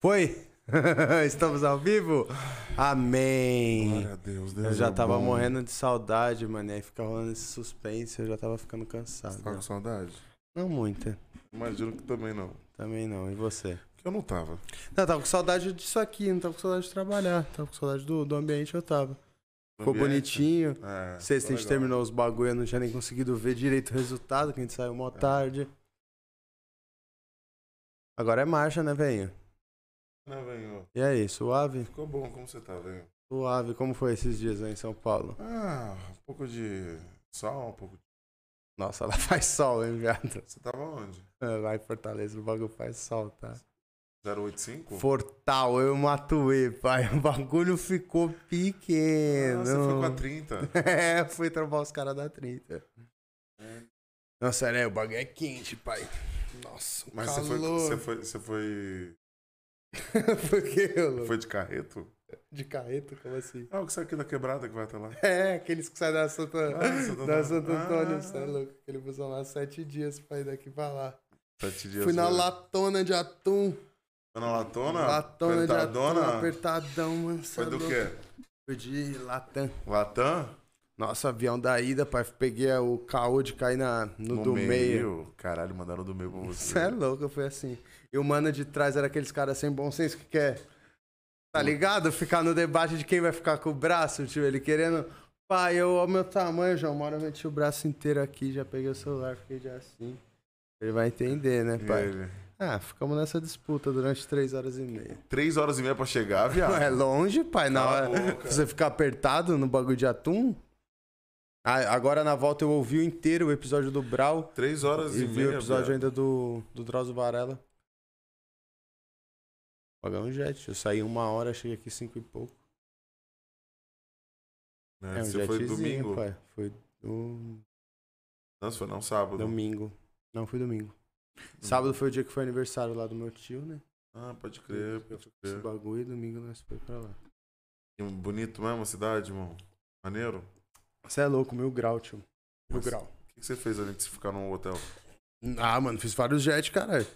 Foi? Estamos ao vivo? Amém. Glória a Deus, Deus Eu já é tava bom. morrendo de saudade, mano. e Aí fica rolando esse suspense, eu já tava ficando cansado. Você tá com saudade? Não muita. Imagino que também não. Também não. E você? Que eu não tava. Não, eu tava com saudade disso aqui, não tava com saudade de trabalhar. Tava com saudade do, do ambiente, eu tava. Ficou Ambiente? bonitinho. É, Sexta a gente legal. terminou os bagulho, eu não tinha nem conseguido ver direito o resultado, que a gente saiu mó tarde. Agora é marcha, né, velho? Né, velho? E aí, suave? Ficou bom, como você tá, velho? Suave, como foi esses dias aí em São Paulo? Ah, um pouco de sol, um pouco de... Nossa, lá faz sol, hein, viado? Você tava onde? Lá em Fortaleza o bagulho faz sol, tá? 085? Fortal, eu matuei, pai. O bagulho ficou pequeno. Ah, você foi com a 30. É, fui trombar os caras da 30. É. Não, sério, é, o bagulho é quente, pai. Nossa, o Mas você foi, calor. você foi... Você foi... Por que? Foi de carreto? De carreta, como assim? Ah, o que saiu aqui da quebrada que vai até lá. É, aqueles que saem da Santa, Ah, Santo da. Santo Antônio, Ah. você é louco. Aquele busão lá, sete dias pra ir daqui pra lá. Sete dias. Fui na foi. latona de atum. Foi na latona? latona de atum, apertadão, mano. Foi é do louco. quê? Foi de latam. Latam? Nossa, avião da ida, pai. Peguei o caô de cair na, no, do meio. Caralho, mandaram do meio pra você. Você é louco, foi assim. E o mano de trás era aqueles caras sem bom senso que quer, tá ligado? Ficar no debate de quem vai ficar com o braço, tio. Ele querendo. Pai, eu, ao meu tamanho, João, uma hora eu meti o braço inteiro aqui, já peguei o celular, fiquei já assim. Ele vai entender, né, pai? ele? Ah, ficamos nessa disputa durante três horas e meia. Três horas e meia pra chegar, viado. É longe, pai. Na hora boca. você ficar apertado no bagulho de atum. Ah, agora na volta eu ouvi o inteiro o episódio do Brau. Três horas E e, vi o episódio viado. ainda do, do Drauzio Varela. Pagar um jet. Eu saí uma hora, cheguei aqui cinco e pouco. É, É um você foi domingo? pai. Foi do... Não, foi não sábado. domingo. Não, foi domingo. Hum. Sábado foi o dia que foi aniversário lá do meu tio, né? Ah, pode crer, pode Esse crer. bagulho e domingo nós foi pra lá. Bonito mesmo a cidade, irmão. Maneiro. Você é louco, mil grau, tio. Mil grau. O que você fez além de ficar num hotel? Ah, mano, fiz vários jet, caralho.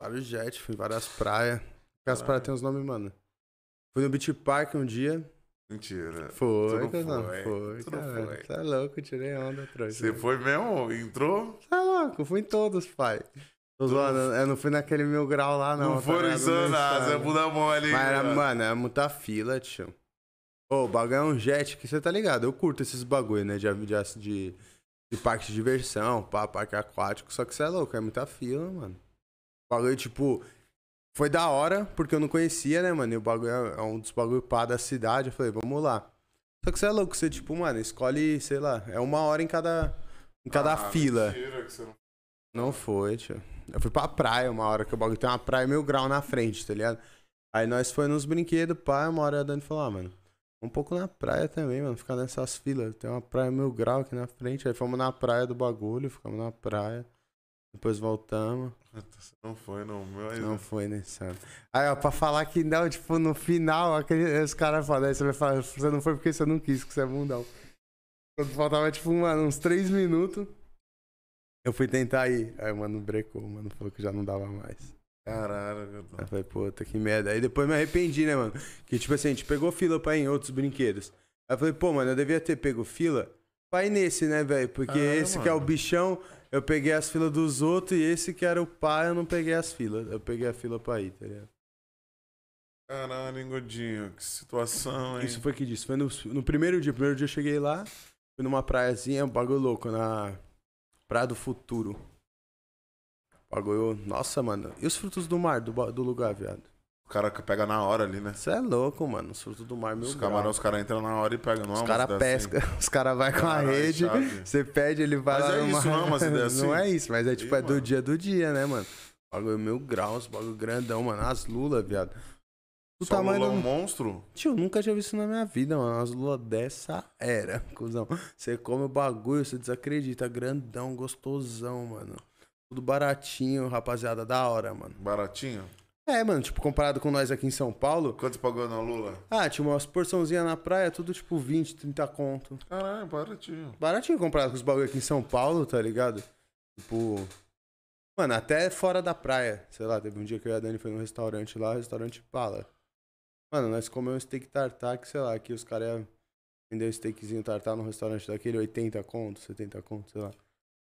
Vários jet, fui várias praias. As Caralho. praias tem os nomes, mano. Fui no Beach Park um dia. Mentira. Foi, Tu não foi. Foi, Tu não caralho. foi. Você é louco, tirei onda, trouxa. Você foi mesmo? Entrou? Você é louco, fui em todos, pai. Tô zoando, eu não fui naquele mil grau lá, não. Não, tá foram insano, No ah, você é bunda mole, Mas era, mano, era muita fila, tio. Ô, o bagulho é um jet que você tá ligado. Eu curto esses bagulho, né? De, de, de, de parque de diversão, pá, parque aquático. Só que você é louco, é muita fila, mano. O bagulho, tipo, foi da hora, porque eu não conhecia, né, mano? E o bagulho é é um dos bagulho pá da cidade. Eu falei, vamos lá. Só que você é louco, você, tipo, mano, escolhe, sei lá, é uma hora em cada, em cada Ah, fila. mentira que você não- Não foi, tio. Eu fui pra praia uma hora, que o bagulho tem uma praia mil grau na frente, tá ligado? Aí nós foi nos brinquedos, pá, uma hora a Dani falou, ah, mano, um pouco na praia também, mano, ficar nessas filas. Tem uma praia mil grau aqui na frente. Aí fomos na praia do bagulho, ficamos na praia. Depois voltamos. Não foi, não. Mas... Não foi, né, Sandro? Aí, ó, pra falar que não, tipo, no final, aquele, os caras falam, aí você vai falar, você não foi porque você não quis, que você é bundão. Quando faltava, tipo, mano, uns três minutos, eu fui tentar ir. Aí, o mano, brecou, mano, falou que já não dava mais. Caralho, Aí cara. eu falei, puta, que merda. Aí depois me arrependi, né, mano? Que, tipo assim, a gente pegou fila pra ir em outros brinquedos. Aí eu falei, pô, mano, eu devia ter pego fila pra ir nesse, né, velho? Porque Ah, esse que é o mano. bichão, eu peguei as filas dos outros, e esse que era o pai, eu não peguei as filas. Eu peguei a fila pra ir, tá ligado? Caralho, Godinho. Que situação, hein? Isso foi que disse. Foi no, no primeiro dia. Primeiro dia eu cheguei lá, fui numa praiazinha, um bagulho louco, na Praia do Futuro. Bagulho. Nossa, mano. E os frutos do mar do, do lugar, viado? O cara que pega na hora ali, né? Você é louco, mano. Os frutos do mar, meu Os camarões, os caras entram na hora e pegam. Não é Os caras pescam, assim. os caras vão com a Caralho, rede, chave. você pede, ele vai Mas lá é numa... isso, não é uma cidade assim? Não é isso, mas é tipo, é do mano. dia do dia, né, mano? Bagulho mil graus, bagulho grandão, mano. As lulas, viado. Do Só tamanho Lula é do... um monstro? Tio, nunca tinha visto isso na minha vida, mano. As lulas dessa era, cuzão. Você come o bagulho, você desacredita. Grandão, gostosão, mano. Tudo baratinho, rapaziada, da hora, mano. Baratinho? É, mano, tipo, comparado com nós aqui em São Paulo. Quanto pagou na Lula? Ah, tinha umas porçãozinhas na praia, tudo tipo 20, 30 conto. Caralho, baratinho. Baratinho comparado com os bagulho aqui em São Paulo, tá ligado? Tipo. Mano, até fora da praia. Sei lá, teve um dia que eu e a Dani foi num restaurante lá, restaurante Pala. Mano, nós comemos um steak tartar que, sei lá, que os caras iam vender um steakzinho tartar num restaurante daquele, 80 conto, 70 conto, sei lá.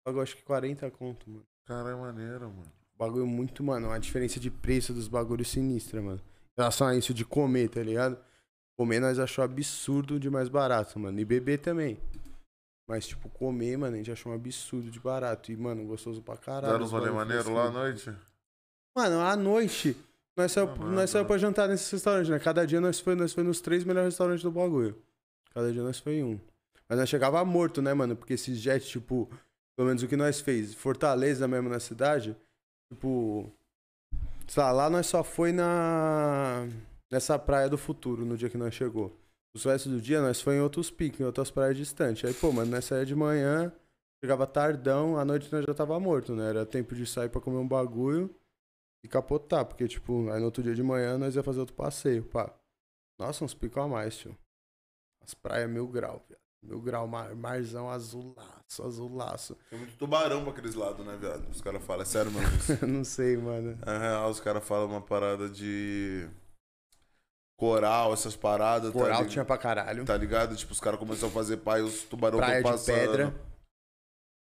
Pagou acho que 40 conto, mano. Cara, é maneiro, mano. Bagulho muito, mano, a diferença de preço dos bagulhos sinistra, mano. Em relação a isso de comer, tá ligado? Comer nós achou absurdo de mais barato, mano. E beber também. Mas, tipo, comer, mano, a gente achou um absurdo de barato. E, mano, gostoso pra caralho. Deram uns os rolê maneiro lá à noite? Mano, à noite, nós saímos Ah, nós saímos mano. pra jantar nesses restaurantes, né? Cada dia nós foi, nós foi nos três melhores restaurantes do bagulho. Cada dia nós foi em um. Mas nós chegava morto, né, mano? Porque esses jets, tipo, pelo menos o que nós fez, Fortaleza mesmo na cidade, tipo. Sei lá, lá nós só foi na. Nessa praia do futuro, no dia que nós chegou. Os restos do dia nós foi em outros picos, em outras praias distantes. Aí, pô, mano, nós saía de manhã, chegava tardão, à noite nós já tava morto, né? Era tempo de sair pra comer um bagulho e capotar, porque, tipo, aí no outro dia de manhã nós ia fazer outro passeio, pá. Nossa, uns picos a mais, tio. As praias mil grau, viado. Mil grau, mar, marzão azulaço, azulaço. Tem muito tubarão pra aqueles lados, né, viado? Os caras falam, é sério isso. Não sei, mano. É real, os caras falam uma parada de coral, essas paradas. Coral tá, tinha pra caralho. tá ligado? Tipo, os caras começaram a fazer pai e os tubarão Praia tão de passando. pedra.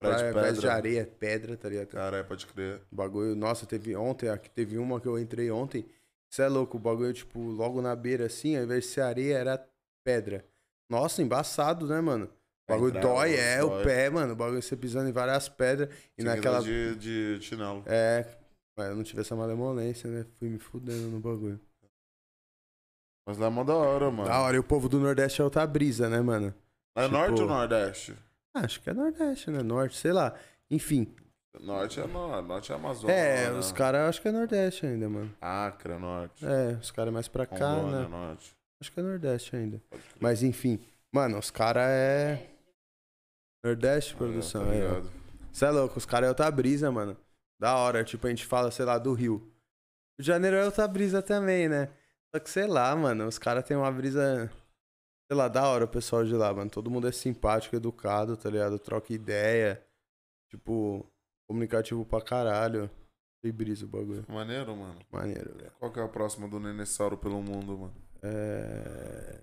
Praia de Praia, praia de pedra. areia, pedra, tá ligado? Caralho, pode crer. O bagulho, nossa, teve ontem, aqui teve uma que eu entrei ontem. Você é louco, o bagulho, tipo, logo na beira assim, ao invés de ser areia, era pedra. Nossa, embaçado, né, mano? O bagulho entrar, dói, é, dói. o pé, mano. O bagulho você pisando em várias pedras. E Tinha que naquela. de, de chinelo. É, mas eu não tive essa malemolência, né? Fui me fudendo no bagulho. Mas lá é mó da hora, mano. Da hora, e o povo do Nordeste é outra brisa, né, mano? É tipo- norte ou nordeste? Ah, acho que é Nordeste, né? Norte, sei lá. Enfim. Norte é, no- norte é Amazônia. É, né? os caras acho que é Nordeste ainda, mano. Acre, é norte. É, os caras mais pra cá, Rondônia, né? norte. Acho que é Nordeste ainda. Mas enfim, mano, os caras é. Nordeste, produção, tá é. Você é louco, os caras é outra brisa, mano. Da hora, tipo, a gente fala, sei lá, do Rio. De Janeiro é outra brisa também, né? Só que sei lá, mano, os caras têm uma brisa. Sei lá, da hora o pessoal de lá, mano. Todo mundo é simpático, educado, tá ligado? Troca ideia. Tipo, comunicativo pra caralho. Tem brisa o bagulho. Maneiro, mano. Maneiro, velho. Qual que é a próxima do Nenessauro pelo mundo, mano? É.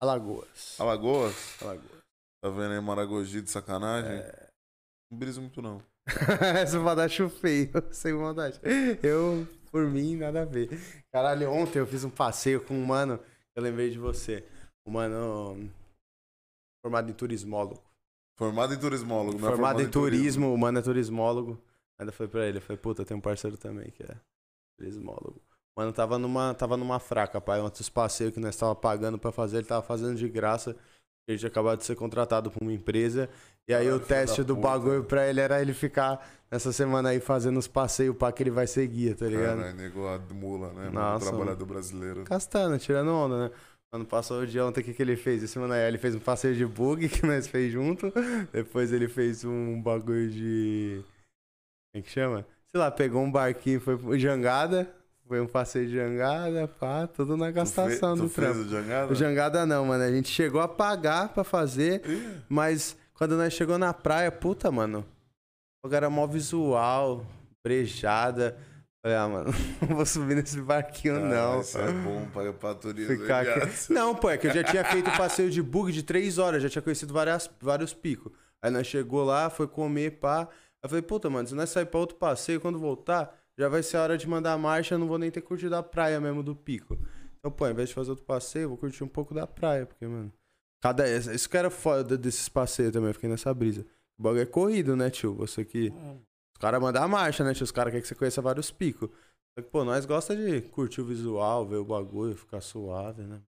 Alagoas. Alagoas? Alagoas. Tá vendo aí Maragogi de sacanagem? É. Não brisa muito, não. Essa pra feio, sem maldade. Eu, por mim, nada a ver. Caralho, ontem eu fiz um passeio com um mano, eu lembrei de você. Um mano formado em turismólogo. Formado em turismólogo, não é formado em turismo, o mano é turismólogo. Ainda foi pra ele, eu falei, puta, tem um parceiro também que é turismólogo. Mano, tava numa, tava numa fraca, pai. Ontem os passeios que nós tava pagando pra fazer, ele tava fazendo de graça. Ele tinha acabado de ser contratado por uma empresa. E aí o teste do puta. bagulho pra ele era ele ficar nessa semana aí fazendo os passeios pra que ele vai seguir, tá ligado? Caralho, nego a mula, né? mano? Nossa, O trabalhador brasileiro. Castando, tirando onda, né? Mano, passou o dia ontem, o que, que ele fez? Esse mano aí, ele fez um passeio de bug que nós fez junto. Depois ele fez um bagulho de. Como é que chama? Sei lá, pegou um barquinho, foi jangada. Foi um passeio de jangada, pá, tudo na gastação tu do fe- tu fez trampo. o jangada? O jangada não, mano. A gente chegou a pagar pra fazer, Ih, mas quando nós chegou na praia, puta, mano. O lugar era mó visual, brejada. Falei, ah, mano, não vou subir nesse barquinho, caralho, não. Isso é bom pra, pra turismo. Ficar aqui. Não, pô, é que eu já tinha feito passeio de bug de três horas, já tinha conhecido várias, vários picos. Aí nós chegou lá, foi comer, pá. Aí eu falei, puta, mano, se nós sair pra outro passeio, quando voltar, já vai ser a hora de mandar marcha, eu não vou nem ter curtido a praia mesmo do pico. Então, pô, ao invés de fazer outro passeio, eu vou curtir um pouco da praia, porque, mano. Cada... Isso que era foda desses passeios também, eu fiquei nessa brisa. O bagulho é corrido, né, tio? Você que. Os caras mandam a marcha, né, tio? Os caras querem que você conheça vários picos. Só que, pô, nós gosta de curtir o visual, ver o bagulho, ficar suave, né?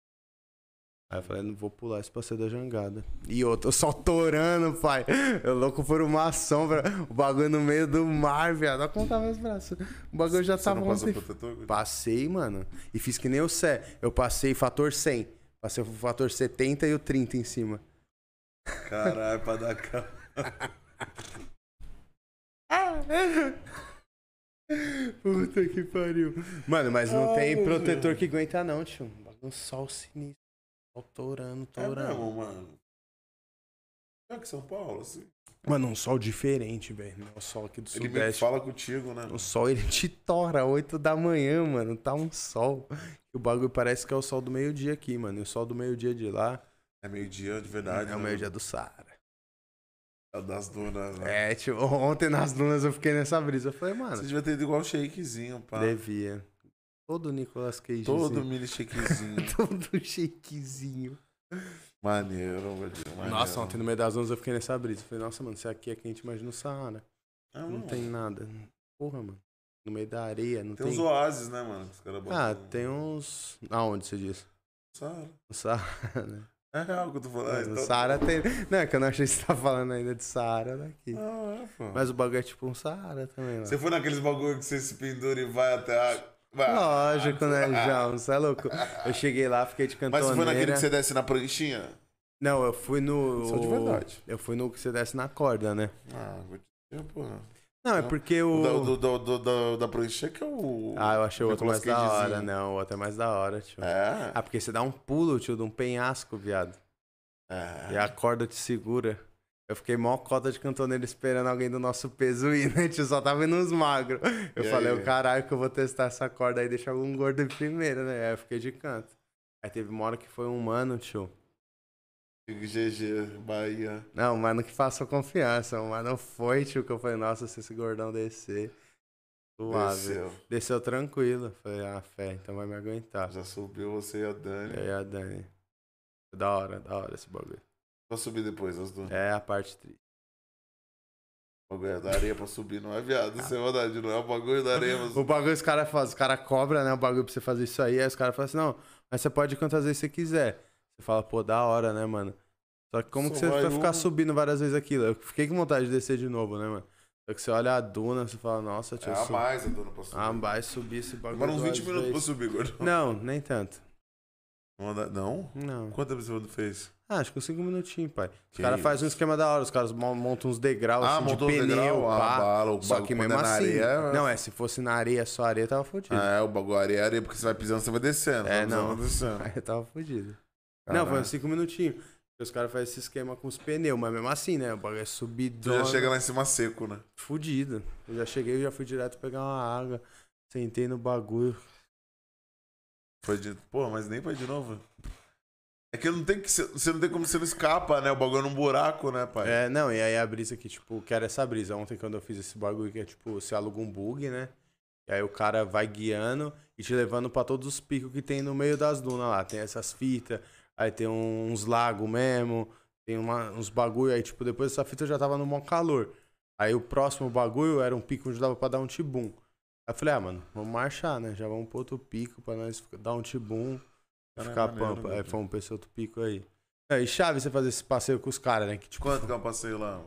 Aí eu falei, não vou pular esse passeio da jangada. E eu tô só torando, pai. Eu louco por uma sombra, o bagulho no meio do mar, viado. Olha como tava meus braços. O bagulho já Você tava não passou ontem. protetor? Passei, mano. E fiz que nem o Sé. Eu passei fator 100. Passei o fator 70 e o 30 em cima. Caralho, pra dar calma. Puta que pariu. Mano, mas não tem Ai, protetor que aguenta não, tio. Bagulho um sol sinistro. Sol torando, É mesmo, mano. É que São Paulo, assim. Mano, um sol diferente, velho. É o sol aqui do Ele Sudeste. fala contigo, né? O sol ele te tora 8 da manhã, mano. Tá um sol. O bagulho parece que é o sol do meio-dia aqui, mano. E o sol do meio-dia de lá É meio-dia de verdade. é o né? meio-dia do Saara. É Das dunas, né? É, tipo, ontem nas dunas eu fiquei nessa brisa. Eu falei, Você mano, devia ter ido igual o shakezinho, pá. devia. Todo Nicolas Cage. Todo mini shakezinho. Todo shakezinho. maneiro, maneiro. Nossa, ontem no meio das dunas eu fiquei nessa brisa. Eu falei, nossa, mano, se aqui é quente, imagina o Saara. Ah, Não tem nada. Porra, mano. No meio da areia, não Tem tem. uns oásis, né, mano? Os caras Ah, tem uns. Aonde você disse? Saara. No Saara, né? É real que eu tô falando. No então- Saara tem. Não, é que eu não achei que você tá falando ainda de Saara daqui. Ah, é, pô. Mas o bagulho é tipo um Saara também, lá. Você foi naqueles bagulho que você se pendura e vai até a. Lógico, né, Ah, João? Você é louco. Eu cheguei lá, fiquei de Mas cantoneira. você foi naquele que você desce na pranchinha? Não, eu fui no. Só de verdade. Eu fui no que você desce na corda, né? Ah, Godinho, porra. Não, é porque o. O da, do, do, da pranchinha que é o. Ah, eu achei o outro mais da hora. Não, o outro é mais da hora, tio. É. Ah, porque você dá um pulo, tio, de um penhasco, viado. É. E a corda te segura. Eu fiquei mó cota de cantoneiro esperando alguém do nosso peso ir, né, tio? Só tava indo uns magros. Eu E falei, o caralho, que eu vou testar essa corda aí, deixar algum gordo primeiro, né? Aí eu fiquei de canto. Aí teve uma hora que foi um mano, tio. GG, Bahia. Não, um mano que passou confiança. Um mano foi, tio, que eu falei, nossa, se esse gordão descer, suave. Desceu. Desceu tranquilo. Falei, ah, fé, então vai me aguentar. Já subiu você e a Dani. E aí a Dani. Da hora, da hora esse bagulho. Pra subir depois, as duas. É a parte triste. O bagulho é da areia pra subir, não é viado. Isso é verdade, não é o bagulho da areia. Mas... O bagulho os caras fazem, os caras cobram, né? O bagulho pra você fazer isso aí, aí os caras falam assim, não, mas você pode quantas vezes você quiser. Você fala, pô, da hora, né, mano? Só que como Só que você vai vai ficar uma. subindo várias vezes aquilo? Eu fiquei com vontade de descer de novo, né, mano? Só que você olha a duna, você fala, nossa, É tio, a su... mais a dona pra subir. ah, vai subir esse bagulho. Demora uns duas 20 minutos pra vezes. subir, gordo. Não, nem tanto. Não? Não? Não. Quanto você fez? Ah, acho que uns 5 minutinhos, pai. Os caras fazem um esquema da hora, os caras mon- montam uns degraus Ah, assim, de montou os pneu, degrau? Ah, pá. bala, o Só bagulho que mesmo é na assim. areia, Não, é, se fosse na areia, só areia, tava fudido. Ah, é, o bagulho areia é areia, porque você vai pisando, você vai descendo. É, não. descendo. Aí tava fudido. Não, foi uns 5 minutinhos. Os caras fazem esse esquema com os pneus, mas mesmo assim, né? O bagulho é Tu subidão. já chega lá em cima seco, né? Fudido. Eu já cheguei, eu já fui direto pegar uma água. Sentei no bagulho. Foi de. Pô, mas nem foi de novo. É que não tem que. Você não tem como você não escapa, né? O bagulho é num buraco, né, pai? É, não, e aí a brisa que, tipo, que era essa brisa. Ontem, quando eu fiz esse bagulho, que é tipo, você aluga um bug, né? E aí o cara vai guiando e te levando pra todos os picos que tem no meio das dunas lá. Tem essas fitas, aí tem uns lagos mesmo, tem uma- uns bagulho. Aí, tipo, depois dessa fita eu já tava no maior calor. Aí o próximo bagulho era um pico onde dava pra dar um tibum. Aí eu falei, ah, mano, vamos marchar, né? Já vamos pro outro pico pra nós dar um tibum. Ficar é maneiro, pampa. Aí cara? fomos pra esse outro pico aí. É, e chave você fazer esse passeio com os caras, né? Que, tipo, Quanto que é um passeio lá?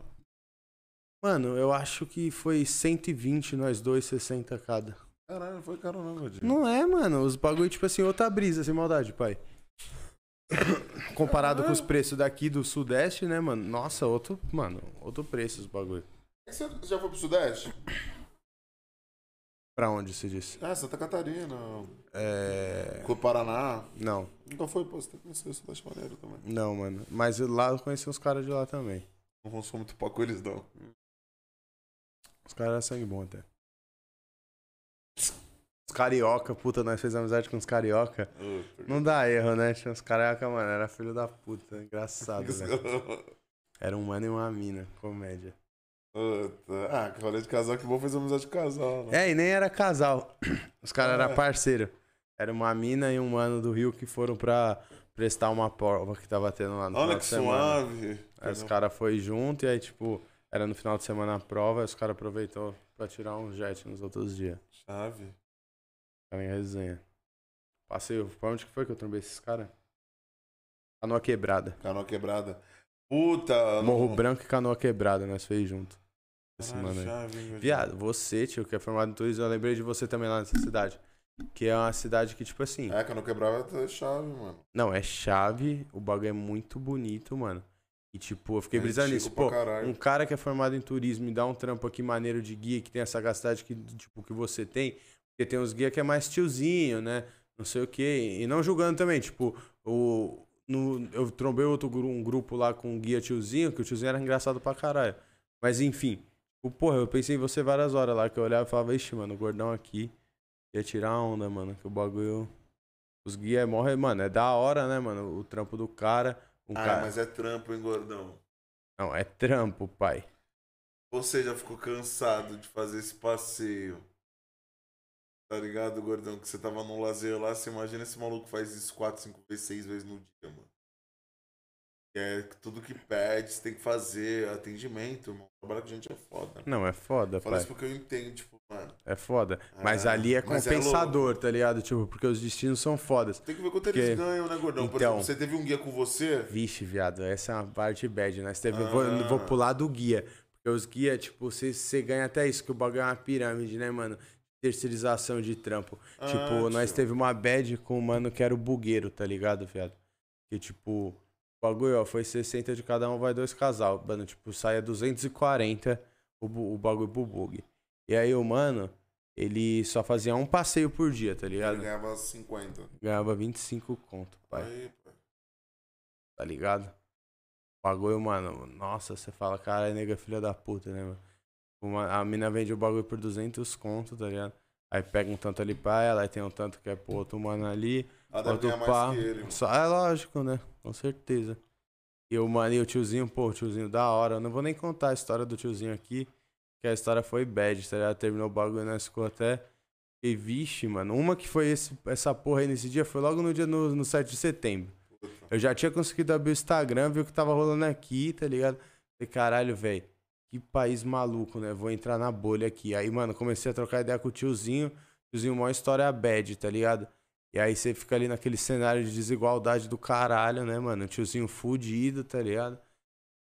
Mano, eu acho que foi 120 nós dois, 60 cada. Caralho, não foi caro não, Godinho. Não é, mano. Os bagulho, tipo assim, outra brisa, sem maldade, pai. Comparado com os preços daqui do Sudeste, né, mano? Nossa, outro, mano, outro preço os bagulho. Você já foi pro Sudeste? Pra onde você disse? Ah, Santa Catarina. É. Com o Paraná. Não, Nunca foi, pô. Você tem conhecer o Sudeste maneiro também. não, mano. Mas lá eu conheci uns caras de lá também. Não consumo muito pouco eles, não. Os caras eram sangue bom até. Os carioca, puta, nós fizemos amizade com os carioca. Não dá erro, né? Tinha uns carioca, mano, era filho da puta. Engraçado, velho. Era um mano e uma mina, comédia. Puta. Ah, que rolê de casal, que bom fazer amizade de casal, né? É, e nem era casal. Os caras Ah, eram é. parceiro. Era uma mina e um mano do Rio que foram pra prestar uma prova que tava tendo lá no Olha final que de semana. suave. Aí os caras foi junto e aí, tipo, era no final de semana a prova, aí os caras aproveitou pra tirar um jet nos outros dias. Chave. Ficaram em resenha. Passei, pra onde que foi que eu trombei esses caras? Canoa quebrada. Canoa quebrada. Puta. Morro não- Branco e Canoa Quebrada, nós fez junto. Esse mano aí. Viado, você, tio, que é formado em turismo, eu lembrei de você também lá nessa cidade. Que é uma cidade que, tipo assim. É, canoa quebrada é chave, mano. Não, é chave, o bagulho é muito bonito, mano. E, tipo, eu fiquei É brisando nisso. Pô, um cara que é formado em turismo e dá um trampo aqui maneiro de guia, que tem essa sagacidade que, tipo, que você tem. Porque tem uns guia que é mais tiozinho, né? Não sei o quê. E não julgando também, tipo, o. No, eu trombei outro um grupo lá com um guia tiozinho, que o tiozinho era engraçado pra caralho. Mas enfim, porra, eu pensei em você várias horas lá, que eu olhava e falava, ixi, mano, o gordão aqui ia tirar onda, mano, que o bagulho. Os guias morrem, mano, é da hora, né, mano? O trampo do cara. Um ah, cara... mas é trampo, hein, gordão? Não, é trampo, pai. Você já ficou cansado de fazer esse passeio? Tá ligado, gordão? Que você tava num lazer lá, você imagina esse maluco faz isso 4, 5 vezes, 6 vezes no dia, mano. É tudo que pede, você tem que fazer, atendimento, mano. Trabalhar com gente é foda. Não, é foda, Fala pai. isso porque eu entendo, tipo, mano. É foda. Mas Ah, ali é é compensador, tá ligado? Tipo, porque os destinos são fodas. Tem que ver quanto Porque- eles ganham, né, gordão? Por Então- exemplo, você teve um guia com você. Vixe, viado, essa é uma parte bad, né? Você teve, vou, Ah. eu vou pular do guia. Porque os guia, tipo, você, você ganha até isso, que o bagulho é uma pirâmide, né, mano? Terceirização de trampo. Ah, tipo, nós tio. teve uma bad com o mano que era o bugueiro, tá ligado, viado? Que, tipo, bagulho, ó, foi 60 de cada um, vai dois casal. Mano, tipo, saia 240 o, o bagulho pro bug. E aí o mano, ele só fazia um passeio por dia, tá Ele ligado? ganhava 50. Ganhava 25 conto, pai Aí, pai. tá ligado? O bagulho, mano, nossa, você fala, cara, é nega filha da puta, né, mano? Uma, a mina vende o bagulho por 200 conto, tá ligado? Aí pega um tanto ali pra ela, aí tem um tanto que é pro outro mano ali, Ela deve ganhar pá. mais que ele. Só, é lógico, né? Com certeza. E o mano e o tiozinho, pô, o tiozinho da hora. Eu não vou nem contar a história do tiozinho aqui, que a história foi bad, tá ligado? Terminou o bagulho, nós ficou até. E vixe, mano, uma que foi esse, essa porra aí nesse dia foi logo no dia no, no 7 de setembro. Eu já tinha conseguido abrir o Instagram, ver o que tava rolando aqui, tá ligado? Falei, caralho, velho, que país maluco, né? Vou entrar na bolha aqui. Aí, mano, comecei a trocar ideia com o tiozinho. Tiozinho, maior história bad, tá ligado? E aí você fica ali naquele cenário de desigualdade do caralho, né, mano? O tiozinho fudido, tá ligado?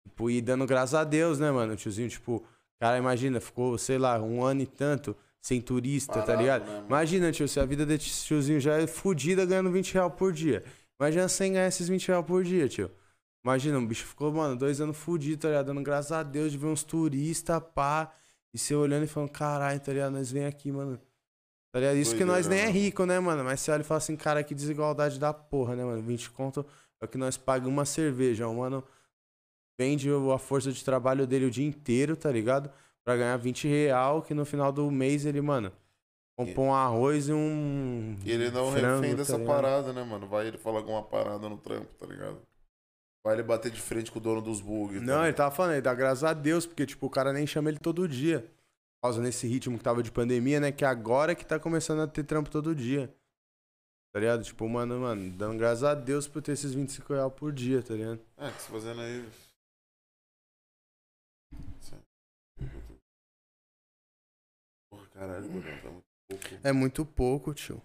Tipo, e dando graças a Deus, né, mano? O tiozinho, tipo, cara, imagina, ficou, sei lá, um ano e tanto sem turista, tá Parado, ligado? né? Imagina, tio, se a vida desse tiozinho já é fudida ganhando 20 reais por dia. Imagina sem ganhar esses 20 reais por dia, tio. Imagina, um bicho ficou, mano, dois anos fudido, tá ligado? Dando graças a Deus de ver uns turistas, pá. E você olhando e falando, caralho, tá ligado? Nós vem aqui, mano. Tá ligado? Isso que nós nem é rico, né, mano? Mas você olha e fala assim, cara, que desigualdade da porra, né, mano? 20 conto é o que nós pagamos uma cerveja. O mano vende a força de trabalho dele o dia inteiro, tá ligado? Pra ganhar 20 real, que no final do mês ele, mano, compra um arroz e um. E ele não frango, refém tá dessa ligado? parada, né, mano? Vai ele falar alguma parada no trampo, tá ligado? Vai ele bater de frente com o dono dos bugs. Não, ele tava falando, ele dá graças a Deus, porque, tipo, o cara nem chama ele todo dia. Causa nesse ritmo que tava de pandemia, né? Que agora que tá começando a ter trampo todo dia. Tá ligado? Tipo, mano, mano, dando graças a Deus por ter esses 25 reais por dia, tá ligado? É, que você fazendo aí. Porra, caralho, mano, tá muito pouco. É muito pouco, tio.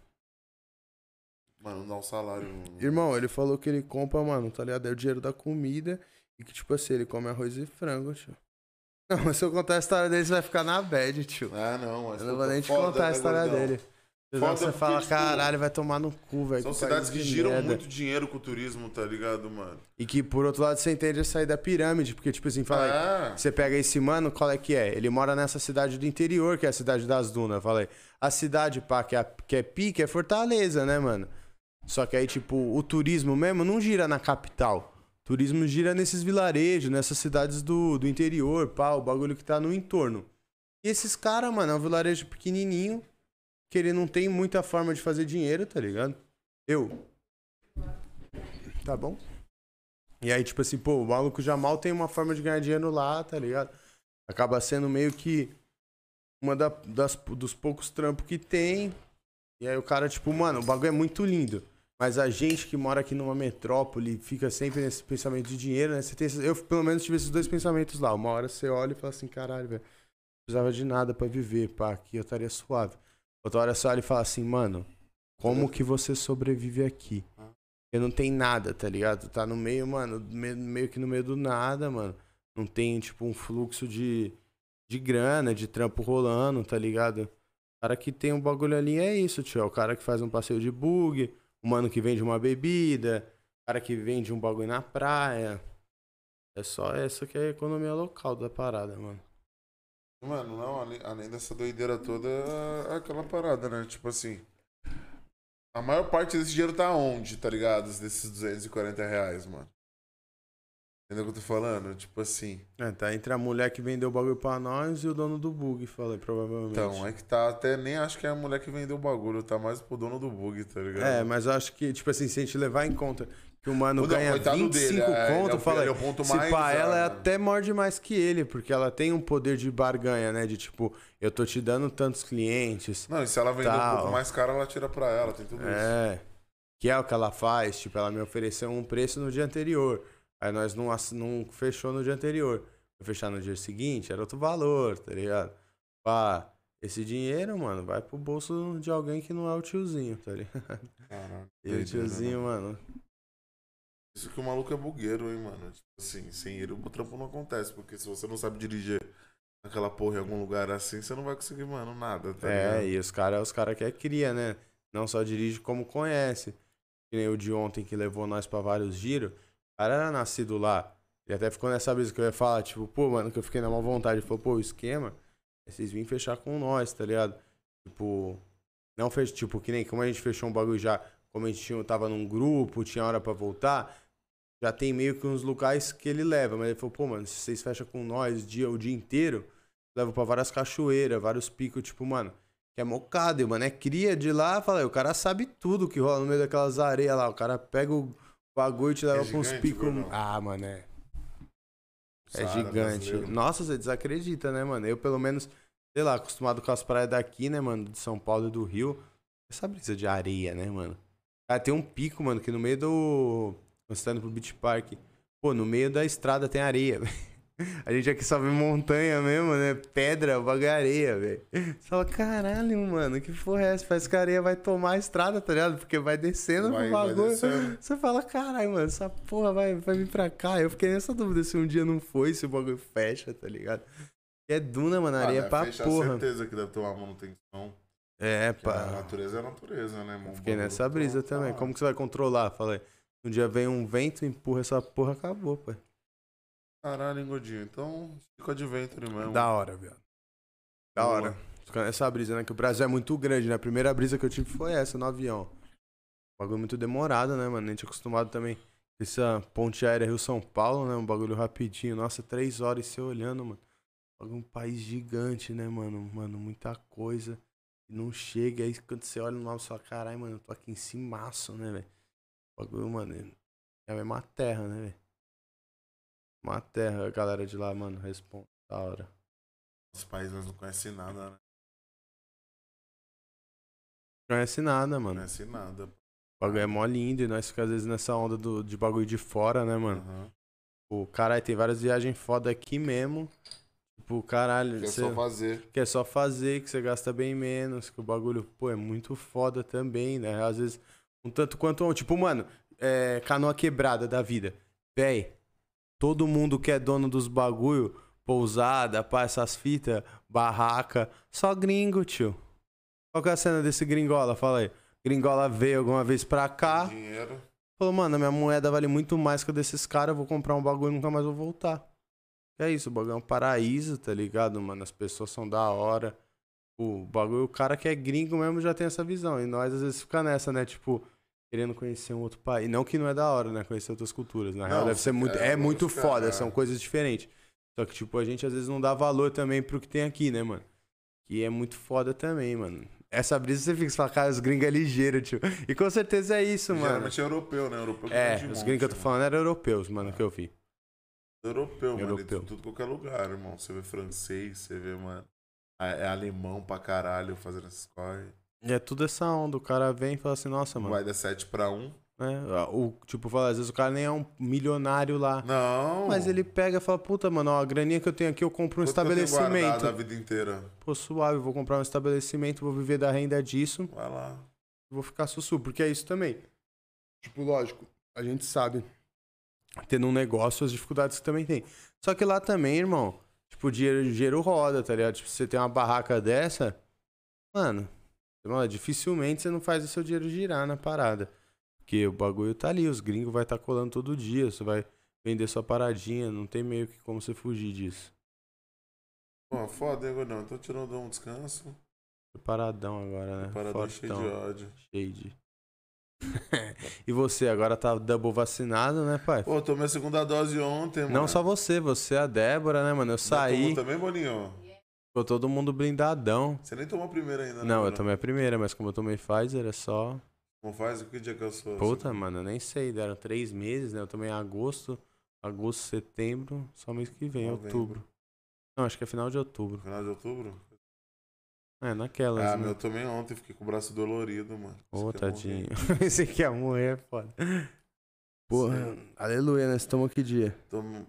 Mano, não dá um salário. Irmão, ele falou que ele compra, mano, tá ligado? É o dinheiro da comida e que, tipo assim, ele come arroz e frango, tio. Não, mas se eu contar a história dele, você vai ficar na bad, tio. Ah, não, mas. Eu não vou nem te contar a né, história gordão? dele. Foda você fala, caralho, vai tomar no cu, velho. São que cidades que giram merda. muito dinheiro com o turismo, tá ligado, mano? E que, por outro lado, você entende a sair da pirâmide, porque, tipo assim, fala, Ah, você pega esse mano, qual é que é? Ele mora nessa cidade do interior, que é a cidade das dunas, falei. A cidade, pá, que é, que é pique, é Fortaleza, né, mano? Só que aí, tipo, o turismo mesmo não gira na capital. Turismo gira nesses vilarejos, nessas cidades do, do interior, pá, o bagulho que tá no entorno. E esses caras, mano, é um vilarejo pequenininho, que ele não tem muita forma de fazer dinheiro, tá ligado? Eu. Tá bom? E aí, tipo assim, pô, o maluco já mal tem uma forma de ganhar dinheiro lá, tá ligado? Acaba sendo meio que uma da- das, dos poucos trampos que tem. E aí o cara, tipo, mano, o bagulho é muito lindo. Mas a gente que mora aqui numa metrópole fica sempre nesse pensamento de dinheiro, né? Você tem, esses- eu, pelo menos, tive esses dois pensamentos lá. Uma hora você olha e fala assim, caralho, velho, não precisava de nada pra viver, pá, aqui eu estaria suave. Outra hora você olha e fala assim, mano, como que você sobrevive aqui? Porque não tem nada, tá ligado? Tá no meio, mano, me- meio que no meio do nada, mano. Não tem, tipo, um fluxo de, de grana, de trampo rolando, tá ligado? O cara que tem um bagulho ali é isso, tio. É o cara que faz um passeio de bug, o mano que vende uma bebida, cara que vende um bagulho na praia. É só essa que é a economia local da parada, mano. Mano, não, além, além dessa doideira toda, é aquela parada, né? Tipo assim. A maior parte desse dinheiro tá onde, tá ligado? Desses 240 reais, mano. Entendeu o que eu tô falando? Tipo assim. É, tá entre a mulher que vendeu o bagulho pra nós e o dono do bug, falei, provavelmente. Então, é que tá. Até nem acho que é a mulher que vendeu o bagulho, tá mais pro dono do bug, tá ligado? É, mas eu acho que, tipo assim, se a gente levar em conta que o mano Não, ganha coitado 25 dele, é, é conto, o- fala, ele é o ponto se mais pá, ela é até morde mais que ele, porque ela tem um poder de barganha, né? De tipo, eu tô te dando tantos clientes. Não, e se ela vender um pouco mais caro, ela tira pra ela, tem tudo isso. É. Que é o que ela faz, tipo, ela me ofereceu um preço no dia anterior. Aí nós não, não fechou no dia anterior. Foi fechar no dia seguinte, era outro valor, tá ligado? Pá, esse dinheiro, mano, vai pro bolso de alguém que não é o tiozinho, tá ligado? Caralho, E o tiozinho, né? mano. Isso que o maluco é bugueiro, hein, mano. Tipo assim, sem ele o trampo não acontece. Porque se você não sabe dirigir aquela porra em algum lugar assim, você não vai conseguir, mano, nada, tá É, ligado? e os caras os cara que é cria, né? Não só dirige como conhece. Que nem o de ontem que levou nós pra vários giros. Cara era nascido lá. Ele até ficou nessa brisa que eu ia falar, tipo, pô, mano, que eu fiquei na má vontade. Ele falou, pô, o esquema é vocês virem fechar com nós, tá ligado? Tipo, não fez, tipo, que nem como a gente fechou um bagulho já, como a gente tinha, tava num grupo, tinha hora pra voltar, já tem meio que uns locais que ele leva. Mas ele falou, pô, mano, se vocês fecham com nós dia, o dia inteiro, levo pra várias cachoeiras, vários picos, tipo, mano, que é mocado, e, mano, é cria de lá, fala, o cara sabe tudo que rola no meio daquelas areias lá, o cara pega o bagulho te leva É pra uns picos. Ah, mano, é. É Saara gigante. brasileiro. Nossa, você desacredita, né, mano? Eu, pelo menos, sei lá, acostumado com as praias daqui, né, mano, de São Paulo e do Rio. Essa brisa de areia, né, mano? Ah, tem um pico, mano, que no meio do. Você tá indo pro Beach Park. Pô, no meio da estrada tem areia, velho. A gente aqui só vê montanha mesmo, né? Pedra, o bagulho é areia, velho. Você fala, caralho, mano, que porra é essa? Parece que a areia vai tomar a estrada, tá ligado? Porque vai descendo Vai- pro bagulho. descendo. Você fala, caralho, mano, essa porra vai, vai vir pra cá. Eu fiquei nessa dúvida se um dia não foi, se o bagulho fecha, tá ligado? E é duna, mano, Ah, areia deve pra fechar, porra. certeza que deve ter uma manutenção. É, porque A pá. natureza é a natureza, né? Eu Fiquei nessa brisa tá também. lá. Como que você vai controlar? Falei, um dia vem um vento, empurra essa porra, acabou, pô. Caralho, hein, Godinho. Então, fica Adventure mesmo. Da hora, viado. Da Boa. hora. Nessa brisa, né? Que o Brasil é muito grande, né? A primeira brisa que eu tive foi essa, no avião. Bagulho muito demorado, né, mano? A gente é acostumado também. Essa ponte aérea Rio-São Paulo, né? Um bagulho rapidinho. Nossa, três horas e você olhando, mano. Um país gigante, né, mano? Mano, muita coisa. Não chega. Aí quando você olha no mapa, você fala, caralho, mano, eu tô aqui em cimaço, né, velho? Bagulho, mano, é a mesma terra, né, velho? Uma terra, a galera de lá, mano, responde. Da hora. Os países não conhecem nada, né? Não conhece nada, Não mano. conhece nada. O bagulho é mó lindo e nós ficamos às vezes nessa onda do, de bagulho de fora, né, mano? Aham. O caralho, tem várias viagens foda aqui mesmo. Tipo, caralho, Que é só fazer. que é só fazer, que você gasta bem menos, que o bagulho, pô, é muito foda também, né? Às vezes, um tanto quanto. Tipo, mano, é, canoa quebrada da vida. Véi, todo mundo que é dono dos bagulho, pousada, pá, essas fitas, barraca, só gringo, tio. Qual que é a cena desse gringola? Fala aí. Gringola veio alguma vez pra cá, Dinheiro. falou, mano, a minha moeda vale muito mais que a desses caras, eu vou comprar um bagulho e nunca mais vou voltar. É isso, o bagulho é um paraíso, tá ligado, mano? As pessoas são da hora. O bagulho, o cara que é gringo mesmo já tem essa visão. E nós às vezes fica nessa, né? Tipo, querendo conhecer um outro país. Não que não é da hora, né? Conhecer outras culturas. Na real, Não, deve ser muito. é, É, muito foda, é. são coisas diferentes. Só que, tipo, a gente às vezes não dá valor também pro que tem aqui, né, mano? Que é muito foda também, mano. Essa brisa você fica, você fala, cara, os gringos é ligeiro, tio. E com certeza é isso, mano. Geralmente é europeu, né? Europeu É, os monte, gringos que eu tô né? falando eram europeus, mano, que eu vi. Europeu, mano. Europeu. Em tudo qualquer lugar, irmão. Você vê francês, você vê, mano. É é alemão pra caralho fazendo essas coisas. E é tudo essa onda. O cara vem e fala assim, nossa, mano. Vai dar 7 pra 1. né? O, tipo, fala, às vezes o cara nem é um milionário lá. Não. Mas ele pega e fala, puta, mano, ó, a graninha que eu tenho aqui, eu compro um Quanto que eu estabelecimento. a vida inteira. Pô, suave, vou comprar um estabelecimento, vou viver da renda disso, Vai lá. vou ficar sussu, porque é isso também. Tipo, lógico, a gente sabe, tendo um negócio, as dificuldades que também tem. Só que lá também, irmão, tipo, o dinheiro, dinheiro roda, tá ligado? Tipo, se você tem uma barraca dessa, mano, mano, dificilmente você não faz o seu dinheiro girar na parada. Porque o bagulho tá ali, os gringos vai estar tá colando todo dia, você vai vender sua paradinha, não tem meio que como você fugir disso. Pô, foda, hein, Gordão? Então tirando um descanso. Preparadão agora, né? Paradão cheio de ódio. Cheio de. E você agora tá double vacinado, né, pai? Pô, tomei a segunda dose ontem, mano. Não só você, você, a Débora, né, mano? Eu Já saí, também, Boninho? Ficou todo mundo blindadão. Você nem tomou a primeira ainda, né? Não, eu mano? tomei a primeira, mas como eu tomei Pfizer, é só. Como faz? Que dia que eu sou? Puta, mano, eu nem sei. Deram três meses, né? Eu tomei em agosto, agosto, setembro, só mês que vem, Novembro. outubro. Não, acho que é final de outubro. Final de outubro? É, naquelas. Ah, né? meu, eu tomei ontem, fiquei com o braço dolorido, mano. Ô, que é tadinho. morrer. Esse aqui ia morrer, é foda. Porra, aleluia, né? Você tomou que dia? Tomo-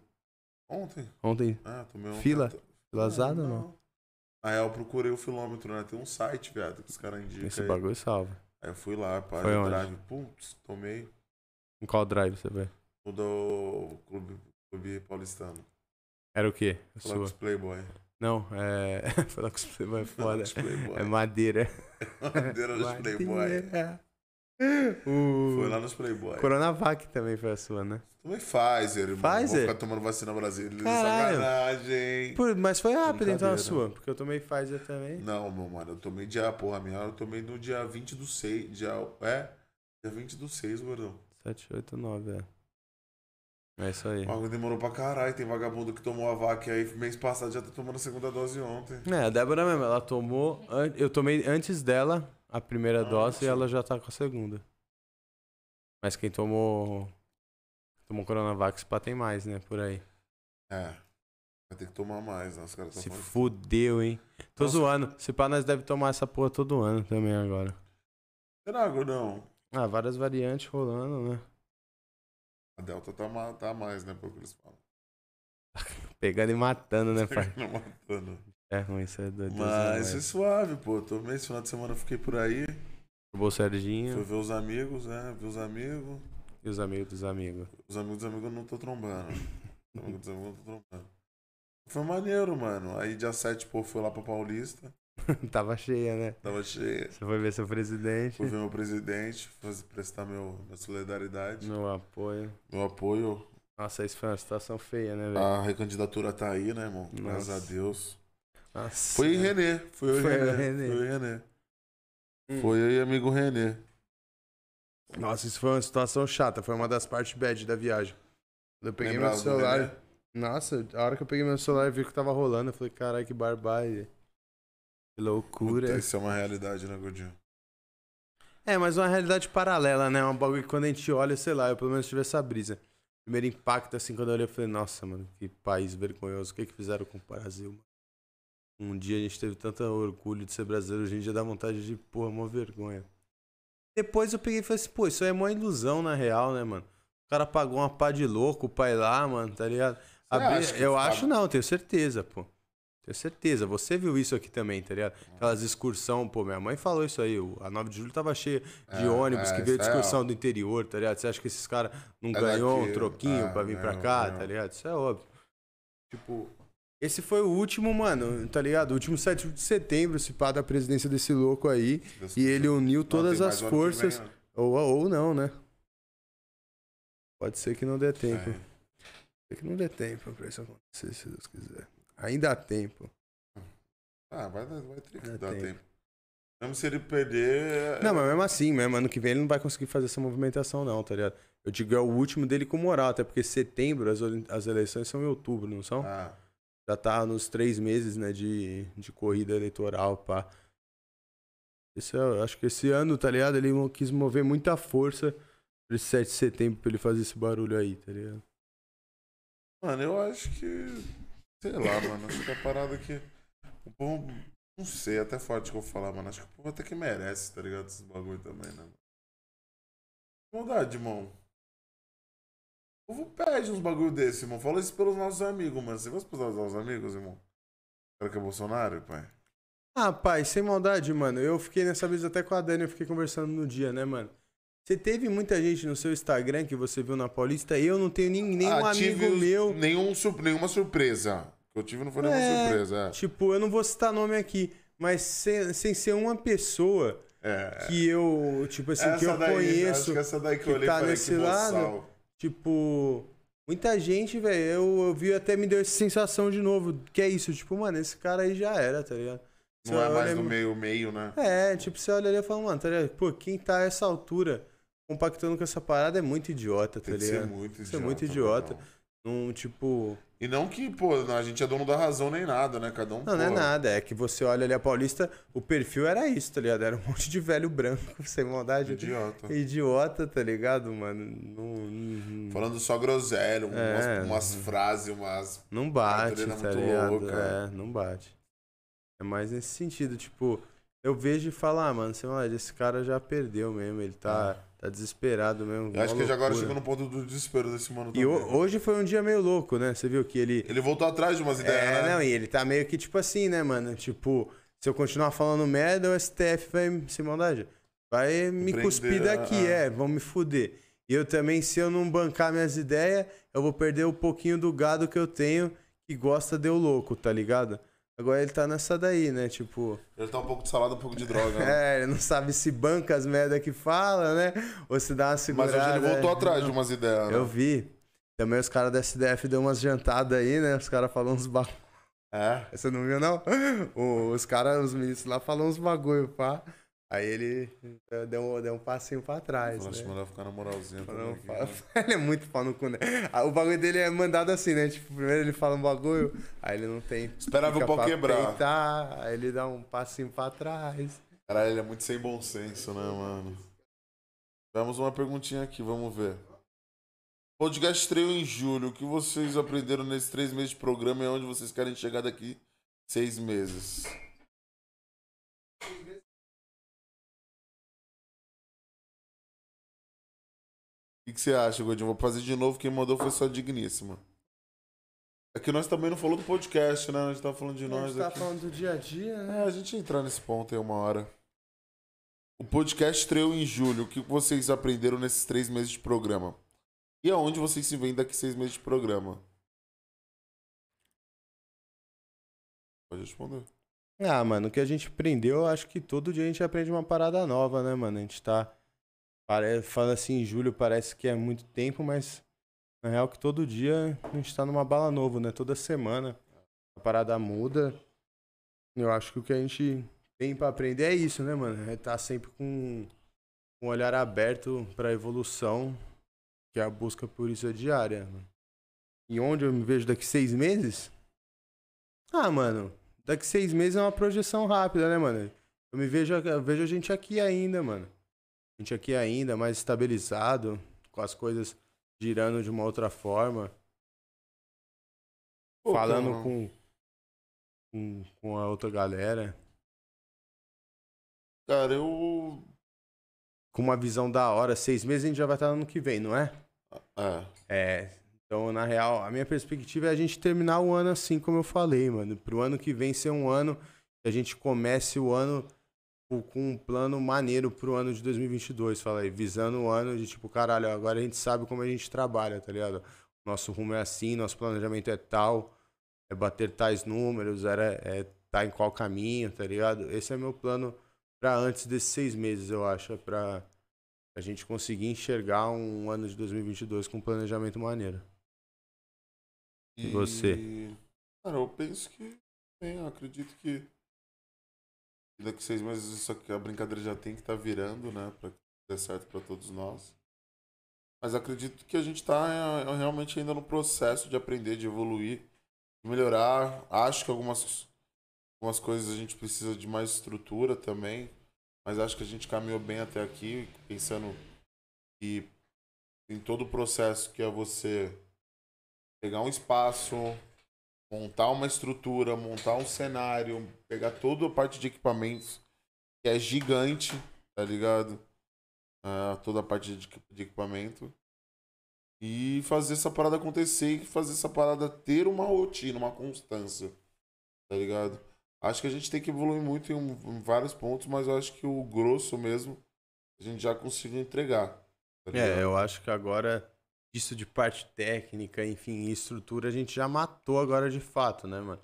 Ontem? Ontem? Ah, tomei ontem. Fila? Não, Filazada ou não? Real, eu procurei o filômetro, né? Tem um site, viado, que os caras indicam. Esse aí. bagulho salva. Aí eu fui lá, pá, Foi de onde? drive, putz, tomei. Em qual drive você vai? O do Clube, clube Paulistano. Era o quê? Os Playboy. Não, é. Os Playboy é foda. Playboy. É madeira. Bandeira dos Playboy. O... Foi lá nos Playboy. Coronavac também foi a sua, né? Tomei Pfizer, irmão. Vou Pfizer? ficar tomando vacina brasileira. Caralho. Sacanagem. Pô, mas foi rápido então a sua, porque eu tomei Pfizer também. Não, meu mano, eu tomei dia, porra, minha, eu tomei no dia 20 do 6, dia, é, dia 20 do 6, gordão. 7, 8, 9, é. É isso aí. O bagulho demorou pra caralho, tem vagabundo que tomou a vaca aí mês passado já tá tomando a segunda dose ontem. É, a Débora mesmo, ela tomou. Eu tomei antes dela a primeira Ah, dose e ela já tá com a segunda. Mas quem tomou. Tomou Coronavac pá, tem mais, né? Por aí. É, vai ter que tomar mais, né, os caras Se falando. fudeu, hein? Tô Nossa. zoando. Se pá, nós deve tomar essa porra todo ano também agora. Será, gordão? Ah, várias variantes rolando, né? A Delta tá, tá mais, né, pelo que eles falam. Pegando e matando, né, pai? Não matando. É ruim, isso é doido. Mas é suave, pô. Tomei esse final de semana, fiquei por aí. O Serginho Fui ver os amigos, né? Ver os amigos. e os amigos dos amigos. Os amigos dos amigos eu não tô trombando. Os amigos dos amigos eu não tô trombando. Foi maneiro, mano. Aí dia 7, pô, fui lá pra Paulista. Tava cheia, né? Tava cheia. Você foi ver seu presidente. Fui ver meu presidente, prestar meu, minha solidariedade, Meu apoio. meu apoio. Nossa, isso foi uma situação feia, né, velho? A recandidatura tá aí, né, irmão? Graças a Nossa. Deus. Nossa. Foi em Renê. Foi e Renê. Renê. Foi eu e Renê. Hum. Foi eu e amigo Renê. Nossa, isso foi uma situação chata. Foi uma das partes bad da viagem. Eu peguei Lembrava meu celular. Nossa, a hora que eu peguei meu celular e vi que tava rolando, eu falei, caralho, que barbárie. Que loucura. Puta, Isso é uma realidade, né, Gordinho? É, mas uma realidade paralela, né? Um bagulho que quando a gente olha, sei lá, eu pelo menos tive essa brisa. Primeiro impacto, assim, quando eu olhei, eu falei, nossa, mano, que país vergonhoso. O que que fizeram com o Brasil, mano? Um dia a gente teve tanto orgulho de ser brasileiro, hoje em dia dá vontade de, porra, uma vergonha. Depois eu peguei e falei assim, pô, isso aí é uma ilusão, na real, né, mano? O cara pagou uma pá de louco, o pai lá, mano, tá ligado? Eu acho não, tenho certeza, pô. Tenho certeza. Você viu isso aqui também, tá ligado? Aquelas excursão, pô, minha mãe falou isso aí. A 9 de julho tava cheia de É, ônibus é, que veio de isso é, excursão do interior, tá ligado? Você acha que esses caras não É ganhou um daqui, troquinho é, pra vir pra ganhou, cá, ganhou. tá ligado? Isso é óbvio. Tipo, esse foi o último, mano, tá ligado? O último 7 de setembro, se pá da presidência desse louco aí. Deus E ele uniu Não, todas tem as forças. vem, né? Ou, ou não, né? Pode ser que não dê tempo. É. Pode ser que não dê tempo pra isso acontecer, se Deus quiser. Ainda há tempo. Ah, vai, vai ter que dar tempo. tempo. Mesmo se ele perder. Não, mas mesmo assim, mesmo ano que vem ele não vai conseguir fazer essa movimentação, não, tá ligado? Eu digo, é o último dele com moral, até porque setembro as, as eleições são em outubro, não são? Ah, Já tá nos três meses, né, de, de corrida eleitoral, pá. Esse é, acho que esse ano, tá ligado? Ele quis mover muita força pra esse 7 de setembro pra ele fazer esse barulho aí, tá ligado? mano, eu acho que. Sei lá, mano. Acho que a parada que. O povo. Não sei, é até forte que eu vou falar, mano. Acho que o povo até que merece, tá ligado? Esses bagulho também, né? Maldade, irmão. O povo pede uns bagulho desse, irmão. Fala isso pelos nossos amigos, mano. Você gosta pelos nossos amigos, irmão? Cara que é Bolsonaro, pai? Ah, pai, sem maldade, mano. Eu fiquei nessa vez até com a Dani, eu fiquei conversando no dia, né, mano? Você teve muita gente no seu Instagram que você viu na Paulista, eu não tenho nem, nenhum Ah, amigo meu. Nenhum, nenhuma surpresa. Que eu tive não foi nenhuma É. surpresa. é. Tipo, eu não vou citar nome aqui, mas sem, sem ser uma pessoa É. que eu, tipo assim, que Essa eu daí, Acho conheço. que essa daí que, que eu olhei tá nesse que lado. boçal. Tipo, muita gente, velho, eu, eu vi até me deu essa sensação de novo, que é isso, tipo, mano, esse cara aí já era, tá ligado? Não é Você mais olha- no meio, meio, né? É, tipo, você olha ali e fala, mano, tá ligado? Pô, quem tá a essa altura compactando com essa parada é muito idiota, tá Tem que ser ligado? muito Isso é idiota. muito idiota. mano. Num, tipo. E não que, pô, a gente é dono da razão nem nada, né? Cada um. Não, não é pô, nada. É que você olha ali a Paulista, o perfil era isso, tá ligado? Era um monte de velho branco, sem maldade. Idiota. Idiota, tá ligado, mano? Não, não, Falando só groselho, É. umas, umas frases, umas. não bate, é tá ligado? louca. É, não bate. É mais nesse sentido, tipo, eu vejo e falo, ah, mano, sei lá, esse cara já perdeu mesmo, ele tá, tá desesperado mesmo. Eu acho que ele agora loucura. chegou no ponto do desespero desse mano E também. ho- hoje foi um dia meio louco, né? Você viu que ele. Ele voltou atrás de umas ideias, É, né? não, e ele tá meio que tipo assim, né, mano? Tipo, se eu continuar falando merda, o STF vai, sem maldade, vai me Prender, cuspir daqui, é. é, vão me fuder. E eu também, se eu não bancar minhas ideias, eu vou perder um pouquinho do gado que eu tenho que gosta de eu louco, tá ligado? Agora ele tá nessa daí, né? Tipo, Ele tá um pouco de salada, um pouco de droga, né? é, ele não sabe se banca as merda que fala, né? Ou se dá uma Mas segurada. hoje ele voltou é. atrás de umas ideias, né? Eu vi. Também os caras da SDF deu umas jantadas aí, né? Os caras falam uns bagulho. É. Você não viu, não? Os caras, os ministros lá falam uns bagulho, pá. Aí ele eh, deu, um- deu um passinho pra trás, acho né? melhor ficar na moralzinha também né? Ele é muito pau no cu, né? Ah, O bagulho dele é mandado assim, né? Tipo, primeiro ele fala um bagulho, aí ele não tem. Esperava o pau quebrar. peitar, aí ele dá um passinho pra trás. Caralho, ele é muito sem bom senso, né, mano? Vamos uma perguntinha aqui, vamos ver. Podcast estreou em julho. O que vocês aprenderam nesses três meses de programa e onde vocês querem chegar daqui seis meses? O que, que você acha, Godinho? Vou fazer de novo. Quem mandou foi só digníssima. É que nós também não falou do podcast, né? A gente tá falando de a nós gente tá aqui. falando do dia a dia, É, né? a gente entrar nesse ponto aí uma hora. O podcast estreou em julho. O que vocês aprenderam nesses três meses de programa? E aonde vocês se veem daqui seis meses de programa? Pode responder. Ah, mano, o que a gente aprendeu, eu acho que todo dia a gente aprende uma parada nova, né, mano? A gente tá. Fala assim, julho parece que é muito tempo, mas na real que todo dia a gente tá numa bala novo, né? Toda semana a parada muda. Eu acho que o que a gente tem pra aprender é isso, né, mano? É estar sempre com um olhar aberto pra evolução, que é a busca por isso é diária. Mano. E onde eu me vejo daqui seis meses? Ah, mano, daqui seis meses é uma projeção rápida, né, mano? Eu me vejo, eu vejo a gente aqui ainda, mano. A gente aqui ainda, mais estabilizado, com as coisas girando de uma outra forma, Pô, falando cara, com, com, com a outra galera, Cara, eu. com uma visão da hora. Seis meses a gente já vai estar no ano que vem, não é? É. É. Então, na real, a minha perspectiva é a gente terminar o ano assim, como eu falei, mano. Pro ano que vem ser um ano que a gente comece o ano com- um plano maneiro pro ano de 2022, fala aí. Visando o ano de tipo, caralho, agora a gente sabe como a gente trabalha, tá ligado? Nosso rumo é assim, nosso planejamento é tal, é bater tais números, era, é tá em qual caminho, tá ligado? Esse é meu plano pra antes desses seis meses, eu acho, é pra a gente conseguir enxergar um ano de 2022 com um planejamento maneiro. E você? Cara, eu penso que. Bem, eu acredito que. Daqui seis meses isso aqui, a brincadeira já tem que estar virando, né? Pra que dê certo pra todos nós. Mas acredito que a gente tá é, realmente ainda no processo de aprender, de evoluir, de melhorar. Acho que algumas, algumas coisas a gente precisa de mais estrutura também. Mas acho que a gente caminhou bem até aqui, pensando que em todo o processo que é você pegar um espaço, montar uma estrutura, montar um cenário, pegar toda a parte de equipamentos, que é gigante, tá ligado? Ah, toda a parte de, de equipamento. E fazer essa parada acontecer e fazer essa parada ter uma rotina, uma constância, tá ligado? Acho que a gente tem que evoluir muito em, um- em vários pontos, mas eu acho que o grosso mesmo a gente já conseguiu entregar. tá? É, eu acho que agora, isso de parte técnica, enfim, estrutura, a gente já matou agora de fato, né, mano?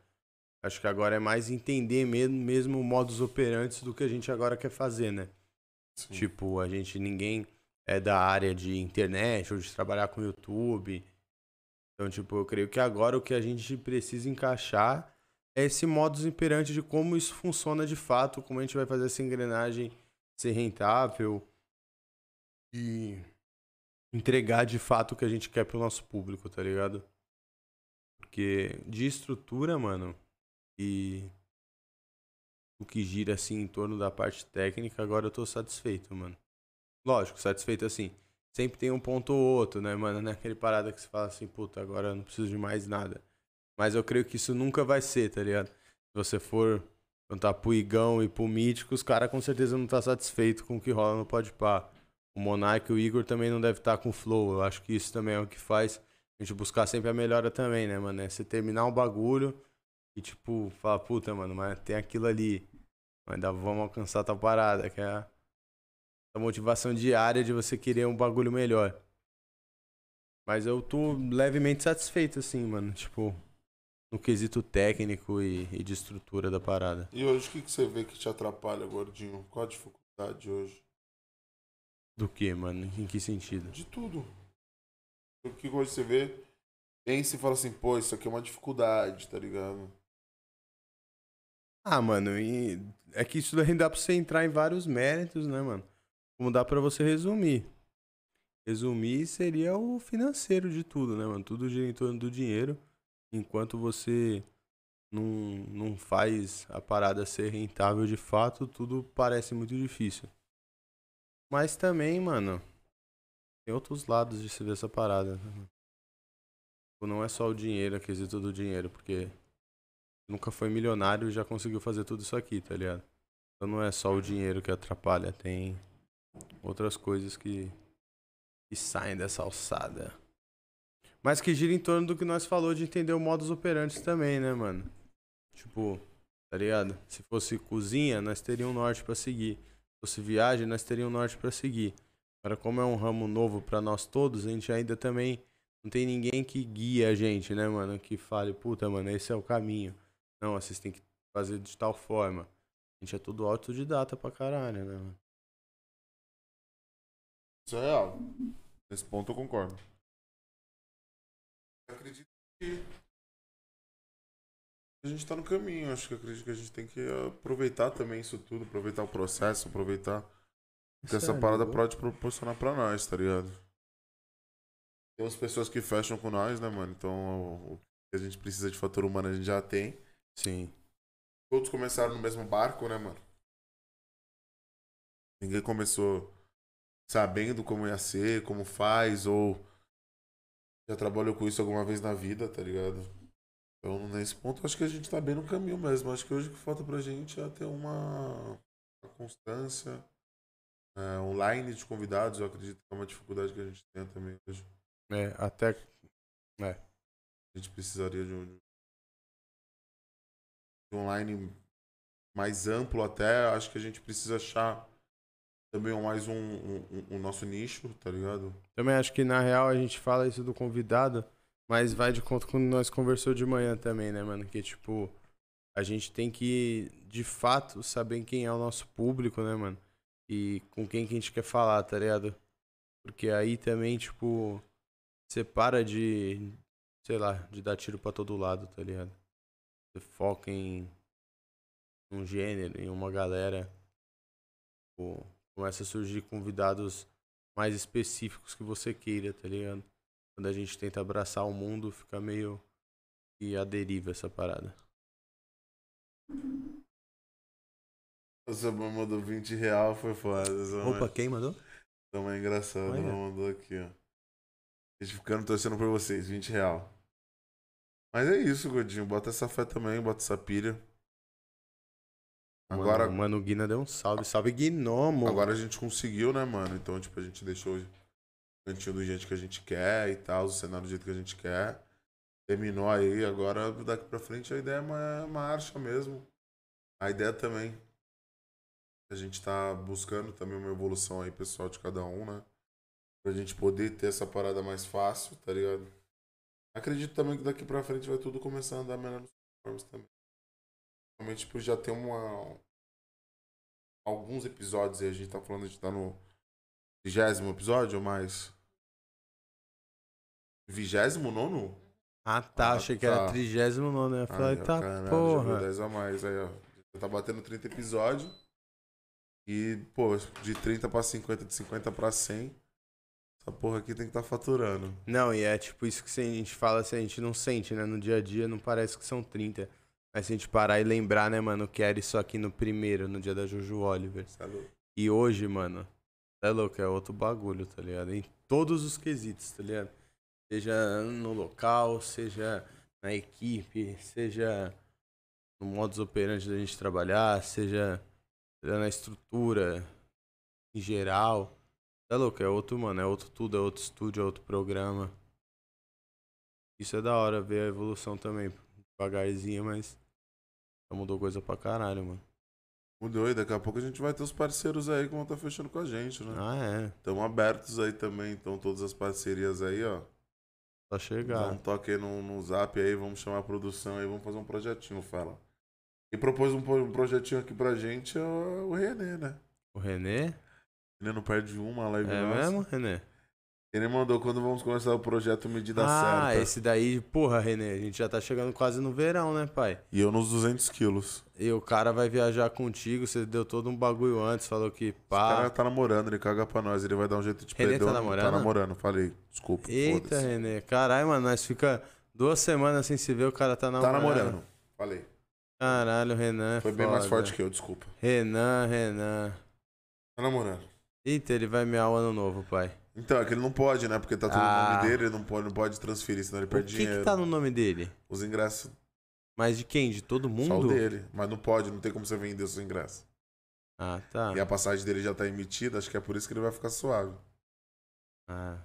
Acho que agora é mais entender mesmo, mesmo modus operandi do que a gente agora quer fazer, né? Sim. Tipo, a gente, ninguém é da área de internet ou de trabalhar com YouTube. Então, tipo, eu creio que agora o que a gente precisa encaixar é esse modus operandi de como isso funciona de fato, como a gente vai fazer essa engrenagem ser rentável. e entregar de fato o que a gente quer pro nosso público, tá ligado? Porque de estrutura, mano, e o que gira assim em torno da parte técnica, agora eu tô satisfeito, mano. Lógico, satisfeito assim. Sempre tem um ponto ou outro, né, mano? Naquele parada que você fala assim, puta, agora eu não preciso de mais nada. Mas eu creio que isso nunca vai ser, tá ligado? Se você for cantar pro Igão e pro Mítico, os caras com certeza não tá satisfeito com o que rola no Podpah. O Monark e o Igor também não deve estar com flow. Eu acho que isso também é o que faz a gente buscar sempre a melhora também, né, mano? É você terminar um bagulho e, tipo, falar, puta, mano, mas tem aquilo ali. Ainda vamos alcançar tal parada, que é a, a motivação diária de você querer um bagulho melhor. Mas eu tô levemente satisfeito, assim, mano. Tipo, no quesito técnico e, e de estrutura da parada. E hoje o que, que você vê que te atrapalha, gordinho? Qual a dificuldade hoje? Do que, mano? Em que sentido? De tudo. O que hoje você vê, pensa e fala assim, pô, isso aqui é uma dificuldade, tá ligado? Ah, mano, e é que isso daí dá pra você entrar em vários méritos, né, mano? Como dá pra você resumir. Resumir seria o financeiro de tudo, né, mano? Tudo gira em torno do dinheiro. Enquanto você não, não faz a parada ser rentável de fato, tudo parece muito difícil. Mas também, mano, tem outros lados de se ver essa parada. Né? Não é só o dinheiro, a quesito do dinheiro, porque nunca foi milionário e já conseguiu fazer tudo isso aqui, tá ligado? Então não é só o dinheiro que atrapalha, tem outras coisas que, que saem dessa alçada. Mas que gira em torno do que nós falou de entender o modus operandi também, né, mano? Tipo, tá ligado? Se fosse cozinha, nós teríamos um norte para seguir fosse viagem, nós teríamos norte para seguir. Agora, como é um ramo novo para nós todos, a gente ainda também não tem ninguém que guie a gente, né, mano? Que fale, puta, mano, esse é o caminho. Não, vocês têm que fazer de tal forma. A gente é tudo autodidata pra caralho, né, mano? Isso é real. Nesse ponto eu concordo. Eu acredito que a gente tá no caminho. Acho que acredito que a gente tem que aproveitar também isso tudo, aproveitar o processo, aproveitar que essa parada pode proporcionar pra nós, tá ligado? Tem as pessoas que fecham com nós, né, mano? Então o que a gente precisa de fator humano a gente já tem. Sim. Todos começaram no mesmo barco, né, mano? Ninguém começou sabendo como ia ser, como faz, ou já trabalhou com isso alguma vez na vida, tá ligado? Então, nesse ponto, acho que a gente tá bem no caminho mesmo. Acho que hoje o que falta pra gente é ter uma, uma constância. É, online de convidados, eu acredito que é uma dificuldade que a gente tem também hoje. É, até. É. A gente precisaria de um, de um online mais amplo até. Acho que a gente precisa achar também mais um, um, um, nosso nicho, tá ligado? Também acho que na real a gente fala isso do convidado mas vai de conta quando nós conversou de manhã também, né, mano? Que, tipo, a gente tem que, de fato, saber quem é o nosso público, né, mano? E com quem que a gente quer falar, tá ligado? Porque aí também, tipo, você para de, sei lá, de dar tiro pra todo lado, tá ligado? Você foca em um gênero, em uma galera. Tipo, começa a surgir convidados mais específicos que você queira, tá ligado? Quando a gente tenta abraçar o mundo, fica meio que a deriva essa parada. Essa mãe mandou 20 real, foi foda. Opa, mãe... quem mandou? Essa mãe engraçada, ela mandou aqui, ó. A gente ficando torcendo por vocês, 20 real. Mas é isso, Godinho. Bota essa fé também, bota essa pilha. Agora. Mano, mano, o Guina deu um salve. Salve, Gnomo. Agora a gente conseguiu, né, mano? Então, tipo, a gente deixou cantinho do jeito que a gente quer e tal, o cenário do jeito que a gente quer. Terminou aí, agora daqui pra frente a ideia é uma marcha mesmo. A ideia também. A gente tá buscando também uma evolução aí pessoal de cada um, né? Pra gente poder ter essa parada mais fácil, tá ligado? Acredito também que daqui pra frente vai tudo começar a andar melhor nos formas também. Realmente, tipo, já tem uma. Alguns episódios aí, a gente tá falando, a gente tá no Vigésimo episódio ou mais? Vigésimo nono? Ah, tá. Ah, achei tá. que era tá. trigésimo nono. Eu falei, Ai, tá, caralho, porra. 10 a mais. Aí, ó. Já tá batendo 30 episódios. E, pô, de 30 pra 50, de 50 pra 100, essa porra aqui tem que estar tá faturando. Não, e é tipo isso que a gente fala, assim, a gente não sente, né? No dia a dia não parece que são 30. Mas se a gente parar e lembrar, né, mano, que era isso aqui no primeiro, no dia da Juju Oliver. Sabe? E hoje, mano, é louco, é outro bagulho, tá ligado? Em todos os quesitos, tá ligado? Seja no local, seja na equipe, seja no modus operandi da gente trabalhar, seja, na estrutura em geral. É louco, é outro, mano, é outro tudo, é outro estúdio, é outro programa. Isso é da hora ver a evolução também, devagarzinho, mas mudou coisa pra caralho, mano. Mudou e daqui a pouco a gente vai ter os parceiros aí que vão estar tá fechando com a gente, né? Ah, é. Estamos abertos aí também, então todas as parcerias aí, ó. Só chegar. Dá um toque aí no, no zap aí, vamos chamar a produção aí, vamos fazer um projetinho, fala. E propôs um, um projetinho aqui pra gente é o Renê, né? O Renê? Renê não perde uma live É nossa. mesmo, Renê? Ele mandou quando vamos começar o projeto Medida ah, Certa. Ah, esse daí, porra, Renê, a gente já tá chegando quase no verão, né, pai? E eu nos 200 quilos. E o cara vai viajar contigo, você deu todo um bagulho antes, falou que pá. O cara tá namorando, ele caga pra nós, ele vai dar um jeito de Renê tá namorando? Tá namorando, falei, desculpa. Eita, Renê, caralho, mano, nós fica duas semanas sem se ver, o cara tá namorando. Tá namorando, falei. Caralho, Renan. Foi bem foda. mais forte que eu, desculpa. Renan, Renan. Tá namorando. Eita, ele vai mear o ano novo, pai. Então, é que ele não pode, né? Porque tá tudo ah. no nome dele, ele não pode, não pode transferir, senão ele perde que dinheiro. O que tá no nome dele? Os ingressos. Mas de quem? De todo mundo? Só o dele. Mas não pode, não tem como você vender os ingressos. Ah, tá. E a passagem dele já tá emitida, acho que é por isso que ele vai ficar suave. Ah.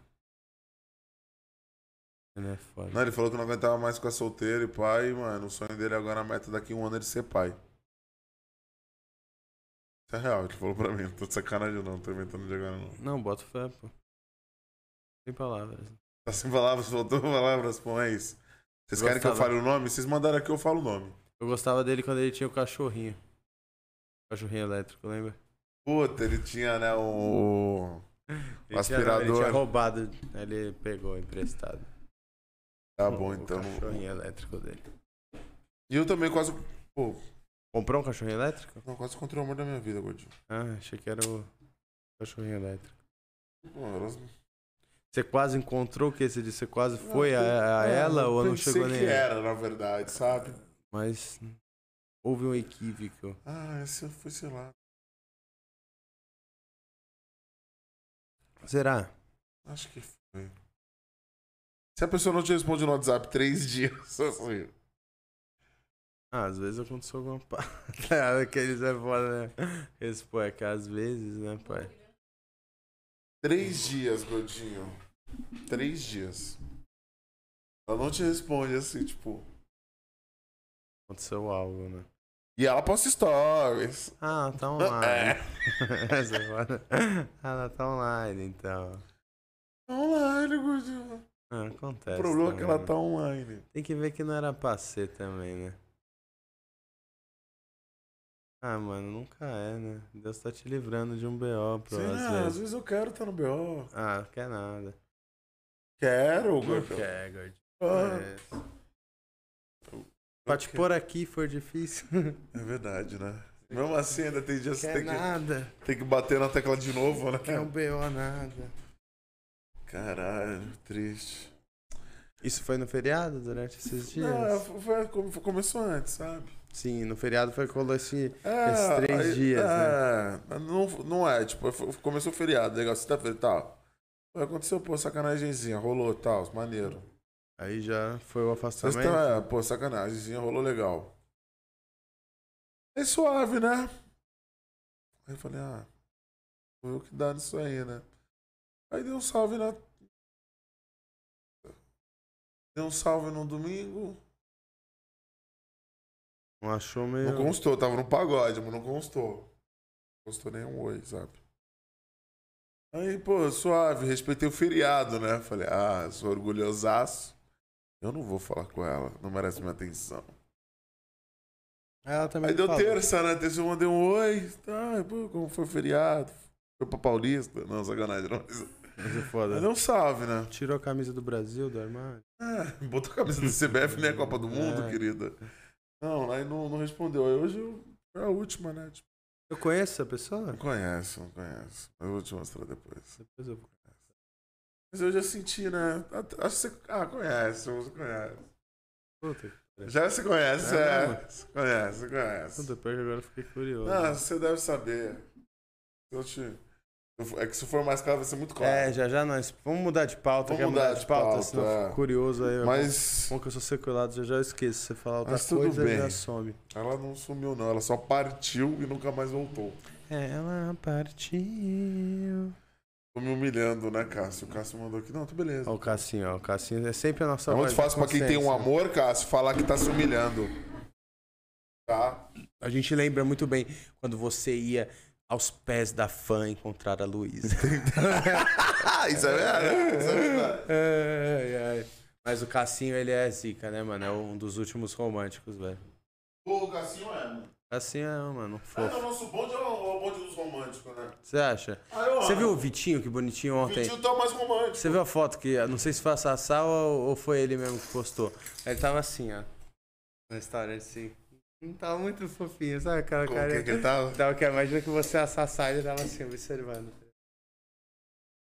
Ele é foda. Não, ele falou que não aguentava mais ficar solteiro e pai, mano. O sonho dele agora, a meta daqui a um ano é de ser pai. Isso é real, ele falou pra mim. Não tô de sacanagem não, não tô inventando de agora não. Não, bota fé, pô. Sem palavras. Tá sem palavras, faltou palavras, pô, é isso. Vocês querem que eu fale o nome? Vocês mandaram aqui, eu falo o nome. Eu gostava dele quando ele tinha o cachorrinho. O cachorrinho elétrico, lembra? Puta, ele tinha, né, o... o aspirador. Tinha, ele tinha roubado, ele pegou emprestado. Tá bom, então. O cachorrinho elétrico dele. E eu também quase... Pô... Comprou um cachorrinho elétrico? Não, quase encontrei o amor da minha vida, gordinho. Ah, achei que era o cachorrinho elétrico. Pô, elas... Você quase encontrou o que? Você disse? Você quase foi não, a, a é, ela ou não chegou nem? que era, na verdade, sabe? Mas houve um equívoco. Ah, esse foi, sei lá. Será? Acho que foi. Se a pessoa não te responde no WhatsApp três dias, assim. Ah, às vezes aconteceu alguma parada. Aqueles é foda, né? Esse, pô, é que às vezes, né, pai? Três dias, Godinho. Três dias. Ela não te responde assim, tipo. Aconteceu algo, né? E ela posta stories. Ah, tá online. É. ela tá online, então. Tá online, gordinho. Ah, acontece. O problema também. é que ela tá online. Tem que ver que não era pra ser também, né? Ah, mano, nunca é, né? Deus tá te livrando de um BO, pro Sim, às, vezes. às vezes eu quero estar tá no BO. Ah, não quer nada. Quero, Não Gordão. quer, Gordinho. Ah. É. Pra te pôr aqui for difícil. É verdade, né? Mesmo assim, ainda tem dias que tem nada. que, tem que bater na tecla de novo, né? Um BO nada. Caralho, triste. Isso foi no feriado durante esses dias? Não, foi, foi, começou antes, sabe? Sim, no feriado foi que rolou esse, é, esses três aí, dias, é, né? Não, não é, tipo, começou o feriado, legal, sexta-feira e tal. Aconteceu, pô, sacanagemzinha, rolou tal, maneiro. Aí já foi o afastamento. Então, é, pô, sacanagemzinha, rolou legal. É suave, né? Aí eu falei, ah, vou ver o que dá nisso aí, né? Aí deu um salve na. Deu um salve no domingo. Não achou meio. Não constou, tava no pagode, mas não constou. Não constou nenhum oi, sabe? Aí, pô, suave, respeitei o feriado, né? Falei, ah, sou orgulhosaço. Eu não vou falar com ela, não merece minha atenção. Ela também Aí deu falou. terça, né? Terça eu mandei um oi. Ah, pô, como foi o feriado? Foi pra Paulista? Não, sacanagem, não. Mas é foda. Deu um salve, né? Tirou a camisa do Brasil do armário. É, botou a camisa do CBF, né? Copa do Mundo, é. querida. Não, aí não, não respondeu. Aí hoje eu, foi a última, né? Tipo, Eu conheço essa pessoa? Não conheço, não conheço. Eu vou te mostrar depois. Depois eu... Mas eu já senti, né? Acho que você. Ah, conhece, você conhece. Puta, Já você conhece, É é. Você conhece, você conhece. puta, pior que agora eu fiquei curioso. Não, você deve saber. Eu te... É que se for mais caro vai ser muito caro. É, já já nós. Vamos mudar de pauta. Vamos Quer mudar, mudar de pauta? pauta, senão eu é. fico curioso aí. Mas Bom que eu sou sequelado, já já esqueço. Você falar outra Mas tudo coisa, bem. já some. ela não sumiu, não. Ela só partiu e nunca mais voltou. Ela partiu. Tô me humilhando, né, Cássio? O Cássio mandou aqui. Não, tô beleza. Ó, o Cassinho, ó. O Cassinho é sempre a nossa É muito fácil pra quem tem um amor, Cássio, falar que tá se humilhando. Tá? A gente lembra muito bem quando você ia aos pés da fã encontrar a Luísa. isso é verdade. Isso é verdade. ai, ai. Mas o Cassinho, ele é zica, né, mano? É um dos últimos românticos, velho. Pô, o Cassinho é, mano. Cassinho é, mano, Ah, não, fofo. nosso bonde é o, é o bonde dos românticos, né? Você acha? Ah, Você viu o Vitinho, que bonitinho O ontem? Vitinho tá mais romântico. Você viu a foto que, não sei se foi a Sassá ou, ou foi ele mesmo que postou. Ele tava assim, ó. No restaurante, assim. Não tava muito fofinho, sabe? Aquela Como cara. que, que tava? Tava que imagina que você é a Sassá e ele tava assim, observando.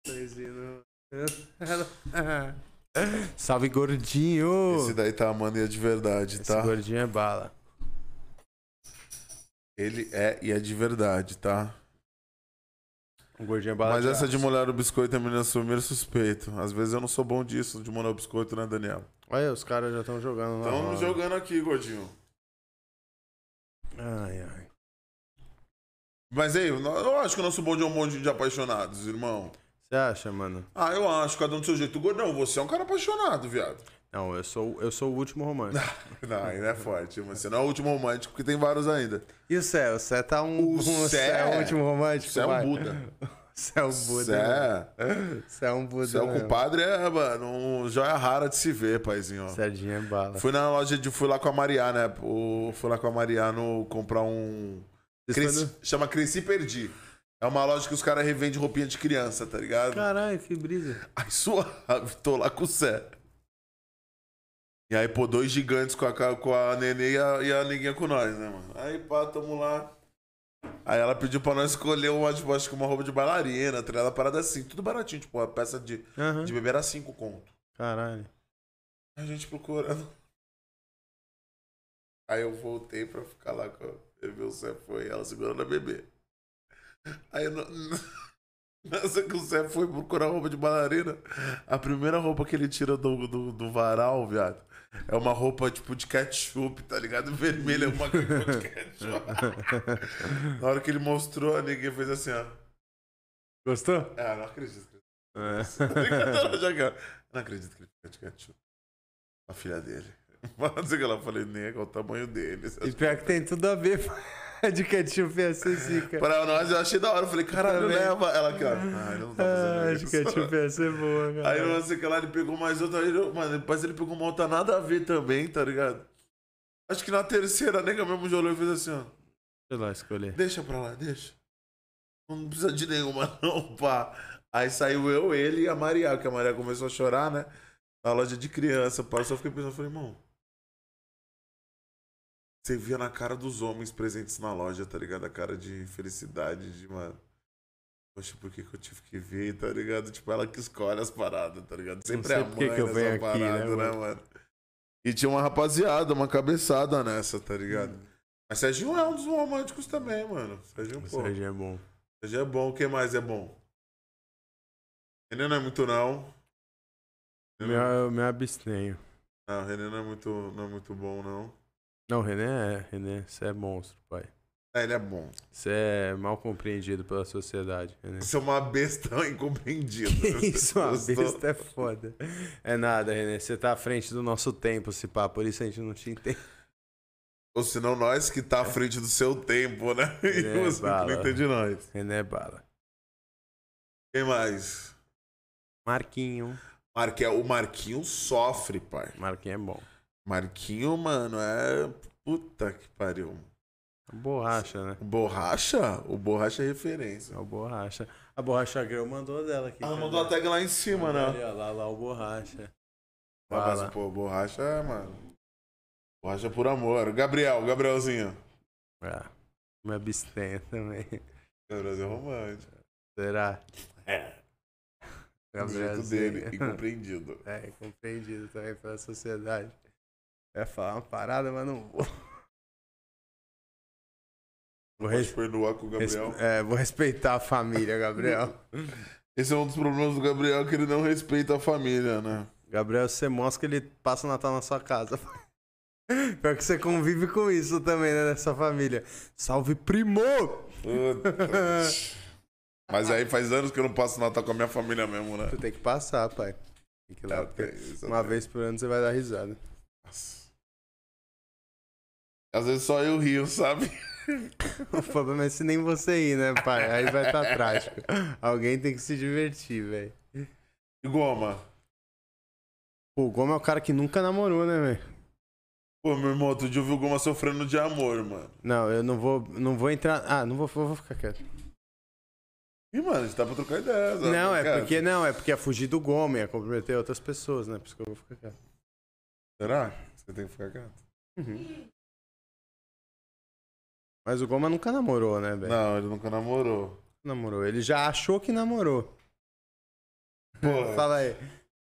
Sorrisinho. Salve, gordinho! Esse daí tá a mania de verdade, Esse tá? gordinho é bala. Ele é e é de verdade, tá? O gordinho é bala Mas essa de molhar o biscoito é menina assumir suspeito. Às vezes eu não sou bom disso, de molhar o biscoito, né, Daniel? Olha, os caras já estão jogando lá. Estamos jogando aqui, gordinho. Ai, ai. Mas aí, eu acho que o nosso bonde é um bonde de apaixonados, irmão. Você acha, mano? Ah, eu acho, cada um do seu jeito. Gordão, você é um cara apaixonado, viado. Não, eu sou, eu sou o último romântico. Não, ainda é forte. Você não é o último romântico, porque tem vários ainda. E o Cé? O Cé tá um. O Cé Cé- é o último romântico. Você é um. Buda. Você é um Buda. Você né? é, Você é um Buda. você é o mesmo. compadre, é, mano, um joia rara de se ver, paizinho. Sardinha é bala. Fui na loja de. Fui lá com a Mariá, né? O, fui lá com a Mariá no comprar um. Cresci- chama Cresci e Perdi. É uma loja que os caras revendem roupinha de criança, tá ligado? Caralho, que brisa. Aí suave, tô lá com o Sé. E aí, pô, dois gigantes com a, com a Nenê e a, e a Neguinha com nós, né, mano? Aí, pá, tamo lá. Aí ela pediu pra nós escolher uma, tipo, acho que uma roupa de bailarina, tá ligado? Uma parada assim, tudo baratinho, tipo, a peça de, Aham. de bebê era cinco conto. Caralho. A gente procurando. Aí eu voltei pra ficar lá com a bebê, o Sé foi, ela segurando a bebê. Aí no- nessa que o Sé foi procurar roupa de bailarina, a primeira roupa que ele tira do, do, do varal, viado, é uma roupa tipo de ketchup, tá ligado? Vermelha, uma cor de ketchup. Na hora que ele mostrou, a ninguém fez assim, ó. Gostou? Ah, não acredito. É. Quer- Não acredito que ele fica de ketchup. A filha dele. Mas que ela falei, nem é o tamanho dele. E pior que tem tudo a ver de ketchup e essa zica. Para nós, eu achei da hora. Eu falei, caralho, Também. leva. Ela aqui, ó. Ah, ele não tá Ah, de ketchup ia ser boa, cara. Aí não sei que lá, ele pegou mais outra. Aí, mano, depois ele pegou uma outra nada a ver também, tá ligado? Acho que na terceira, a nega mesmo já olhou e fez assim, ó. Deixa lá escolher. Deixa pra lá, deixa. Não precisa de nenhuma, não, pá. Aí saiu eu, ele e a Maria, que a Maria começou a chorar, né? Na loja de criança, pá. Eu só fiquei pensando, eu falei, irmão. Você via na cara dos homens presentes na loja, tá ligado? A cara de felicidade, de, mano. Poxa, por que, que eu tive que ver, tá ligado? Tipo, ela que escolhe as paradas, tá ligado? Sempre é a mãe que eu nessa venho aqui, né, parada, né, mano? mano? E tinha uma rapaziada, uma cabeçada nessa, tá ligado? Mas Serginho é um dos românticos também, mano. Serginho, O pô. Sérgio é bom. Serginho é bom. O que mais é bom? Renan não é muito, não. Meu, eu me abstenho. Não, Renan não é muito, não é muito bom, não. Não, René é. René, você é monstro, pai. É, ele é bom. Você é mal compreendido pela sociedade, René. Você é uma besta incompreendida. Isso, uma Gostou? besta é foda. É nada, René. Você tá à frente do nosso tempo, se pá. Por isso a gente não te entende. Ou senão nós que tá à frente do seu tempo, né? E É, você bala. não entende nós. René é bala. Quem mais? Marquinho. Marque... O Marquinho sofre, pai. Marquinho é bom. Marquinho, mano, é. Puta que pariu. Borracha, né? Borracha? O Borracha é referência. É o Borracha. A Borracha Girl mandou dela aqui. Ela cadê? mandou a tag lá em cima, né? ali, ó, lá, lá o Borracha. Ah, mas, pô, borracha é, mano. Borracha por amor. Gabriel, Gabrielzinho. É. Me abstenho também. Gabriel é romântico. Será? É. Do Gabriel jeito dele, incompreendido. É, compreendido também pela sociedade. É falar uma parada, mas não vou. Vou, res- perdoar com o Gabriel. respe- é, vou respeitar a família, Gabriel. Esse é um dos problemas do Gabriel, que ele não respeita a família, né? Gabriel, você mostra que ele passa o Natal na sua casa. Pior que você convive com isso também, né, nessa família. Salve, primo! Mas aí faz anos que eu não passo Natal com a minha família mesmo, né? Tu tem que passar, pai. Tem que ir lá, É, porque isso uma vez por ano você vai dar risada. Nossa. Às vezes só eu rio, sabe? O problema é se nem você ir, né, pai? Aí vai estar trágico. Alguém tem que se divertir, velho. E goma? O Goma é o cara que nunca namorou, né, velho? Pô, meu irmão, outro dia eu vi o Goma sofrendo de amor, mano. Não, eu não vou, não vou entrar. Ah, não vou, vou ficar quieto. Ih, mano, a gente tá pra trocar ideia. sabe? Não, é porque não, é porque é fugir do Goma, é comprometer outras pessoas, né? Por isso que eu vou ficar quieto. Será? Você tem que ficar quieto. Uhum. Mas o Goma nunca namorou, né, velho? Não, ele nunca namorou. Namorou. Ele já achou que namorou. Pô, Fala aí.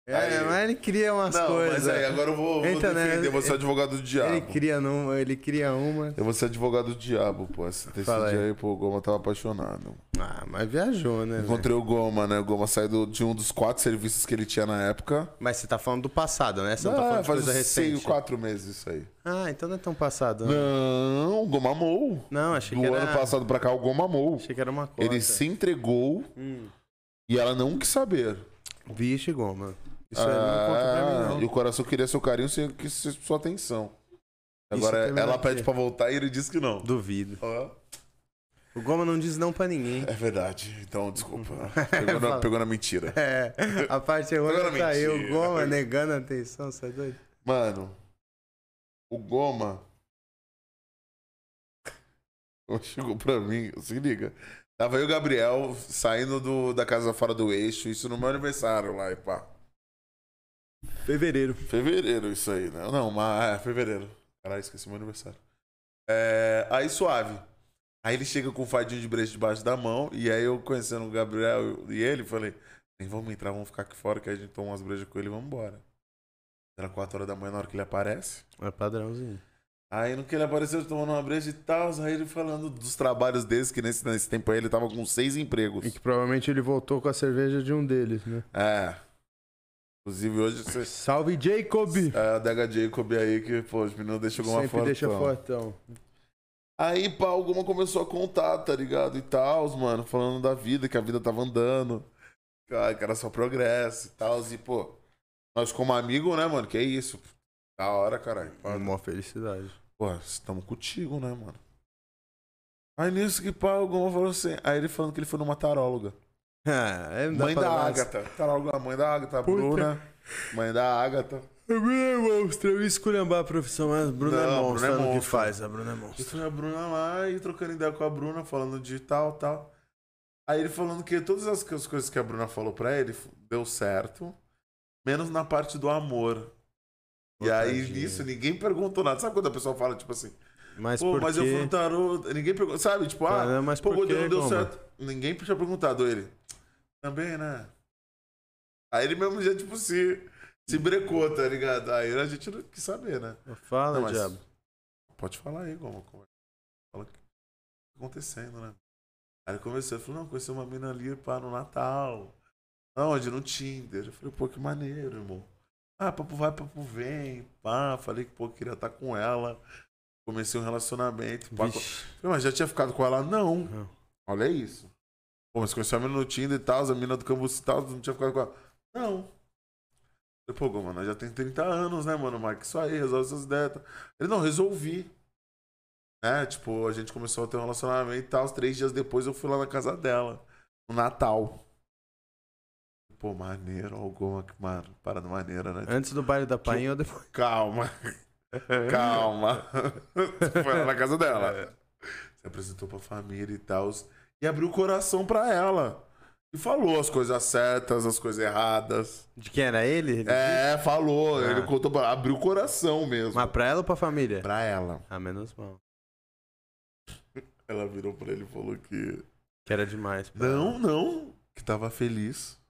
É, Aí. mas ele cria umas não, coisas. mas aí agora eu vou, vou né? defender, eu vou ser advogado do diabo. Ele cria numa, ele cria uma. Eu vou ser advogado do diabo, pô. Esse, esse aí. dia aí, pô, o Goma tava apaixonado. Ah, mas viajou, né? Encontrei o Goma, né? O Goma saiu do- de um dos quatro serviços que ele tinha na época. Mas você tá falando do passado, né? Você não, tá Ah, falando de faz coisa uns seis, recente. quatro meses isso aí. Ah, então não é tão passado. Não, Não, o Goma amou. não achei Do que era. ano passado pra cá, o Goma amou. Achei que era uma coisa. Ele se entregou Hum. e ela não quis saber. Vixe, Goma. Isso aí não conta pra mim, Ah, não. E o coração queria seu carinho, sem quis sua atenção. Agora ela pede pra voltar e ele diz que não. Duvido. Ó, O Goma não diz não pra ninguém. É verdade. Então, desculpa. Pegou na, pegou na mentira. É, a parte Agora tá aí. O. Goma negando a atenção, você é doido? Mano, o Goma chegou pra mim, se liga. Tava eu e o Gabriel saindo do, da casa fora do eixo, isso no meu aniversário lá, e pá. Fevereiro. Fevereiro, isso aí, né? Não, mas é fevereiro. Caralho, esqueci meu aniversário. É, aí suave. Aí ele chega com o fadinho de brejo debaixo da mão, e aí eu conhecendo o Gabriel e ele, falei, nem vamos entrar, vamos ficar aqui fora, que a gente toma umas brejas com ele e vamos embora. Era 4 horas da manhã na hora que ele aparece. É padrãozinho. Aí no que ele apareceu, tomando uma breja e tal, aí ele falando dos trabalhos deles, que nesse, nesse tempo aí ele tava com seis empregos. E que provavelmente ele voltou com a cerveja de um deles, né? É. Inclusive hoje você. Salve, Jacob! É a Dega Jacob aí que, pô, os meninos deixam alguma Sempre foto. deixa fortão. Aí, pá, alguma começou a contar, tá ligado? E tal, mano, falando da vida, que a vida tava andando. Cara, que era só progresso e tal. E, pô, nós como amigo, né, mano? Que é isso. Da hora, caralho. Uma felicidade. Pô, estamos contigo, né, mano? Aí nisso que pá, o Goma falou assim. Aí ele falando que ele foi numa taróloga. É, dá Mãe da Ágata. Taróloga, mãe da Ágata, a Puta. Bruna. Mãe da Ágata. A Bruna é monstro. Eu ia esculhambar a profissão, mas a Bruna é Não, a monstro. Bruna é que faz, a Bruna é monstro. foi a Bruna lá e trocando ideia com a Bruna, falando de tal, tal. Aí ele falando que todas as, as coisas que a Bruna falou pra ele deu certo, menos na parte do amor. E aí tadinho. nisso ninguém perguntou nada. Sabe quando a pessoa fala, tipo assim, Mas pô, por mas eu fui tarô, ninguém perguntou, sabe? Tipo, ah, Ah, mas pô, por o quê, não deu Goma? certo. Ninguém tinha perguntado ele. Também, né? Aí ele mesmo já, tipo, se, se brecou, tá ligado? Aí a gente não quis saber, né? Fala, Não, mas- diabo. Pode falar aí, Goma. como é- Fala o que tá acontecendo, né? Aí ele começou, ele falou, não, conheci uma mina ali, pá, no Natal. Aonde? No Tinder. Eu falei, pô, que maneiro, irmão. Ah, papo vai, papo vem, pá. Falei que, pô, queria estar com ela. Comecei um relacionamento, pá. Falei, mas já tinha ficado com ela? Não. Não. Olha isso. Pô, mas conheceu a mina no Tinder e tal, a mina do Cambuci e tal, não tinha ficado com ela. Não. Falei, pô, nós já tem 30 anos, né, mano? Marca isso aí, resolve essas ideias. Ele, não, resolvi. Né? Tipo, a gente começou a ter um relacionamento e tal. Três dias depois eu fui lá na casa dela. No Natal. Pô, maneiro, que mano, parada maneira, né? Antes do baile da Painha ou depois? Calma, calma. Foi lá na casa dela. É. Se apresentou pra família e tal. E abriu o coração pra ela. E falou as coisas certas, as coisas erradas. De quem era ele? Ele É, falou. Ah. Ele contou pra abriu o coração mesmo. Mas pra ela ou pra família? Pra ela. Ah, menos mal. ela virou pra ele e falou que. Que era demais. pra Não, ela. não. Que tava feliz.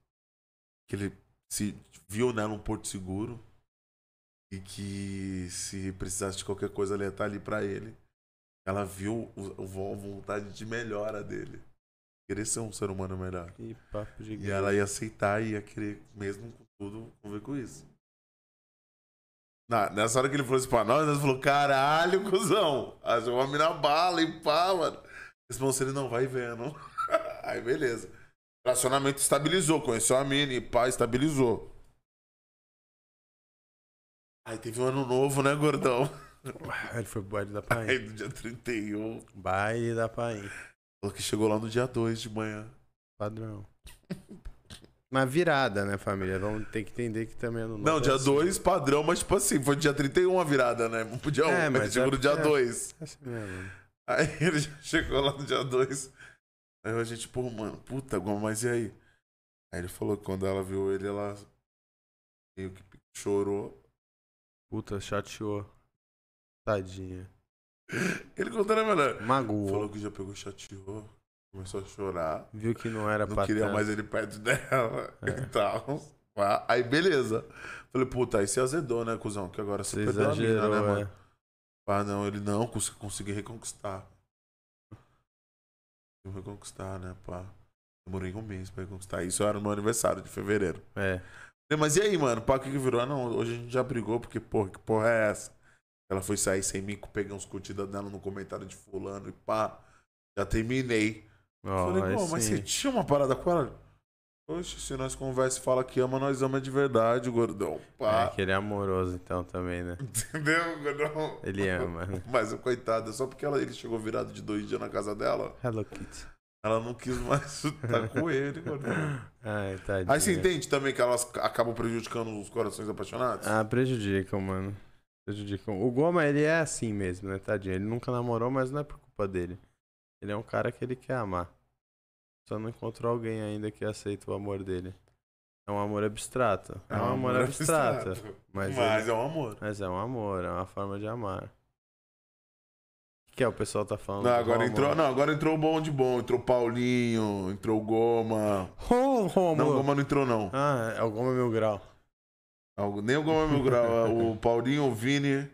Que ele se viu nela um porto seguro. E que se precisasse de qualquer coisa, ela ia estar ali pra ele. Ela viu a vontade de melhora dele. Querer ser um ser humano melhor. Que papo E ela ia aceitar e ia querer, mesmo com tudo, conviver com isso. Na, nessa hora que ele falou isso pra nós, nós falou, caralho, cuzão. Achou uma mina bala e pá, mano. Esse moço, ele não vai vendo. Aí, beleza. Relacionamento estabilizou, conheceu a mina e pá, estabilizou. Aí teve um ano novo, né, gordão? Aí Ele foi pro baile da Aí Paim. no dia 31. Baile da Paim. Falou que chegou lá no dia 2 de manhã. Padrão. Mas virada, né, família? Vamos ter que entender que também é no Não, dia 2, padrão, mas tipo assim, foi dia 31 a virada, né? Não podia É, um, mas chegou é no dia porque- 2. É assim mesmo. Aí ele já chegou lá no dia 2. Aí a gente, pô, mano, puta, mas e aí? Aí ele falou que quando ela viu ele, ela meio que chorou. Puta, chateou. Tadinha. Ele contou, né, melhor? Magoou. Falou que já pegou, chateou, começou a chorar. Viu que não era Não pra queria tanto. mais ele perto dela É. e tal. Aí, beleza. Falei, puta, aí você azedou, né, cuzão? Que agora você, perdeu a mina, né, é. mano? Ah, não, ele não, cons consegui reconquistar. Consegui reconquistar, né, pá. Demorei um mês pra reconquistar. Isso era no meu aniversário de fevereiro. É. Mas e aí, mano? Pá, o que que virou? Ah, não, hoje a gente já brigou, porque, porra, que porra é essa? Ela foi sair sem mim, peguei uns curtidas dela no comentário de fulano e pá. Já terminei. Ó, Falei, pô, mas sim. você tinha uma parada com ela? Oxe, se nós conversa e fala que ama, nós ama de verdade, gordão. É Pá. que ele é amoroso então também, né? Entendeu, gordão? Ele ama. né? Mas, coitada, só porque ela, ele chegou virado de dois dias na casa dela, Hello Kitty. ela não quis mais estar com ele, gordão. Ai, tadinha. Aí você entende também que elas acabam prejudicando os corações apaixonados? Ah, prejudicam, mano. Prejudicam. O Goma, ele é assim mesmo, né, tadinho? Ele nunca namorou, mas não é por culpa dele. Ele é um cara que ele quer amar. Só não encontrou alguém ainda que aceita o amor dele. É um amor abstrato. É, um amor, abstrato. Mas, Mas ele- é um amor. mas é um amor, é uma forma de amar. O que, que é o pessoal tá falando? Não, agora entrou, não, agora entrou o bom de bom. Entrou o Paulinho, entrou o Goma. Rômulo! Não, o Goma não entrou, não. Ah, é o Goma Mil Grau. Algo- Nem o Mil Grau. é o Paulinho, o Vini.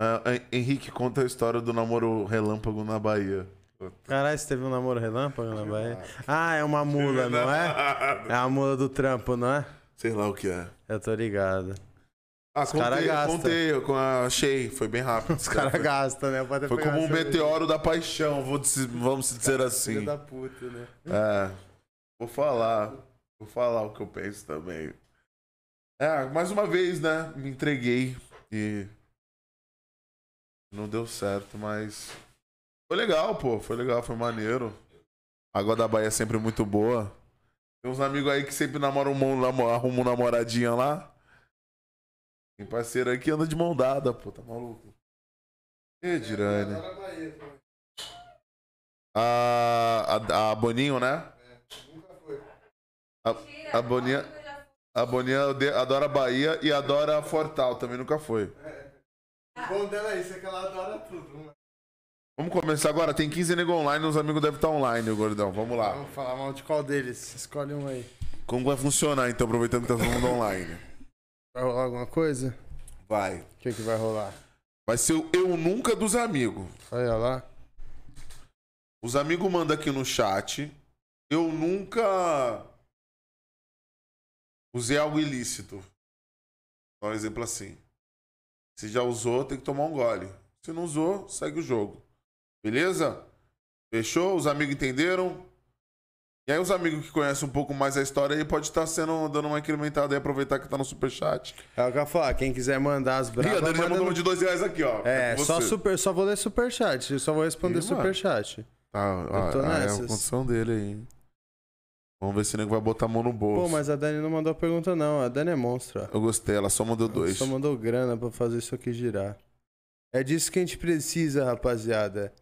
Hen- Henrique conta a história do namoro relâmpago na Bahia. Caralho, você teve um namoro relâmpago na Bahia? Ah, é uma mula, não é? É a mula do trampo, não é? Sei lá o que é. Eu tô ligado. Ah, Os cara contei, contei, eu achei, foi bem rápido. Os caras gastam, né? Pode Foi como um meteoro da paixão, vou dizer- vamos dizer Filho assim. da puta, né? É, vou falar, vou falar o que eu penso também. É, mais uma vez, né, me entreguei e não deu certo, mas foi legal, pô, foi legal, foi maneiro. A água da Bahia é sempre muito boa. Tem uns amigos aí que sempre namoram, um- arrumam namoradinha lá. Tem parceiro aí que anda de mão dada, pô, tá maluco? E Dirane? A, a, a Boninho, né? A, a Boninha, a Boninha adora Bahia e adora Fortal, também nunca foi. O bom dela é isso, é que ela adora tudo. Vamos começar agora, tem 15 nego online, os amigos devem estar online, gordão. Vamos lá. Vamos falar mal de qual deles? Escolhe um aí. Como vai funcionar então, aproveitando que tá todo mundo online? Vai rolar alguma coisa? Vai. O que, que vai rolar? Vai ser o Eu Nunca dos Amigos. Olha lá. Os amigos mandam aqui no chat. Eu nunca usei algo ilícito. Dá um exemplo assim. Se já usou, tem que tomar um gole. Se não usou, segue o jogo. Beleza? Fechou? Os amigos entenderam? E aí os amigos que conhecem um pouco mais a história aí pode estar sendo dando uma incrementada e aproveitar que tá no superchat. É o que eu ia falar. Quem quiser mandar as Ih, a bravas. Dani já mandou no... de dois reais aqui, ó. É, com só, super, só vou ler superchat. Eu só vou responder Ih, superchat. Ah, ah, tô ah, é a nessas. condição dele aí. Vamos ver se o nego vai botar a mão no bolso. Pô, mas a Dani não mandou pergunta, não. A Dani é monstro. ó. Eu gostei, ela só mandou dois. Só mandou grana pra fazer isso aqui girar. É disso que a gente precisa, rapaziada.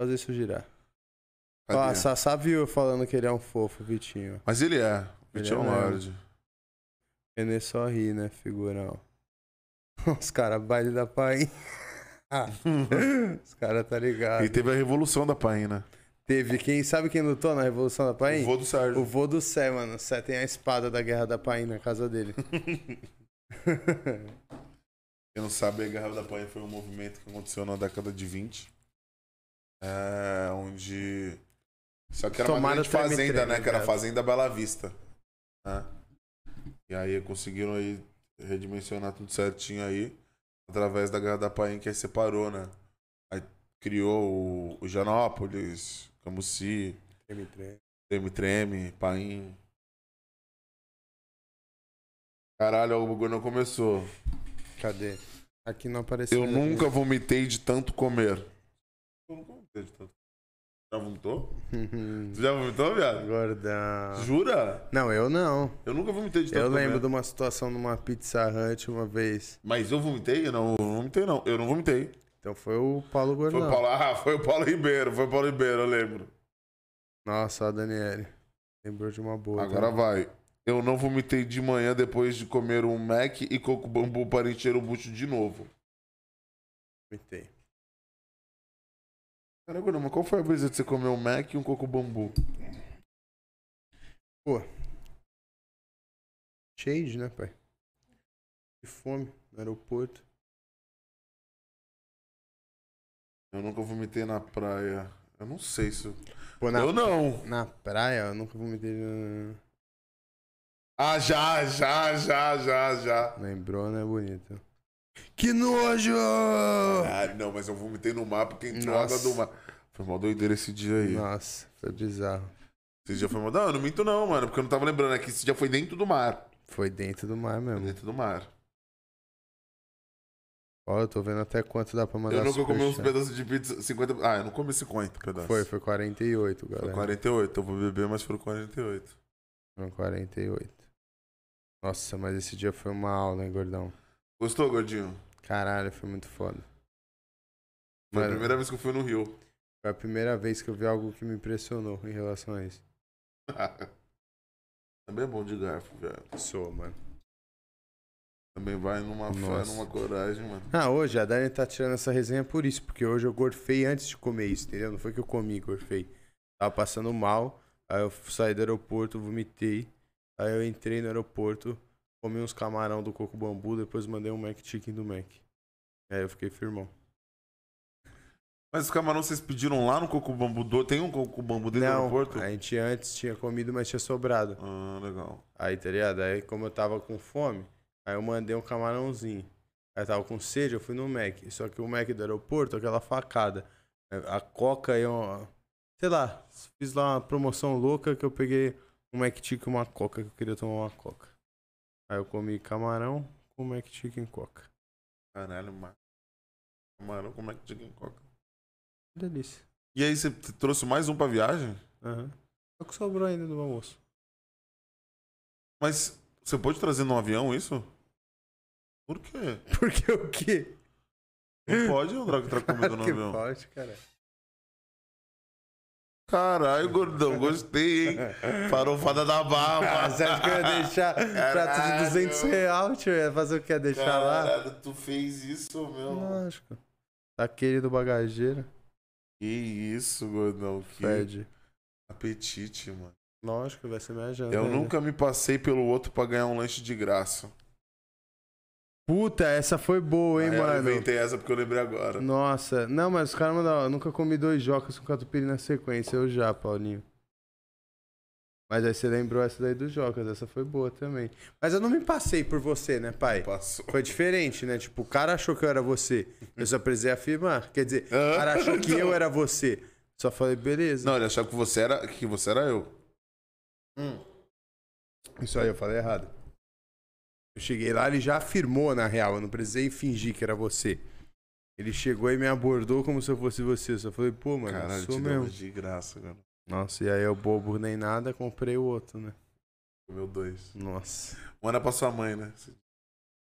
Fazer isso girar. Ó, a Sassá viu eu falando que ele é um fofo, Vitinho. Mas ele é. Ele Vitinho é um é. Lorde. Renê só ri, né, figurão? Os caras, baile da pai. Os caras tá ligado. E teve a revolução da Paina. Teve quem sabe quem lutou na Revolução da Paim? O vô do Sérgio. O vô do Sé, mano. Sé tem a espada da Guerra da Paim na casa dele. Quem não sabe, a Guerra da Paina foi um movimento que aconteceu na década de 20. É, onde. Só que era Tomaram uma grande fazenda, né? Que era a. Fazenda Bela Vista. né? E aí conseguiram aí redimensionar tudo certinho aí. Através da Guerra da Paim, que aí separou, né? Aí criou o, o Janópolis, Camusi, Treme, treme. Treme Treme, Paim. Caralho, o bagulho não começou. Cadê? Aqui não apareceu. Eu nunca vomitei de tanto comer. Eu nunca vomitei de tanto. Já vomitou? Você já vomitou, viado? Gordão. Jura? Não, eu não. Eu nunca vomitei de tanto Eu lembro comer. de uma situação numa Pizza Hut uma vez. Mas eu vomitei? Eu não vomitei, não. Eu não vomitei. Então foi o Paulo Foi Gordão. o Paulo, ah, foi o Paulo Ribeiro. Foi o Paulo Ribeiro, eu lembro. Nossa, ó, Daniele. Lembrou de uma boa. Agora tá? vai. Eu não vomitei de manhã depois de comer um Mac e coco bambu para encher o bucho de novo. Vomitei. Caramba, mas qual foi a vez que você comeu um Mac e um coco bambu? Shade, né, pai? De fome no aeroporto. Eu nunca vomitei na praia. Eu não sei se. eu- Pô, na, Eu não. na praia, eu nunca vomitei. na- Ah, já, já, já, já, já. Lembrou, né, bonito? Que nojo! Caralho, não, mas eu vomitei no mar porque entrou Nossa. água do mar. Foi mal doideira esse dia aí. Nossa, foi bizarro. Esse dia foi mal. Não, eu não minto não, mano, porque eu não tava lembrando. É que esse dia foi dentro do mar. Foi dentro do mar Foi mesmo. dentro do mar. Ó, eu tô vendo até quanto dá pra mandar eu nunca comi uns pedaços de pizza 50. Ah, eu não comi 50 pedaços. Foi, foi 48, Foi galera. 48. Eu vou beber, mas foram 48. Foi 48. Nossa, mas esse dia foi uma aula, hein, gordão? Gostou, gordinho? Caralho, foi muito foda. Foi a primeira vez que eu fui no Rio. Foi a primeira vez que eu vi algo que me impressionou em relação a isso. Também é bom de garfo, velho. Sou, mano. Também vai numa fé, numa coragem, mano. Ah, hoje a Dani tá tirando essa resenha por isso, porque hoje eu gorfei antes de comer isso, entendeu? Não foi que eu comi e gorfei. Tava passando mal, aí eu saí do aeroporto, vomitei. Aí eu entrei no aeroporto, comi uns camarão do coco bambu, depois mandei um Mac Chicken do Mac. Aí eu fiquei firmão. Mas os camarões vocês pediram lá no Coco Bambu? do- Tem um Coco Bambu dentro do Não, aeroporto? a gente antes tinha comido, mas tinha sobrado. Ah, legal. Aí, tá ligado? Aí, como eu tava com fome, aí eu mandei um camarãozinho. Aí tava com sede, eu fui no Mac. Só que o Mac do aeroporto, aquela facada. A Coca e uma... Sei lá, fiz lá uma promoção louca que eu peguei um Mac Chicken e uma Coca, que eu queria tomar uma Coca. Aí eu comi camarão com Mac Chicken e Coca. Caralho, mano. Camarão, é que tinha em coca? Delícia. E aí você trouxe mais um pra viagem? Aham. Só que sobrou ainda do almoço. Mas você pode trazer no avião isso? Por quê? Porque o quê? Não pode o Drago entrar comida no avião. pode, cara. Caralho, gordão, gostei, hein? Farofada da Ah, barba. você acha que eu ia deixar prato de Caralho. 200 reais, tio? Ia fazer o que? Ia deixar lá? Caralho, tu fez isso, meu. Lógico. Aquele do bagageiro. Que isso, gordão. Que Fede. apetite, mano. Lógico, vai ser minha janta. Eu ainda. nunca me passei pelo outro pra ganhar um lanche de graça. Puta, essa foi boa, hein, Aí Eu mano? inventei essa porque eu lembrei agora. Nossa. Não, mas os caras mandaram. Eu nunca comi dois jocas com catupiry na sequência. Eu já, Paulinho. Mas aí você lembrou essa daí dos jocas. Essa foi boa também. Mas eu não me passei por você, né, pai? Passou. Foi diferente, né? Tipo, o cara achou que eu era você. Eu só precisei afirmar. Quer dizer, o cara achou que eu era você. Só falei, beleza. Não, ele achava que você era, que você era eu. Isso aí, eu falei errado. Eu cheguei lá, ele já afirmou, na real. Eu não precisei fingir que era você. Ele chegou e me abordou como se eu fosse você. Eu só falei, pô, mano, Caralho, sou mesmo. de graça, cara. Nossa, e aí eu bobo nem nada, comprei o outro, né? Meu dois. Nossa. Manda pra sua mãe, né?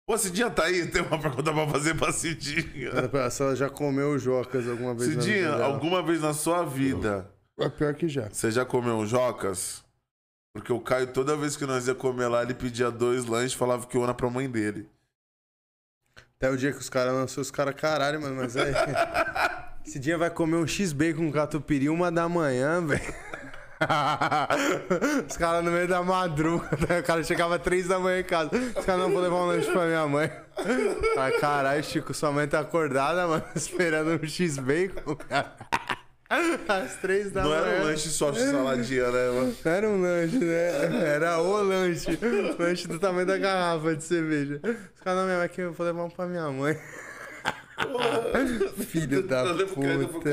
Pô, Cidinha tá aí, tem uma pergunta pra fazer pra Cidinha. A senhora já comeu jocas alguma vez na Cidinha, vida dela? alguma vez na sua vida, É pior que já. você já comeu jocas? Porque o Caio, toda vez que nós ia comer lá, ele pedia dois lanches e falava que era pra mãe dele. Até o dia que os caras lançou os caras, caralho, mano, mas aí. Esse dia vai comer um X-Bacon com catupiry uma da manhã, velho. Os caras no meio da madruga, o cara chegava três da manhã em casa. Os caras não vão levar um lanche pra minha mãe. Ai, caralho, Chico, sua mãe tá acordada, mano, esperando um X-Bacon. Às três da Não manhã. era um lanche só de saladinha, né, mano? Não era um lanche, né? Era o lanche. lanche do tamanho da garrafa de cerveja. Os caras, não, minha mãe, que eu vou levar um pra minha mãe. Filho da que ainda foi puta.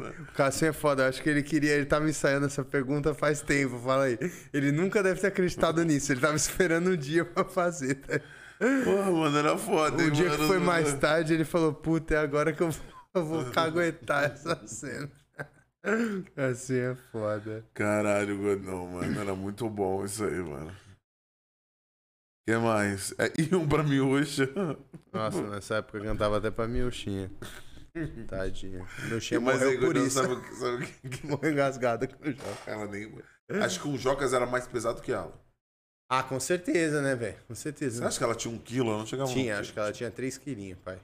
né? O Cassim é foda, eu acho que ele queria, ele tava ensaiando essa pergunta faz tempo, fala aí. Ele nunca deve ter acreditado nisso, ele tava esperando um dia pra fazer. Tá? Porra, mano, era foda, Um hein, dia que mano? foi mais tarde, ele falou, puta, é agora que eu vou, eu vou caguetar essa cena. Assim é foda. Caralho, Godão, mano. Era muito bom isso aí, mano. O que mais? É, e um pra miúcha. Nossa, nessa época eu cantava até pra Miuxinha. Tadinha. Miuxinha Mas aí, morreu por Godão, isso. sabe, o que- sabe o que Morreu engasgada com o Joca. ela nem... Acho que o Jocas era mais pesado que ela. Ah, com certeza, né, velho? Com Você certeza. acha que ela tinha um quilo? Ela não chegava a um Tinha, quilo. acho que ela tinha 3 quilinhos, pai.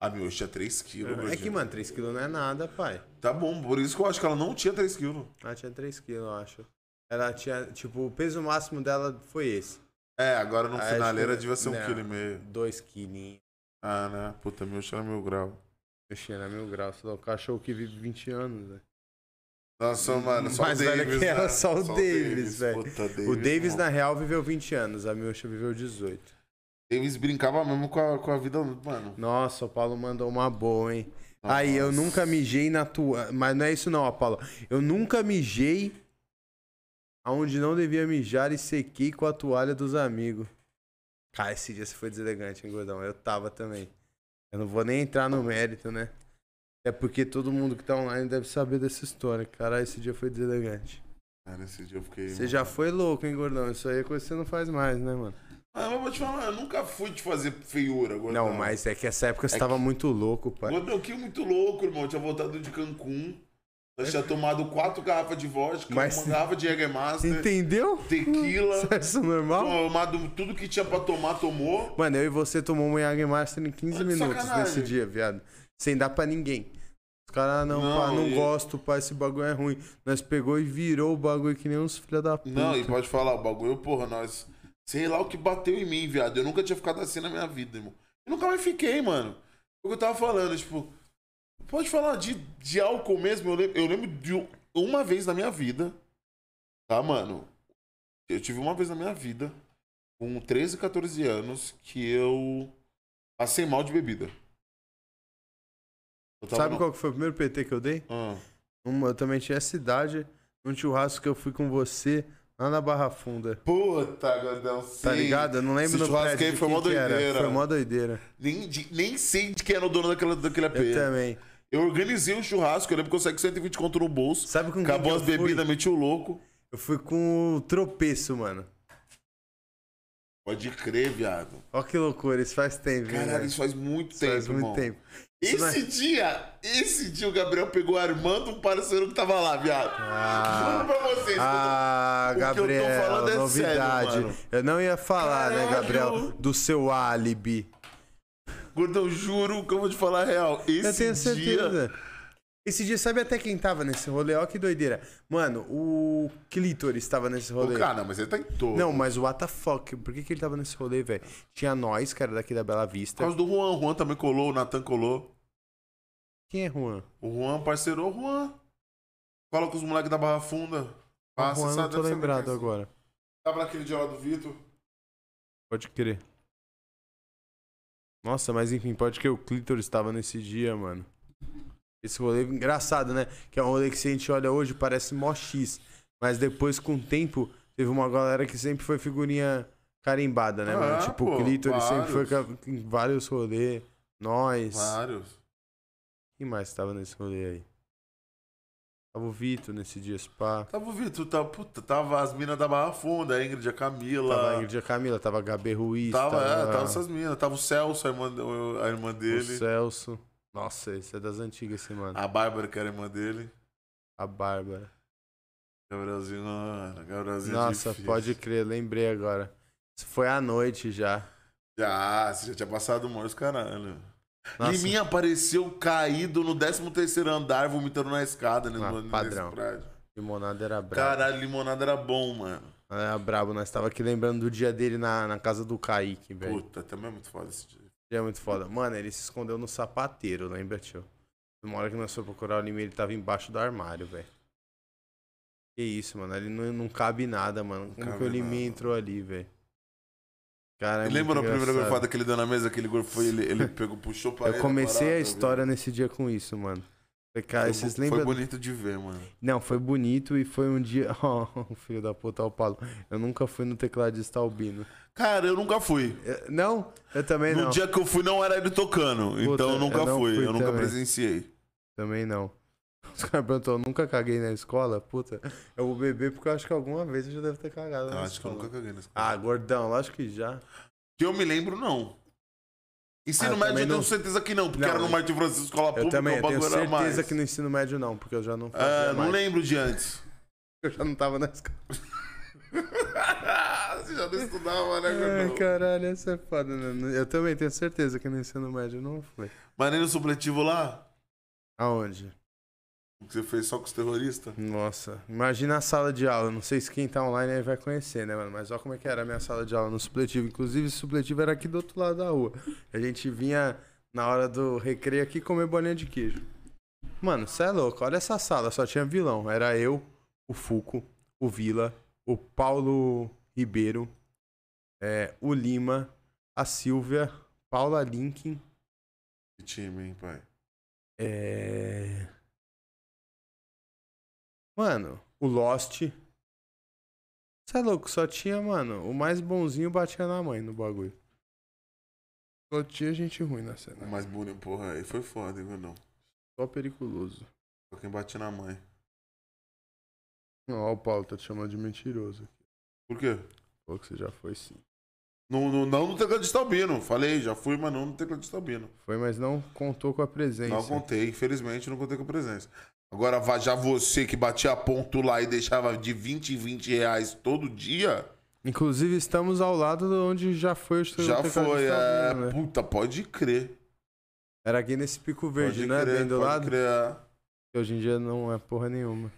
A miúcha tinha 3 quilos. É que, mano, 3 quilos não é nada, pai. Tá bom, por isso que eu acho que ela não tinha 3 quilos. Ela tinha 3 quilos, eu acho. Ela tinha, tipo, o peso máximo dela foi esse. É, agora no Ah, finaleira que- devia ser um não. quilo e meio. 2 quilinhos. Ah, né? Puta, miúcha era mil grau. Miuxinha era mil graus. O cachorro que vive 20 anos, velho. Nossa, mano, só Mais o Davis, que ela, né? só o Davis, velho. Puta, O Davis, mano. na real, viveu 20 anos. A Miúcha viveu 18. Davis brincava mesmo com a, com a vida, mano. Nossa, o Paulo mandou uma boa, hein? Aí, eu Nossa. nunca mijei na tua. Mas não é isso, não, Apolo. Eu nunca mijei aonde não devia mijar e sequei com a toalha dos amigos. Cara, esse dia você foi deselegante, hein, gordão? Eu tava também. Eu não vou nem entrar no mérito, né? É porque todo mundo que tá online deve saber dessa história. Cara, esse dia foi deselegante. Cara, esse dia eu fiquei. Você já foi louco, hein, gordão? Isso aí é coisa que você não faz mais, né, mano? Ah, mas eu vou te falar, eu nunca fui te fazer feiura, gordão. Não, mas é que essa época você É tava muito louco, pai. Gordão, que muito louco, irmão. Eu tinha voltado de Cancún. Nós tinha tomado quatro garrafas de vodka, Mas- uma garrafa de Jägermaster, Entendeu? tequila. Isso é normal? tomado tudo que tinha pra tomar, tomou. Mano, eu e você tomou um Master em 15 Tá de minutos sacanagem. nesse dia, viado. Sem dar pra ninguém. Os caras, não, Não, pá, não e- gosto, pá, esse bagulho é ruim. Nós pegou e virou o bagulho que nem uns filha da puta. Não, e pode falar, o bagulho, porra, nós. Sei lá o que bateu em mim, viado. Eu nunca tinha ficado assim na minha vida, irmão. Eu nunca mais fiquei, mano. O que eu tava falando, tipo. Pode falar de, de álcool mesmo. Eu lembro, eu lembro de um- uma vez na minha vida. Tá, mano? Eu tive uma vez na minha vida, com 13, 14 anos, que eu passei mal de bebida. Sabe no- qual que foi o primeiro PT que eu dei? Ah, Uma, eu também tinha essa idade, num churrasco que eu fui com você, lá na Barra Funda. Puta, Gordão, Tá sim. ligado? Eu não lembro Esse no prédio aí de foi mó que era. doideira. Foi mó doideira. Nem, de- nem sei de quem era o dono daquela, daquele AP. Eu também. Eu organizei o churrasco, eu lembro que eu saí com 120 conto no bolso. Sabe com quem Acabou que as bebidas, meti o louco. Eu fui com o tropeço, mano. Pode crer, viado. Ó que loucura, isso faz tempo, Caralho, isso faz muito Isso tempo, faz muito irmão. tempo. Esse dia, esse dia o Gabriel pegou Armando, um parceiro que tava lá, viado. Ah. Juro pra vocês. Ah, O que eu tô Gabriel, falando é novidade. sério, eu não ia falar, né, Caralho. Gabriel, do seu álibi. Gordão, juro que eu vou te falar a real. Esse eu tenho dia... Esse dia, sabe até quem tava nesse rolê? Ó que doideira. Mano, o Clitoris tava nesse rolê. Ô, cara, mas ele tá em todo. Não, mas o what the fuck? Por que, que ele tava nesse rolê, velho? Tinha nós, era daqui da Bela Por Vista. causa do Juan. O Juan também colou, o Natan colou. Quem é Juan? O Juan parceirou o Juan. Fala com os moleques da Barra Funda. O Passa, Juan não sabe, tô deve saber lembrado é. agora. Tava naquele dia lá do Vitor. Pode crer. Nossa, mas enfim, pode que o Clitoris tava nesse dia, mano. Esse rolê engraçado, né? Que é um rolê que se a gente olha hoje parece mó X. Mas depois, com o tempo, teve uma galera que sempre foi figurinha carimbada, né, mano? Ah, Tipo, pô, o Clitoris sempre foi em vários rolês. Nós. Vários. Quem mais tava nesse rolê aí? Tava o Vitor nesse dia, spa. Tava o Vitor, tava, puta, tava as minas da Barra Funda, a Ingrid, a Camila. Tava a Ingrid e a Camila, tava a Gabi Ruiz. Tava, tava, é, tava essas minas. Tava o Celso, a irmã, a irmã o dele. Celso. Nossa, esse é das antigas esse mano. A Bárbara, que era irmã dele. A Bárbara. Gabrielzinho, mano, Gabrielzinho é Nossa, difícil. pode crer, lembrei agora. Isso foi à noite já. Já, você já tinha passado o os caralho. Nossa. Liminha apareceu caído no 13 terceiro andar, vomitando na escada, né? Ah, no- padrão. Limonada era brabo. Caralho, limonada era bom, mano. Era brabo. Nós tava aqui lembrando do dia dele na, na casa do Kaique, velho. Puta, também é muito foda esse dia. Dia é muito foda. Mano, ele se escondeu no sapateiro, lembra, tio? Uma hora que nós fomos procurar o Lima, ele tava embaixo do armário, velho. Que isso, mano. Ali não, não cabe nada, mano. Como que o nada. entrou ali, velho? Cara, é Lembra muito a primeira gorfada que ele deu na mesa? Aquele gorfo ele, ele pegou, puxou pra ele. Eu comecei a história nesse dia com isso, mano. Cara, Foi, lembram? foi bonito de ver, mano. Não, foi bonito e foi um dia. Oh, filho da puta, o Paulo. Eu nunca fui no tecladista albino. Cara, eu nunca fui. Eu- Não, eu também No não. dia que eu fui, não era ele tocando. Puta, então eu nunca eu fui. fui Eu nunca também. presenciei. Também não. Os caras perguntou, eu nunca caguei na escola? Puta, eu vou beber porque eu acho que alguma vez eu já deve ter cagado Eu na acho que eu escola. nunca caguei nesse Ah, gordão, lógico que já. Que eu me lembro, não. Ensino Ah, médio também eu tenho não- certeza que não, porque Não, era no Martin Francisco, escola Eu pública, também, eu tenho bagulho era certeza que no ensino médio não, porque eu já não fazia É, não mais. lembro de antes. Eu já não tava na escola. Você já não estudava, né, Ai, caralho, essa é foda, né? Eu também tenho certeza que no ensino médio não foi. Mas nem no supletivo lá, Aonde? Que você fez só com os terroristas. Nossa, imagina a sala de aula. Não sei se quem tá online aí vai conhecer, né, mano? Mas olha como é que era a minha sala de aula no supletivo. Inclusive, esse supletivo era aqui do outro lado da rua. A gente vinha na hora do recreio aqui comer bolinha de queijo. Mano, cê é louco. Olha essa sala, só tinha vilão. Era eu, o Fuco, o Vila, o Paulo Ribeiro, é, o Lima, a Silvia, Paula Linkin, Que time, hein, pai? é... Mano, o Lost. Você é louco, só tinha, mano, o mais bonzinho batia na mãe no bagulho. Só tinha gente ruim na O cena. mais bonito, porra, aí foi foda, hein, gordão? Só periculoso. Só quem bate na mãe. Não, ó, o Paulo tá te chamando de mentiroso. Por quê? Falou que você já foi sim. No, no, não no tecladista albino. Falei, já fui, mas não no tecladista albino. Foi, mas não contou com a presença. Não contei, infelizmente não contei com a presença. Agora, vá já você que batia ponto lá e deixava de 20 em 20 reais todo dia, Inclusive, estamos ao lado de onde já foi o Estúdio já foi. É, né? Puta, pode crer. Era aqui nesse Pico Verde, pode né? crer, Bem do pode lado. Crer. Que hoje em dia não é porra nenhuma.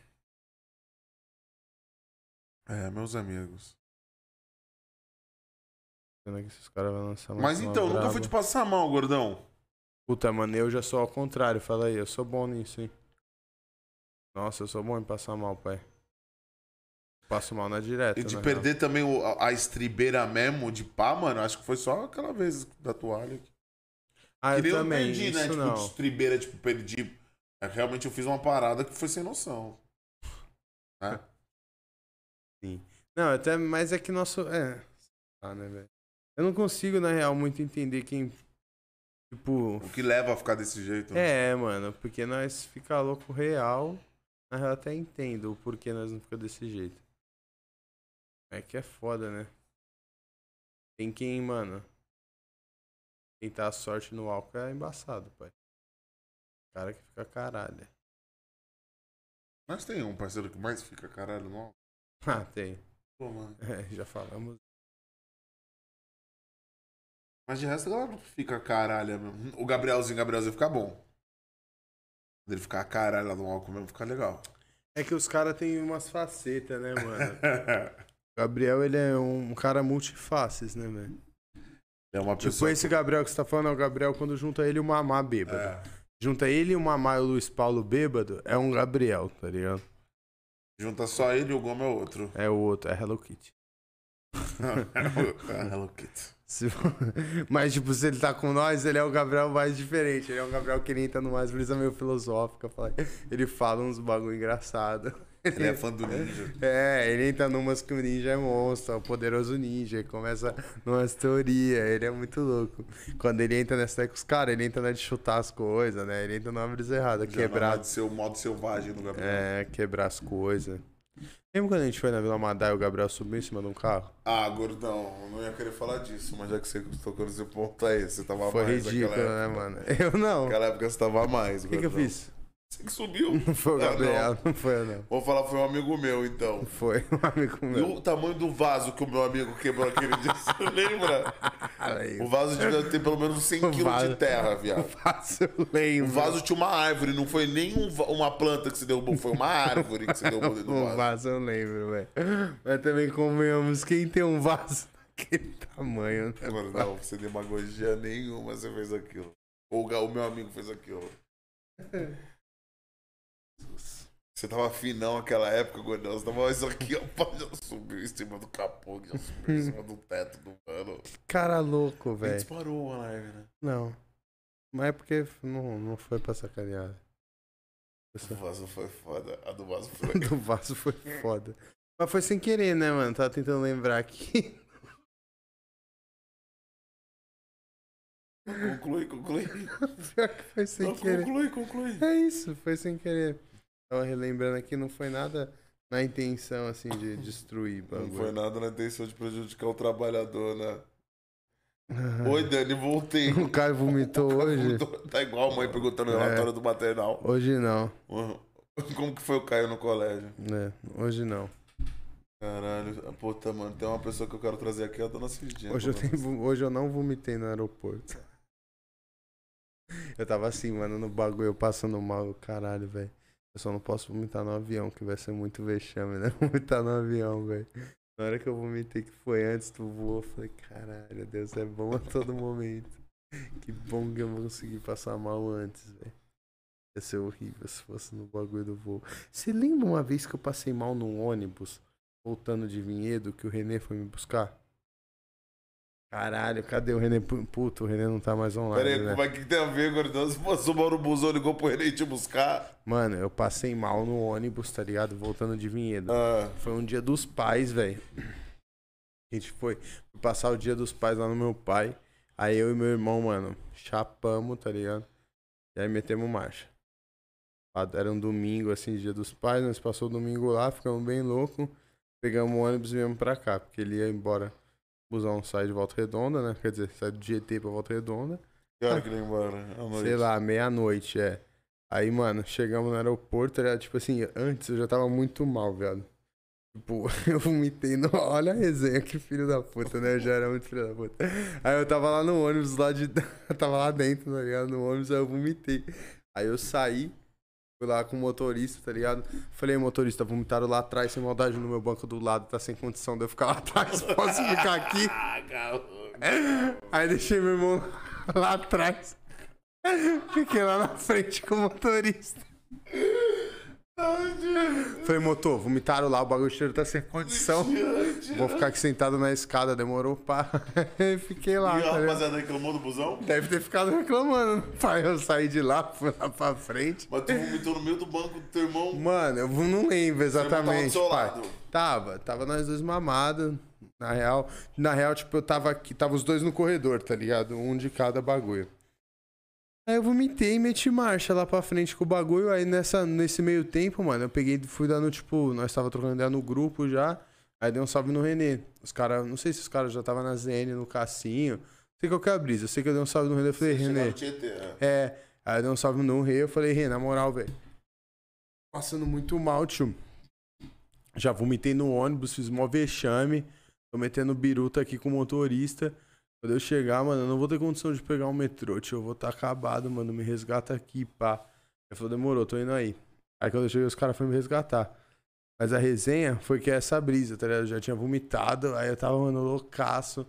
É, meus amigos. Pena que esses caras vão lançar Mas então, nunca braba. fui te passar mal, gordão. Puta, mano, eu já sou ao contrário. Fala aí, eu sou bom nisso, hein? Nossa, eu sou bom em passar mal, pai. Passo mal na direta. E de na perder também o- a, a estribeira mesmo de pá, mano, acho que foi só aquela vez da toalha. Ah, que eu nem eu também, perdi, isso né? Tipo, não. de estribeira, tipo, perdi. É, realmente eu fiz uma parada que foi sem noção. Né? Não, até, mas é que nosso. É. Ah, né, velho? Eu não consigo, na real, muito entender quem. Tipo. O que leva a ficar desse jeito. né? É, mano, porque nós fica louco real. Na real, até entendo o porquê nós não fica desse jeito. É que é foda, né? Tem quem, mano. Tentar a sorte no álcool é embaçado, pai. Cara que fica caralho. Mas tem um parceiro que mais fica caralho, não? Ah, tem. Pô, mano. É, já falamos. Mas de resto a galera não fica caralho mesmo. O Gabrielzinho, Gabrielzinho fica bom. Ele ficar caralho lá no álcool mesmo, fica legal. É que os caras têm umas facetas, né, mano? O Gabriel, ele é um cara multifaces, né, velho? É uma Tipo, pessoa. esse Gabriel que você tá falando é o Gabriel quando junta ele e o Mamá bêbado. É. Junta ele e o Mamá e o Luiz Paulo bêbado, é um Gabriel, tá ligado? Junta só ele e o Gomes é outro. É o outro, é Hello Kitty. É Hello Kitty. Mas, tipo, se ele tá com nós, ele é o Gabriel mais diferente. Ele é um Gabriel que ele entra no mais brisa meio filosófica. fala- Ele fala uns bagulho engraçado. Ele é fã do Ninja. É, ele entra numas que o ninja é monstro, é o poderoso ninja, ele começa numas teorias, ele é muito louco. Quando ele entra nessa com os caras, ele entra na de chutar as coisas, né? Ele entra numa brisa errada, Já quebrar, no seu modo selvagem do Gabriel. é, quebrar as coisas. Lembra quando a gente foi na Vila Madá e o Gabriel subiu em cima de um carro? Ah, gordão, eu não ia querer falar disso, mas já que você tocou nesse ponto aí, você tava Foi mais ridículo, naquela né, mano? Eu não. O Naquela época você tava mais, que, que eu fiz? Você que subiu. Não foi o Ah, Gabriel, não foi eu, não. Vou falar, foi um amigo meu, então. Foi um amigo E meu. o tamanho do vaso que o meu amigo quebrou aquele dia, você lembra? O vaso devia ter pelo menos 100 O quilos vaso. de terra, viado. vaso eu O lembro. vaso tinha uma árvore, não foi nem um uma planta que se derrubou, foi uma árvore que se derrubou dentro do O vaso. vaso eu lembro, velho. Mas também convenhamos, quem tem um vaso daquele tamanho, né? Mano, não, sem demagogia nenhuma você fez aquilo. Ou o o meu amigo fez aquilo. Você tava finão naquela época, gordão. Você tava isso aqui, ó, já subiu em cima do capô, já subiu em cima do teto do mano. Cara louco, velho. disparou uma live, né? Não. Mas é porque não, não foi pra sacanear. O vaso foi foda. A do vaso foi. do vaso foi foda. Mas foi sem querer, né, mano? Tava tentando lembrar aqui. Conclui, conclui. Pior que foi sem Não, querer. conclui, conclui. É isso, foi sem querer. Tava relembrando aqui, não foi nada na intenção, assim, de destruir Não bagulho. foi nada na intenção de prejudicar o trabalhador, né? Oi, Dani, voltei. O Caio vomitou hoje? Tá igual a mãe perguntando no É. relatório do maternal. Hoje não. Uhum. Como que foi o Caio no colégio? É, hoje não. Caralho, puta, mano, tem uma pessoa que eu quero trazer aqui, é a dona Cidinha. Hoje eu, tenho, vo- hoje eu não vomitei no aeroporto. Eu tava assim, mano, no bagulho, eu passando mal, caralho, velho. Eu só não posso vomitar no avião, que vai ser muito vexame, né? Vomitar no avião, velho. Na hora que eu vomitei, que foi antes do voo, eu falei, caralho, Deus é bom a todo momento. Que bom que eu vou conseguir passar mal antes, velho. Ia ser horrível se fosse no bagulho do voo. Você lembra uma vez que eu passei mal num ônibus, voltando de Vinhedo, que o Renê foi me buscar? Caralho, cadê o Renê? Pu- Puta, o Renê não tá mais online, Pera aí, né? mas o que tem a ver, gordão? Você passou mal no busão, ligou pro René te buscar. Mano, eu passei mal no ônibus, tá ligado? Voltando de Vinhedo. Ah, Foi um dia dos pais, velho. A gente foi passar o dia dos pais lá no meu pai. Aí eu e meu irmão, mano, chapamos, tá ligado? E aí metemos marcha. Era um domingo, assim, dia dos pais. Nós passou o domingo lá, ficamos bem louco. Pegamos o ônibus e viemos pra cá, porque ele ia embora. Busão sai de Volta Redonda, né? Quer dizer, sai do GT pra Volta Redonda. que hora que ele ia embora? À noite. Sei lá, meia-noite, é. Aí, mano, chegamos no aeroporto, era tipo assim, antes eu já tava muito mal, viado. Tipo, eu vomitei no. Olha a resenha, que filho da puta, né? Eu já era muito filho da puta. Aí eu tava lá no ônibus, lá de. Eu tava lá dentro, tá ligado? No ônibus, aí eu vomitei. Aí eu saí, fui lá com o motorista, tá ligado? Falei, motorista, vomitaram lá atrás, sem maldade no meu banco do lado, tá sem condição de eu ficar lá atrás, posso ficar aqui? Ah. Aí deixei meu irmão lá atrás. Fiquei lá na frente com o motorista. Falei, motor, vomitaram lá, o bagulho cheiro tá sem condição. Vou ficar aqui sentado na escada, demorou pá. Fiquei lá, E a tá rapaziada reclamou do busão? Deve ter ficado reclamando. Pai, eu saí de lá, fui lá pra frente. Mas tu vomitou no meio do banco do teu irmão. Mano, eu não lembro exatamente, pai. tava seu lado. Tava, tava nós dois mamados. Na real, na real, tipo, eu tava aqui, tava os dois no corredor, tá ligado? Um de cada bagulho. Aí eu vomitei e meti marcha lá pra frente com o bagulho. Aí nessa, nesse meio tempo, mano, eu peguei, fui dando, tipo, nós tava trocando ideia no grupo já. Aí dei um salve no Renê. Os caras, não sei se os caras já estavam na ZN, no Cassinho. Não sei qual que é a brisa. Eu sei que eu dei um salve no Renê. Eu falei, Renê. Tietê, é. Aí eu dei um salve no rei, eu falei, Rei, na moral, velho. Passando muito mal, tio. Já vomitei no ônibus, fiz mó vexame. Tô metendo biruta aqui com o motorista. Quando eu chegar, mano, eu não vou ter condição de pegar um metrô, tio. Eu vou estar acabado, mano. Me resgata aqui, pá. Ele falou, demorou, tô indo aí. Aí quando eu cheguei, os caras foram me resgatar. Mas a resenha foi que é essa brisa, tá ligado? Eu já tinha vomitado, aí eu tava, mano, loucaço.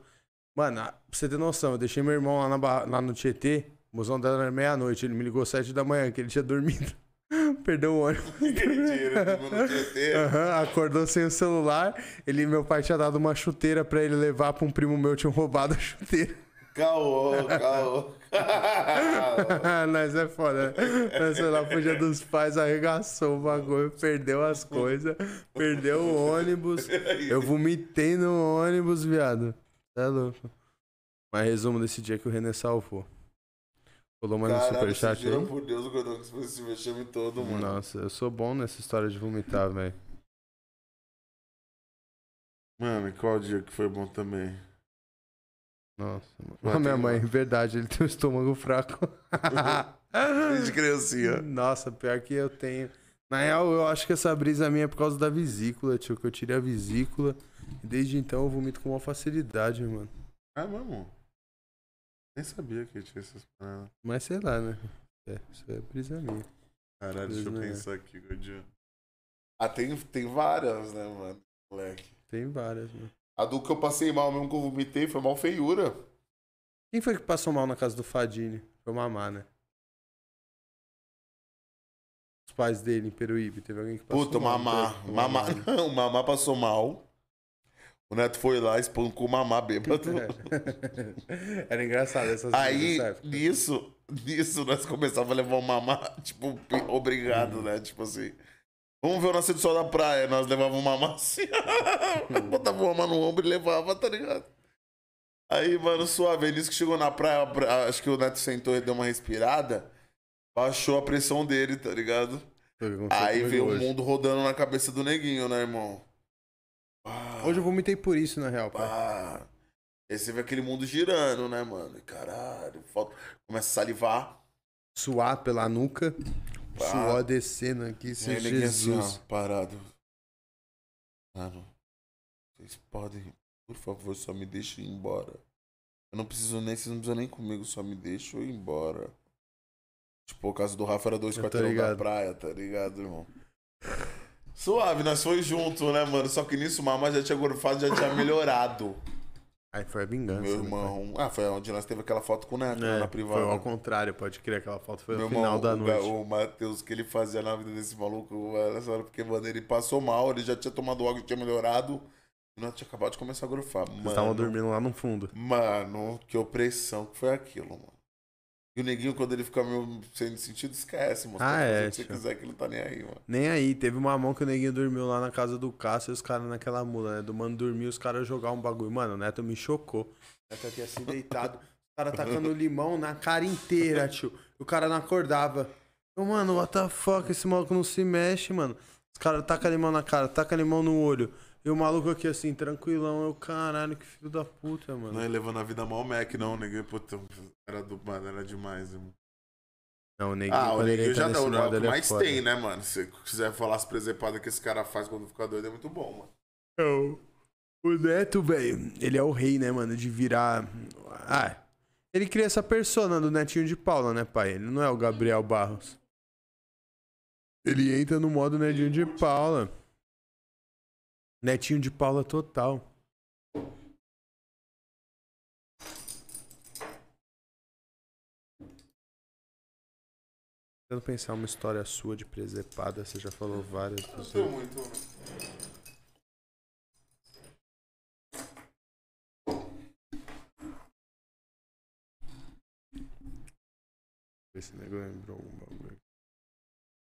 Mano, ah, pra você ter noção, eu deixei meu irmão lá, na lá no Tietê, o busão dela era meia-noite, ele me ligou sete da manhã, que ele tinha dormido. Perdeu o ônibus. Aham, acordou sem o celular. Ele, meu pai tinha dado uma chuteira pra ele levar pra um primo meu, tinha roubado a chuteira. Caô, caô. Nós é foda? Nós foi lá pro dia dos pais, arregaçou o bagulho, perdeu as coisas, perdeu o ônibus. Eu vomitei no ônibus, viado. Tá louco. Mas resumo desse dia que o René salvou. Falou mais no Caralho, superchat juro aí? por Deus, o Gordão que fez esse vexame todo, mano. Nossa, eu sou bom nessa história de vomitar, velho. Mano, qual dia que foi bom também? Nossa, mano. Vai A minha mãe, verdade, ele tem o estômago fraco. Desde criancinha. Nossa, pior que eu tenho. Na real, eu acho que essa brisa minha é por causa da vesícula, tio. Que eu tirei a vesícula. E desde então eu vomito com uma facilidade, mano. É mesmo? Nem sabia que tinha essas paradas. Mas sei lá, né? É, isso é brisa minha. Caralho, deixa eu pensar aqui, Gordinho. Ah, tem, tem várias, né, mano? Moleque. Tem várias, mano. A do que eu passei mal mesmo que eu vomitei foi mal feiura. Quem foi que passou mal na casa do Fadini? Foi o Mamá, né? Os pais dele em Peruíbe. Teve alguém que passou Puta, mal. mamá. foi? O Mamá. Não, o mamá passou mal. O neto foi lá, espancou o mamá bêbado. Era engraçado essas Aí, nisso, nisso, nós começávamos a levar o mamá, tipo, obrigado, né? Tipo assim. Vamos ver o nascer do sol da praia. Nós levávamos o mamá assim. Botava o mamá no ombro e levava, tá ligado? Aí, mano, suave. Nisso que chegou na praia, acho que o neto sentou e deu uma respirada. Baixou a pressão dele, tá ligado? Aí veio o mundo rodando na cabeça do neguinho, né, irmão? Hoje eu vomitei por isso, na real, pai. pá. Aí você vê aquele mundo girando, né, mano? E Caralho, falta... começa a salivar. Suar pela nuca. Pá. Suor descendo aqui, seu o neguinho assim, Jesus. ó, parado. Mano, vocês podem, por favor, só me deixem ir embora. Eu não preciso nem, vocês não precisam nem comigo, só me deixam ir embora. Tipo, o caso do Rafa era dois quarteirão da praia, tá ligado, irmão? Suave, nós foi junto, né, mano? Só que nisso o Mamá já tinha gorfado, já tinha melhorado. Aí foi a vingança. Meu né, irmão. Ah, foi onde nós teve aquela foto com o Neto, né, É, na foi privada. ao contrário, pode crer. Aquela foto foi Meu no final irmão, da noite. o Matheus, que ele fazia na vida desse maluco, mano, essa hora, porque, mano, ele passou mal, ele já tinha tomado água e tinha melhorado. E nós tinha acabado de começar a grufar. Eles estavam dormindo lá no fundo. mano, que opressão que foi aquilo, mano. E o neguinho, quando ele fica meio sem sentido, esquece, mano. Ah, é, o que você quiser, que ele tá nem aí, mano. Nem aí, teve uma mão que o neguinho dormiu lá na casa do Cássio e os caras naquela mula, né? Do mano dormir os caras jogar um bagulho. Mano, o Neto me chocou. O Neto aqui assim deitado, os caras tacando limão na cara inteira, tio. O cara não acordava. Eu, mano, what the fuck, esse maluco não se mexe, mano. Os caras tacam limão na cara, tacam limão no olho. E o maluco aqui assim, tranquilão. Eu, caralho, que filho da puta, mano. Não é levando a vida mal o Mac, não, neguinho. Puta, era, do, mano, era demais, irmão. Não, o neguinho, Ah, o ele neguinho já não, é o modo, que ele é mais foda. tem, né, mano? Se quiser falar as presepadas que esse cara faz quando fica doido, é muito bom, mano. Não. O Neto, velho, ele é o rei, né, mano, de virar. Ah, ele cria essa persona do Netinho de Paula, né, pai? Ele não é o Gabriel Barros. Ele entra no modo Netinho de Paula. Netinho de Paula total. Tentando pensar uma história sua de presepada, você já falou várias. Você- tem muito? Esse negócio lembrou bagulho.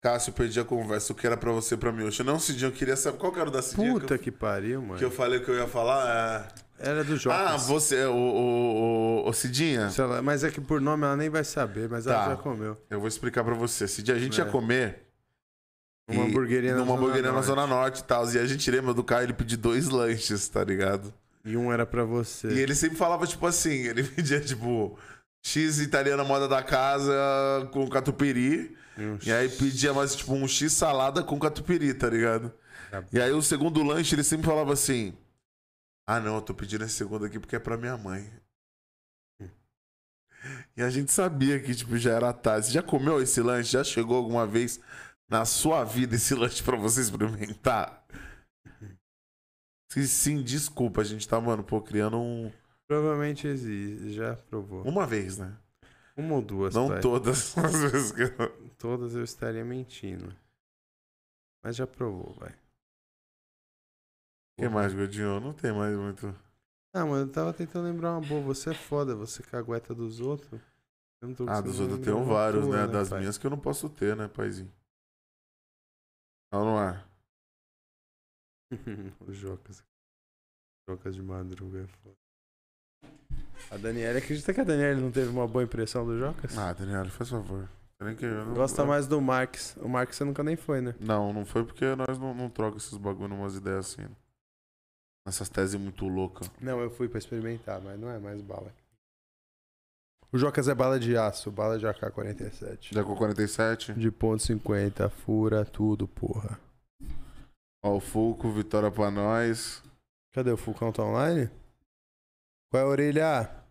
Cássio, perdi a conversa. O que era pra você pra mim hoje? Não, Cidinho, eu queria saber. Qual que era o da Cidinha? Puta que, que pariu, eu, mano. que eu falei que eu ia falar? É... Era do Jocas. Ah, você, o, o, o, o Cidinha? Mas é que por nome ela nem vai saber, mas Tá. ela já comeu. Eu vou explicar pra você. Cidinha, a gente É. ia comer. Uma hamburgueria na numa Zona hamburgueria na. Zona Norte e tal. E a gente lembra do cara, ele pediu dois lanches, tá ligado? E um era pra você. E ele sempre falava, tipo assim, ele pedia, tipo, X italiana moda da casa com catupiry. E aí pedia mais, tipo, um X salada com catupiry, tá ligado? Tá E aí o segundo lanche, ele sempre falava assim: Ah, não, eu tô pedindo esse segundo aqui porque é pra minha mãe. E a gente sabia que, tipo, já era tarde. Você já comeu esse lanche? Já chegou alguma vez na sua vida esse lanche pra você experimentar? Se sim, desculpa, a gente tá, mano, pô, criando um. Provavelmente existe, já provou. Uma vez, né? Uma ou duas, Não todas as vezes que eu... Todas eu estaria mentindo. Mas já provou, vai. O que mais, Gordinho? Não tem mais muito. Ah, mano, eu tava tentando lembrar uma boa. Você é foda, você cagueta dos outros. Eu não tô Ah, dos outros eu tenho vários, tua, né? Das pai? minhas que eu não posso ter, né, paizinho? Não, não é. o Jocas. Jocas de madruga é foda. A Daniela, acredita que a Daniela não teve uma boa impressão do Jocas? Ah, Daniel, faz favor. Nem que eu não- Gosta mais do Marx. O Marx você nunca nem foi, né? Não, não foi porque nós não, não trocamos esses bagulho numas ideias assim. Nessas teses muito loucas. Não, eu fui pra experimentar, mas não é mais bala. O Jocas é bala de aço, bala de AK-47. Já com 47? De ponto .50, fura tudo, porra. Ó, o Fulco, vitória pra nós. Cadê o Fulcão tá online? Qual é a orelha?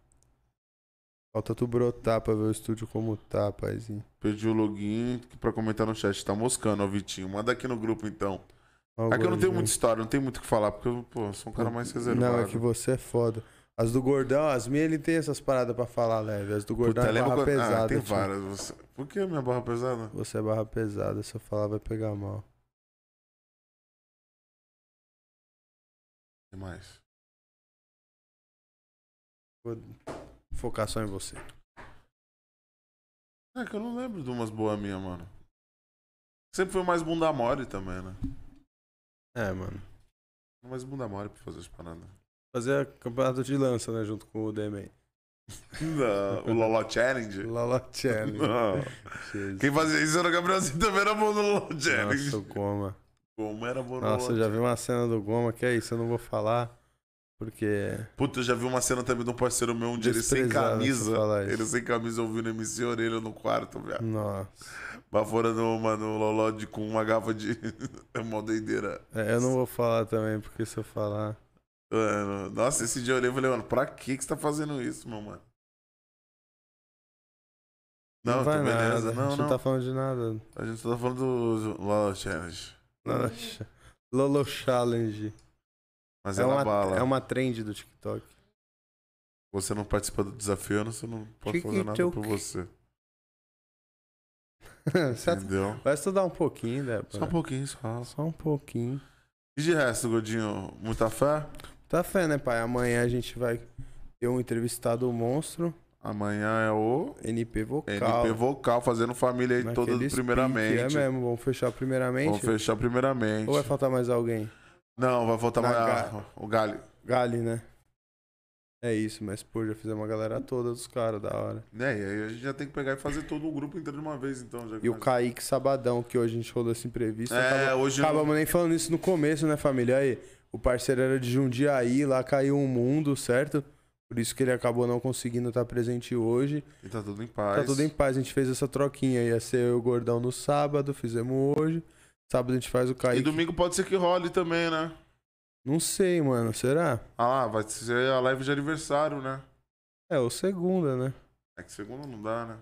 Falta tu brotar pra ver o estúdio como tá, paizinho. Perdi o login pra comentar no chat. Tá moscando, ó, Vitinho. Manda aqui no grupo, então. O Aqui eu não tenho muita história, não tenho muito o que falar, porque eu, pô, sou um cara mais reservado. Não, é que você é foda. As do gordão, as minhas ele tem essas paradas pra falar leve. As do gordão Puta, é barra quando- pesada. Ah, tem tio. várias. Você... Por que a minha barra pesada? Você é barra pesada, se eu falar vai pegar mal. Tem mais. Vou focar só em você. É que eu não lembro de umas boas minhas, mano. Sempre foi mais bunda mole também, né? É, mano. Mais bunda mole pra fazer as paradas. Fazer campeonato de lança, né? Junto com o Demen. Não, o Lolo Challenge? Lala Challenge. Não. Quem fazia isso era o Gabrielzinho também era bom no Lolo Challenge. Nossa, o Goma. Como era bom no Nossa, Lolo eu já vi uma cena do Goma que é isso, eu não vou falar. Porque. Puta, eu já vi uma cena também de um parceiro meu, um dia ele sem camisa. Ele sem camisa ouvindo MC Orelha no quarto, velho. Nossa. Baforando uma no Loló de, com uma garrafa de. É uma doideira. É, eu não vou falar também, porque se eu falar. Mano, nossa, esse dia eu olhei e falei, mano, pra que que você tá fazendo isso, meu mano? Não, Não, vai tá beleza. nada. a Não, gente não. não tá falando de nada. A gente só tá falando do Lolo Challenge. Nossa. Lolo Challenge. Mas É ela uma, bala. é uma trend do TikTok. Você não participa do desafio, você não pode fazer nada por você. Entendeu? vai estudar um pouquinho, né? Só um pouquinho, só. Só um pouquinho. E de resto, Godinho, muita fé? Tá fé, né, pai? Amanhã a gente vai ter um entrevistado monstro, Amanhã é o NP Vocal. NP Vocal, fazendo família aí toda naquele primeiramente. É mesmo, vamos fechar primeiramente. Vamos fechar primeiramente. Ou vai faltar mais alguém? Não, vai faltar Na mais ga- o Gali. Gali, né? É isso, mas pô, já fizemos a galera toda dos caras, da hora. É, e aí a gente já tem que pegar e fazer todo o grupo inteiro de uma vez, então. Já E o Kaique Sabadão, que hoje a gente rolou esse imprevisto. É, acabou- hoje eu Acabamos nem falando isso no começo, né, família? Aí, o parceiro era de Jundiaí, lá caiu um mundo, certo? Por isso que ele acabou não conseguindo estar presente hoje. E tá tudo em paz. Tá tudo em paz, a gente fez essa troquinha. Ia ser eu e o Gordão no sábado, fizemos hoje. Sábado a gente faz o E Kaique. domingo pode ser que role também, né? Não sei, mano, será? Ah lá, vai ser a live de aniversário, né? É, ou segunda, né? É que segunda não dá, né?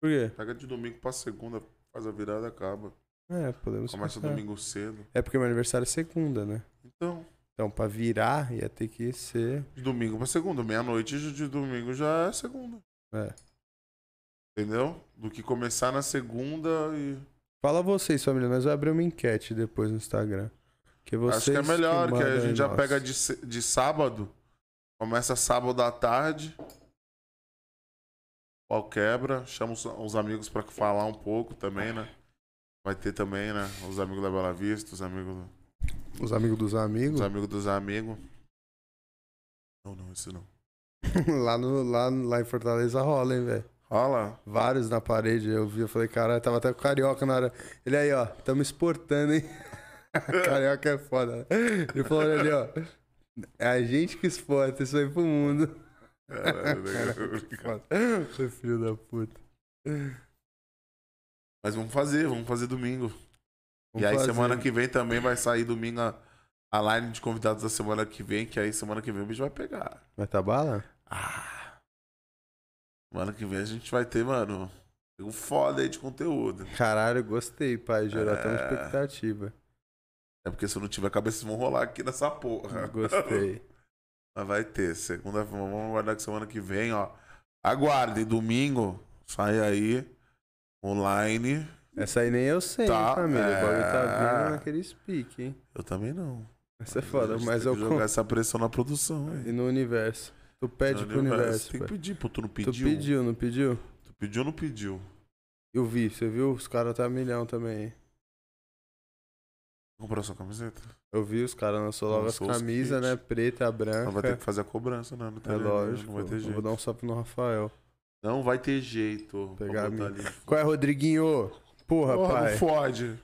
Por quê? Pega de domingo pra segunda, faz a virada acaba. É, podemos Começa pensar. domingo cedo. É porque meu aniversário é segunda, né? Então, Então, pra virar, ia ter que ser. de domingo pra segunda. Meia-noite de domingo já é segunda. É. Entendeu? Do que começar na segunda e. Fala vocês, família. Nós vamos abrir uma enquete depois no Instagram. Que vocês Acho que é melhor, que, a mandam gente já nós. pega de, de sábado. Começa sábado à tarde. Pau quebra. Chama os, os amigos pra falar um pouco também, né? Vai ter também, né? Os amigos da Bela Vista, os amigos, do- Os amigos dos amigos. os amigos dos amigos. Não, não, isso não. lá, no, lá, lá em Fortaleza rola, hein, velho. Rola. Vários na parede. Eu vi, eu falei, caralho, tava até com o carioca na hora. Ele aí, ó, tamo exportando, hein? carioca é foda. né? Ele falou olha ali, ó. É a gente que exporta isso aí pro mundo. Caralho, né? Foi filho da puta. Mas vamos fazer, vamos fazer domingo. Vamos e aí fazer. semana que vem também vai sair domingo a, a line de convidados da semana que vem, que aí semana que vem o bicho vai pegar. Vai tá bala? Ah. Semana que vem a gente vai ter, mano, um foda aí de conteúdo. Caralho, gostei, pai. Gerou até uma É. expectativa. É porque se eu não tiver cabeça, vão rolar aqui nessa porra. Gostei. Mas vai ter. Segunda, vamos aguardar que semana que vem, ó. Aguardem, domingo, sai aí, online. Essa aí nem eu sei, Tá, hein, família. O bagulho tá é. vindo naquele speak, hein? Eu também não. Essa é foda, mas eu jogar essa pressão na produção, E hein? no universo. Tu pede pro universo. Tem que pedir, pô. Tu não Tu pediu? pediu, não pediu? Tu pediu ou não pediu? Eu vi, você viu? Os caras tá milhão também. Comprou sua camiseta? Eu vi, os caras lançou logo as camisas, né? Preta, branca. Não vai ter que fazer a cobrança, né? Não, tem É jeito, lógico. Não vai ter jeito. vou dar um salve no Rafael. Não vai ter jeito. Pegar a minha- ali. Qual é, Rodriguinho? Porra, Porra, pai. não fode.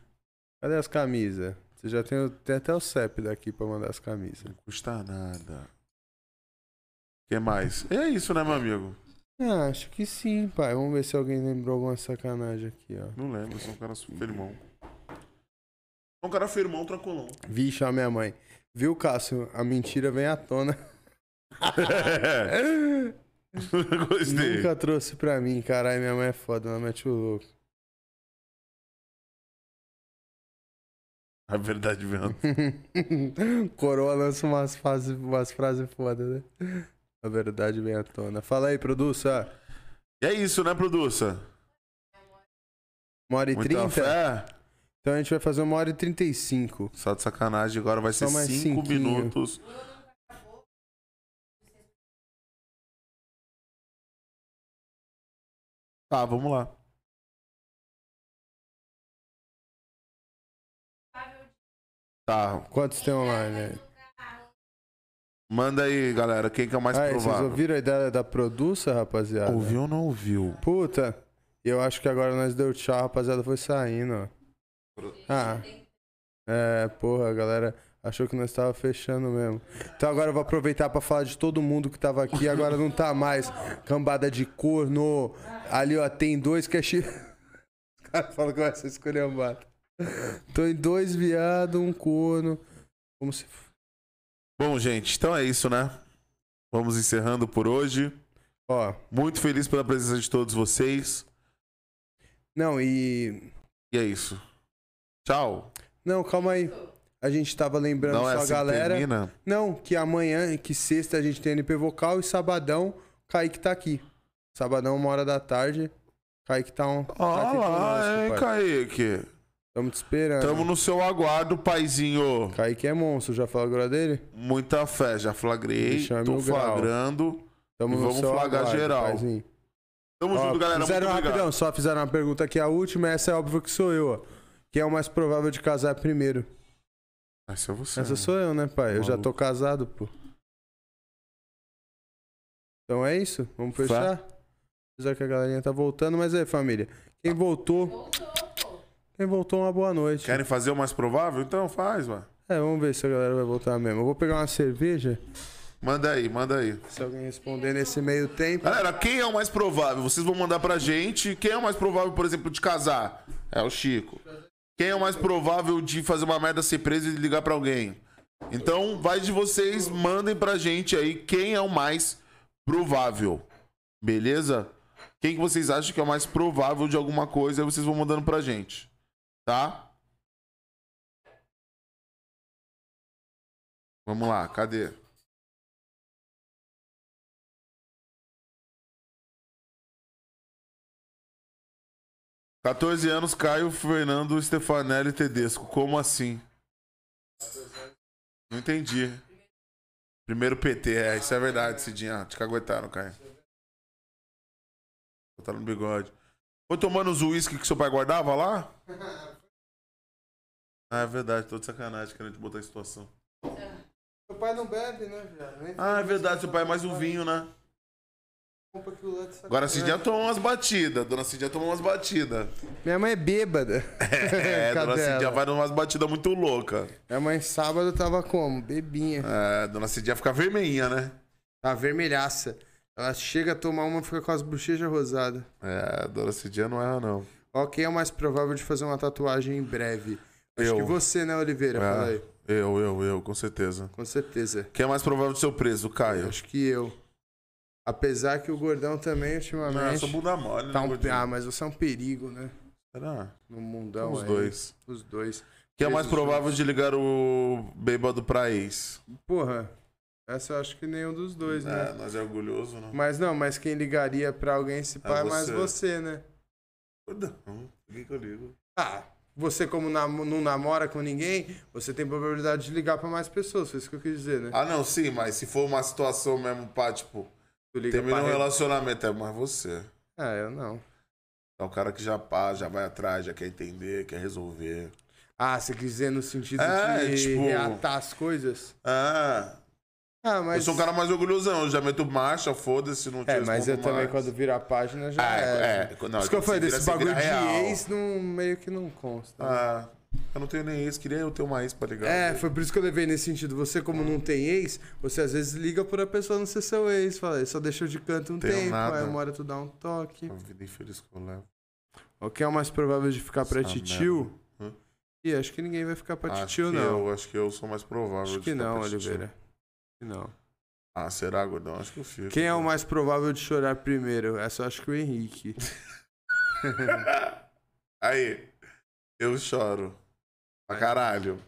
Cadê as camisas? Você já tem, tem até o CEP daqui pra mandar as camisas. Não custa nada. Que mais? É isso, né, meu amigo? Ah, acho que sim, pai. Vamos ver se alguém lembrou alguma sacanagem aqui, ó. Não lembro, sou um cara super irmão. Um cara firmão, tranquilão. Vixe, a minha mãe. Viu, Cássio? A mentira vem à tona. Gostei. Nunca trouxe pra mim, caralho. Minha mãe é foda, ela mete o louco. A verdade mesmo. Coroa lança umas, fase, umas frases foda, né? A verdade vem à tona. Fala aí, produça. E é isso, né, produça? Uma hora e trinta? Então a gente vai fazer uma hora e trinta e cinco. Só de sacanagem, agora vai Só ser cinco cinquinho. minutos. Tá, vamos lá. Tá, Quantos tem online aí? Manda aí, galera. Quem que é o mais vocês provável? ouviram a ideia da produça, rapaziada? Ouviu ou não ouviu? Puta, eu acho que agora nós deu tchau, rapaziada, foi saindo, ó. Ah, é, porra, galera achou que nós tava fechando mesmo. Então agora eu vou aproveitar pra falar de todo mundo que tava aqui, agora não tá mais. Cambada de corno. Ali, ó, tem dois que é chi... Os caras falam que vai ser escolhambado. Tô em dois viado, um corno. Como se... Bom, gente, então é isso, né? Vamos encerrando por hoje. Ó, Muito feliz pela presença de todos vocês. não, e... E é isso. Tchau. Não, calma aí. A gente tava lembrando Não é só a assim que galera... termina? Não, que amanhã, que sexta a gente tem NP Vocal e sabadão, Kaique tá aqui. Sabadão, uma hora da tarde, Kaique tá, um, tá Olha aqui lá, hein. Kaique. Tamo te esperando. Tamo no seu aguardo, paizinho. Kaique é monstro, já falou agora dele? Muita fé, já flagrei. É Tô flagrando. Tamo E vamos flagrar aguardo, geral. paizinho. Tamo Ó, junto, galera. Muito Fizeram obrigado. rapidão, só fizeram uma pergunta aqui, a última, essa é óbvio que sou eu, ó. Quem é o mais provável de casar primeiro? Essa é você. Essa sou eu, né, pai? Eu já tô Maluco. casado, pô. Então é isso, vamos Fé. fechar? Apesar que a galerinha tá voltando, mas aí, família. Quem voltou, quem voltou, uma boa noite. Querem fazer o mais provável? Então faz, mano. É, vamos ver se a galera vai voltar mesmo. Eu vou pegar uma cerveja, Manda aí, manda aí. se alguém responder nesse meio tempo. Galera, quem é o mais provável? Vocês vão mandar pra gente. Quem é o mais provável, por exemplo, de casar? É o Chico. Quem é o mais provável de fazer uma merda ser preso e ligar pra alguém? Então, vai de vocês, mandem pra gente aí quem é o mais provável. Beleza? Quem que vocês acham que é o mais provável de alguma coisa, aí vocês vão mandando pra gente. Tá? Vamos lá, cadê? Quatorze anos, Caio Fernando Stefanelli Tedesco. Como assim? Não entendi. Primeiro PT, é, isso é verdade, Cidinha. Te caguetaram, Caio. Botaram no bigode. Foi tomando os uísque que seu pai guardava lá? Ah, é verdade, tô de sacanagem querendo te botar em situação. Meu pai não bebe, né, viado? Ah, é verdade, seu pai é mais um vinho, né? compra aquilo lá de sacanagem. Agora a Cidinha toma umas batidas. Dona Cidinha toma umas batidas. Minha mãe é bêbada. É, Dona Cidinha vai numas batidas muito loucas. Minha mãe sábado tava como? Bebinha. É, Dona Cidinha fica vermelhinha, né? Tá vermelhaça. Ela chega a tomar uma e fica com as bochechas rosadas. É, Dona Cidinha não erra, não. Ó, quem é o mais provável de fazer uma tatuagem em breve? Acho Eu. que você, né, Oliveira? É, Fala aí. Eu, eu, eu, com certeza. Com certeza. Quem é mais provável de ser preso? Caio. Acho que eu. Apesar que o gordão também, Não, ultimamente. sou bunda mole, tá né, um... gordinho? Ah, mas você é um perigo, né? Será? No mundão. Os aí. dois. Os dois. Quem é mais Jesus. provável de ligar o bêbado pra ex? Porra, essa eu acho que nenhum dos dois, É, né? nós é orgulhoso, não? Mas não, mas quem ligaria pra alguém se pá é mais você. né? Não, ninguém que eu ligo. Ah, você como nam- não namora com ninguém, você tem probabilidade de ligar pra mais pessoas, foi isso que eu quis dizer, né? Ah, não, sim, mas se for uma situação mesmo, pá, tipo, terminou um pra... relacionamento, é mais você. Ah, eu não. É o cara que já pá, já vai atrás, já quer entender, quer resolver. Ah, você quis dizer no sentido É, de tipo- reatar as coisas? Ah, Ah, mas... eu sou um cara mais orgulhosão, eu já meto marcha, foda-se, não te É, mas eu respondo também, mais. quando virar a página, já Ah, é. é, é, não, Isso que eu falei, vira, desse bagulho vira de real. ex, não, meio que não consta. né? Ah, Eu não tenho nem ex, queria eu ter uma ex pra ligar. É, foi por isso que eu levei nesse sentido. Você, como não tem ex, você às vezes liga por a pessoa não ser seu ex. Fala, "Ele só deixou de canto um Tenho tempo, nada. aí uma hora tu dá um toque. A vida infeliz que eu levo. O que é o mais provável de ficar pra titio? Ih, acho que ninguém vai ficar pra acho titio, não. Eu, acho que eu sou mais provável Acho de que ficar não, pra titio. Oliveira. Que não. Ah, será, gordão? Acho que eu fico. Quem é o mais provável de chorar primeiro? Essa eu acho que o Henrique. Aí, eu choro. Pra caralho.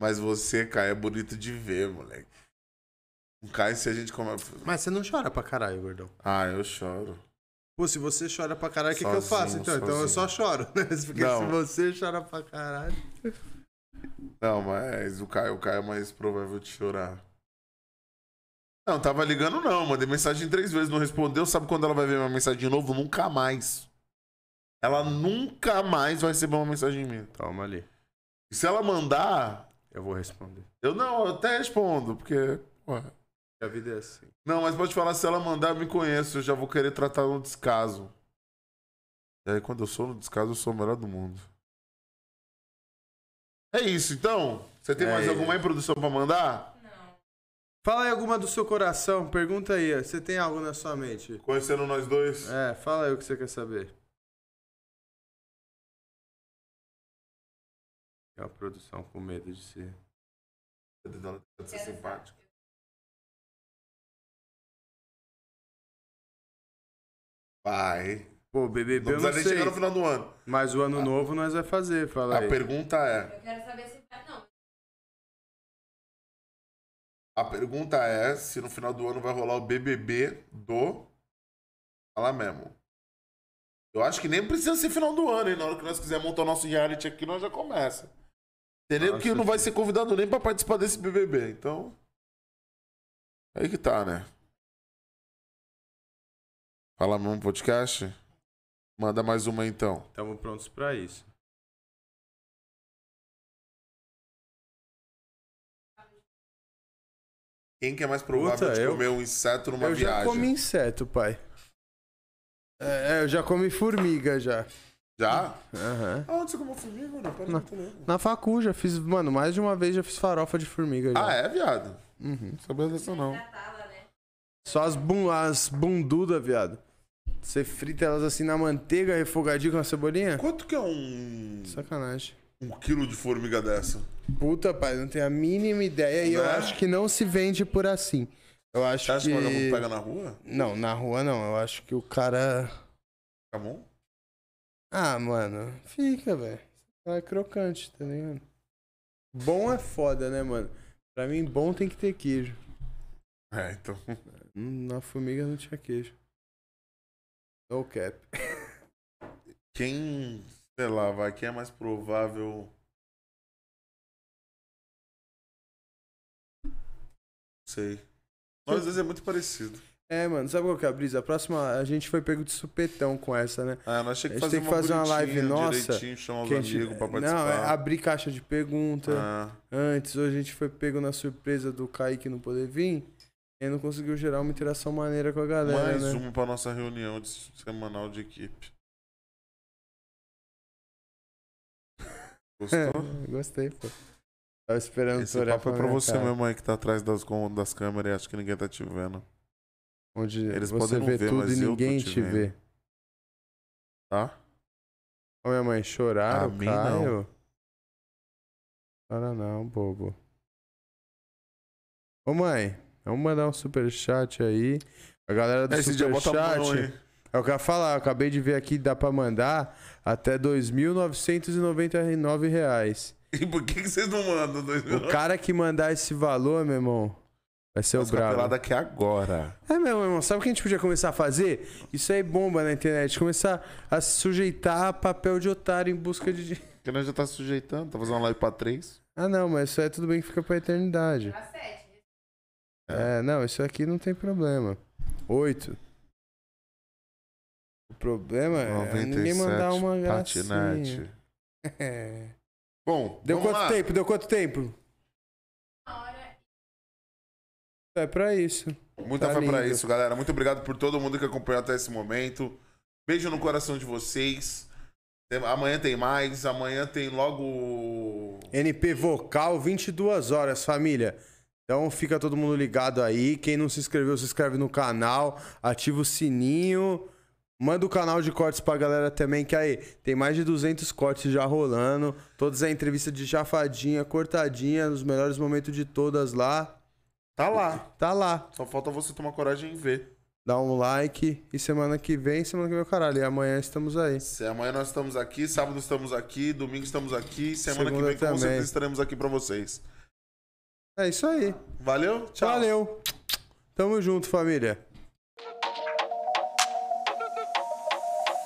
Mas você, Caio, é bonito de ver, moleque. O Caio, se a gente come... Mas você não chora pra caralho, gordão. Ah, eu choro. Pô, se você chora pra caralho, o que, que eu faço Sozinho, então? Então eu só choro, né? Porque Não. se você chora pra caralho. Não, mas o Caio, o Caio é mais provável de chorar. Não, tava ligando não. Mandei mensagem três vezes, não respondeu. Sabe quando ela vai ver minha mensagem de novo? Nunca mais. Ela nunca mais vai receber uma mensagem minha. Toma ali. E se ela mandar, Eu vou responder. eu não, eu até respondo, porque. ué. A vida é assim. Não, mas pode falar, se ela mandar, eu me conheço, eu já vou querer tratar no descaso. E aí, quando eu sou no descaso, eu sou o melhor do mundo. É isso, então. Você tem É mais alguma aí, produção, pra mandar? Fala aí alguma do seu coração, pergunta aí. ó. Você tem algo na sua mente? Conhecendo nós dois? É, fala aí o que você quer saber. É a produção com medo de ser. De ser simpático. Vai. Pô, BBB Não eu não sei. chegar no final do ano. Mas o ano novo nós vai fazer, fala A aí. pergunta é. Eu quero saber se A pergunta é se no final do ano vai rolar o BBB do. Fala mesmo. Eu acho que nem precisa ser final do ano, hein? Na hora que nós quisermos montar o nosso reality aqui, nós já começa. Entendeu? Nossa, que não vai ser convidado nem pra participar desse BBB. Então. Aí que tá, né? Fala mesmo podcast? Manda mais uma então. Estamos prontos pra isso. Quem que é mais provável Puta, de eu- comer um inseto numa eu já viagem? comi inseto, pai. É, é, eu já comi formiga já. Já? Aham. Aonde você comeu formiga, mano? Pera, lembrando. Na facu já fiz, mano, mais de uma vez já fiz farofa de formiga já. Ah, é, viado? Uhum. Não sabia dessa não. né? Só as, bum, as bundudas, viado. Você frita elas assim na manteiga, refogadinho com a cebolinha? Quanto que é um, Sacanagem. Um quilo de formiga dessa? Puta, pai, não tenho a mínima ideia e eu Né? acho que não se vende por assim. Eu acho Você acha que... que o vagabundo pega na rua? Não, na rua não. Eu acho que o cara... Tá bom? Ah, mano, fica, velho. É crocante, tá ligado? Bom é foda, né, mano? Pra mim, bom tem que ter queijo. É, então. Hum, Na formiga não tinha queijo. No cap. Quem, sei lá, vai, quem é mais provável. Não sei. Nós às vezes é muito parecido. É, mano, sabe qual que é a brisa? A próxima, a gente foi pego de supetão com essa, né? Ah, nós tinha que A gente tem que fazer uma live nossa, chamar os Que a gente- amigos pra participar. Não, é abrir caixa de pergunta. Ah, Antes, hoje a gente foi pego na surpresa do Kaique não poder vir. E não conseguiu gerar uma interação maneira com a galera, mais né? uma pra nossa reunião de semanal de equipe. Gostou? Gostei, pô. Tava esperando Esse papo é pra você cara. mesmo aí que tá atrás das, das câmeras e acha que ninguém tá te vendo. Onde Eles você podem vê ver, tudo e ninguém te te vê. Tá? Ô, minha mãe, chorar, A Caio? Chora não, bobo. Ô, mãe, vamos mandar um superchat aí. A galera do mão superchat... É o que eu ia falar, eu acabei de ver aqui, dá pra mandar até 2.999 reais. E por que, que vocês não mandam dois mil? O cara que mandar esse valor, meu irmão, vai ser o Nossa, brabo. capelada aqui agora. É mesmo, meu irmão. Sabe o que a gente podia começar a fazer? Isso aí bomba na internet. Começar a sujeitar a papel de otário em busca de. Porque nós já tá sujeitando, tá fazendo uma live pra três. Ah, não, mas isso aí tudo bem que fica pra eternidade. Pra sete. É, não, isso aqui não tem problema. Oito. Problema é ninguém mandar uma gracinha. patinete. É. Bom, Deu quanto lá. tempo? Deu quanto tempo? Uma hora. É pra isso. Muita Tá fé pra isso, galera. Muito obrigado por todo mundo que acompanhou até esse momento. Beijo no coração de vocês. Amanhã tem mais. Amanhã tem logo NP Vocal, 22 horas, família. Então fica todo mundo ligado aí. Quem não se inscreveu, se inscreve no canal, ativa o sininho. Manda o canal de cortes pra galera também, que aí tem mais de 200 cortes já rolando. Todas a entrevista de chafadinha, cortadinha, nos melhores momentos de todas lá. Tá lá. Tá lá. Só falta você tomar coragem em ver. Dá um like. E semana que vem, semana que vem, caralho. E amanhã estamos aí. Se amanhã nós estamos aqui, sábado estamos aqui, domingo estamos aqui, semana que Segunda vem com também. certeza estaremos aqui pra vocês. É isso aí. Valeu? Tchau. Valeu. Tamo junto, família.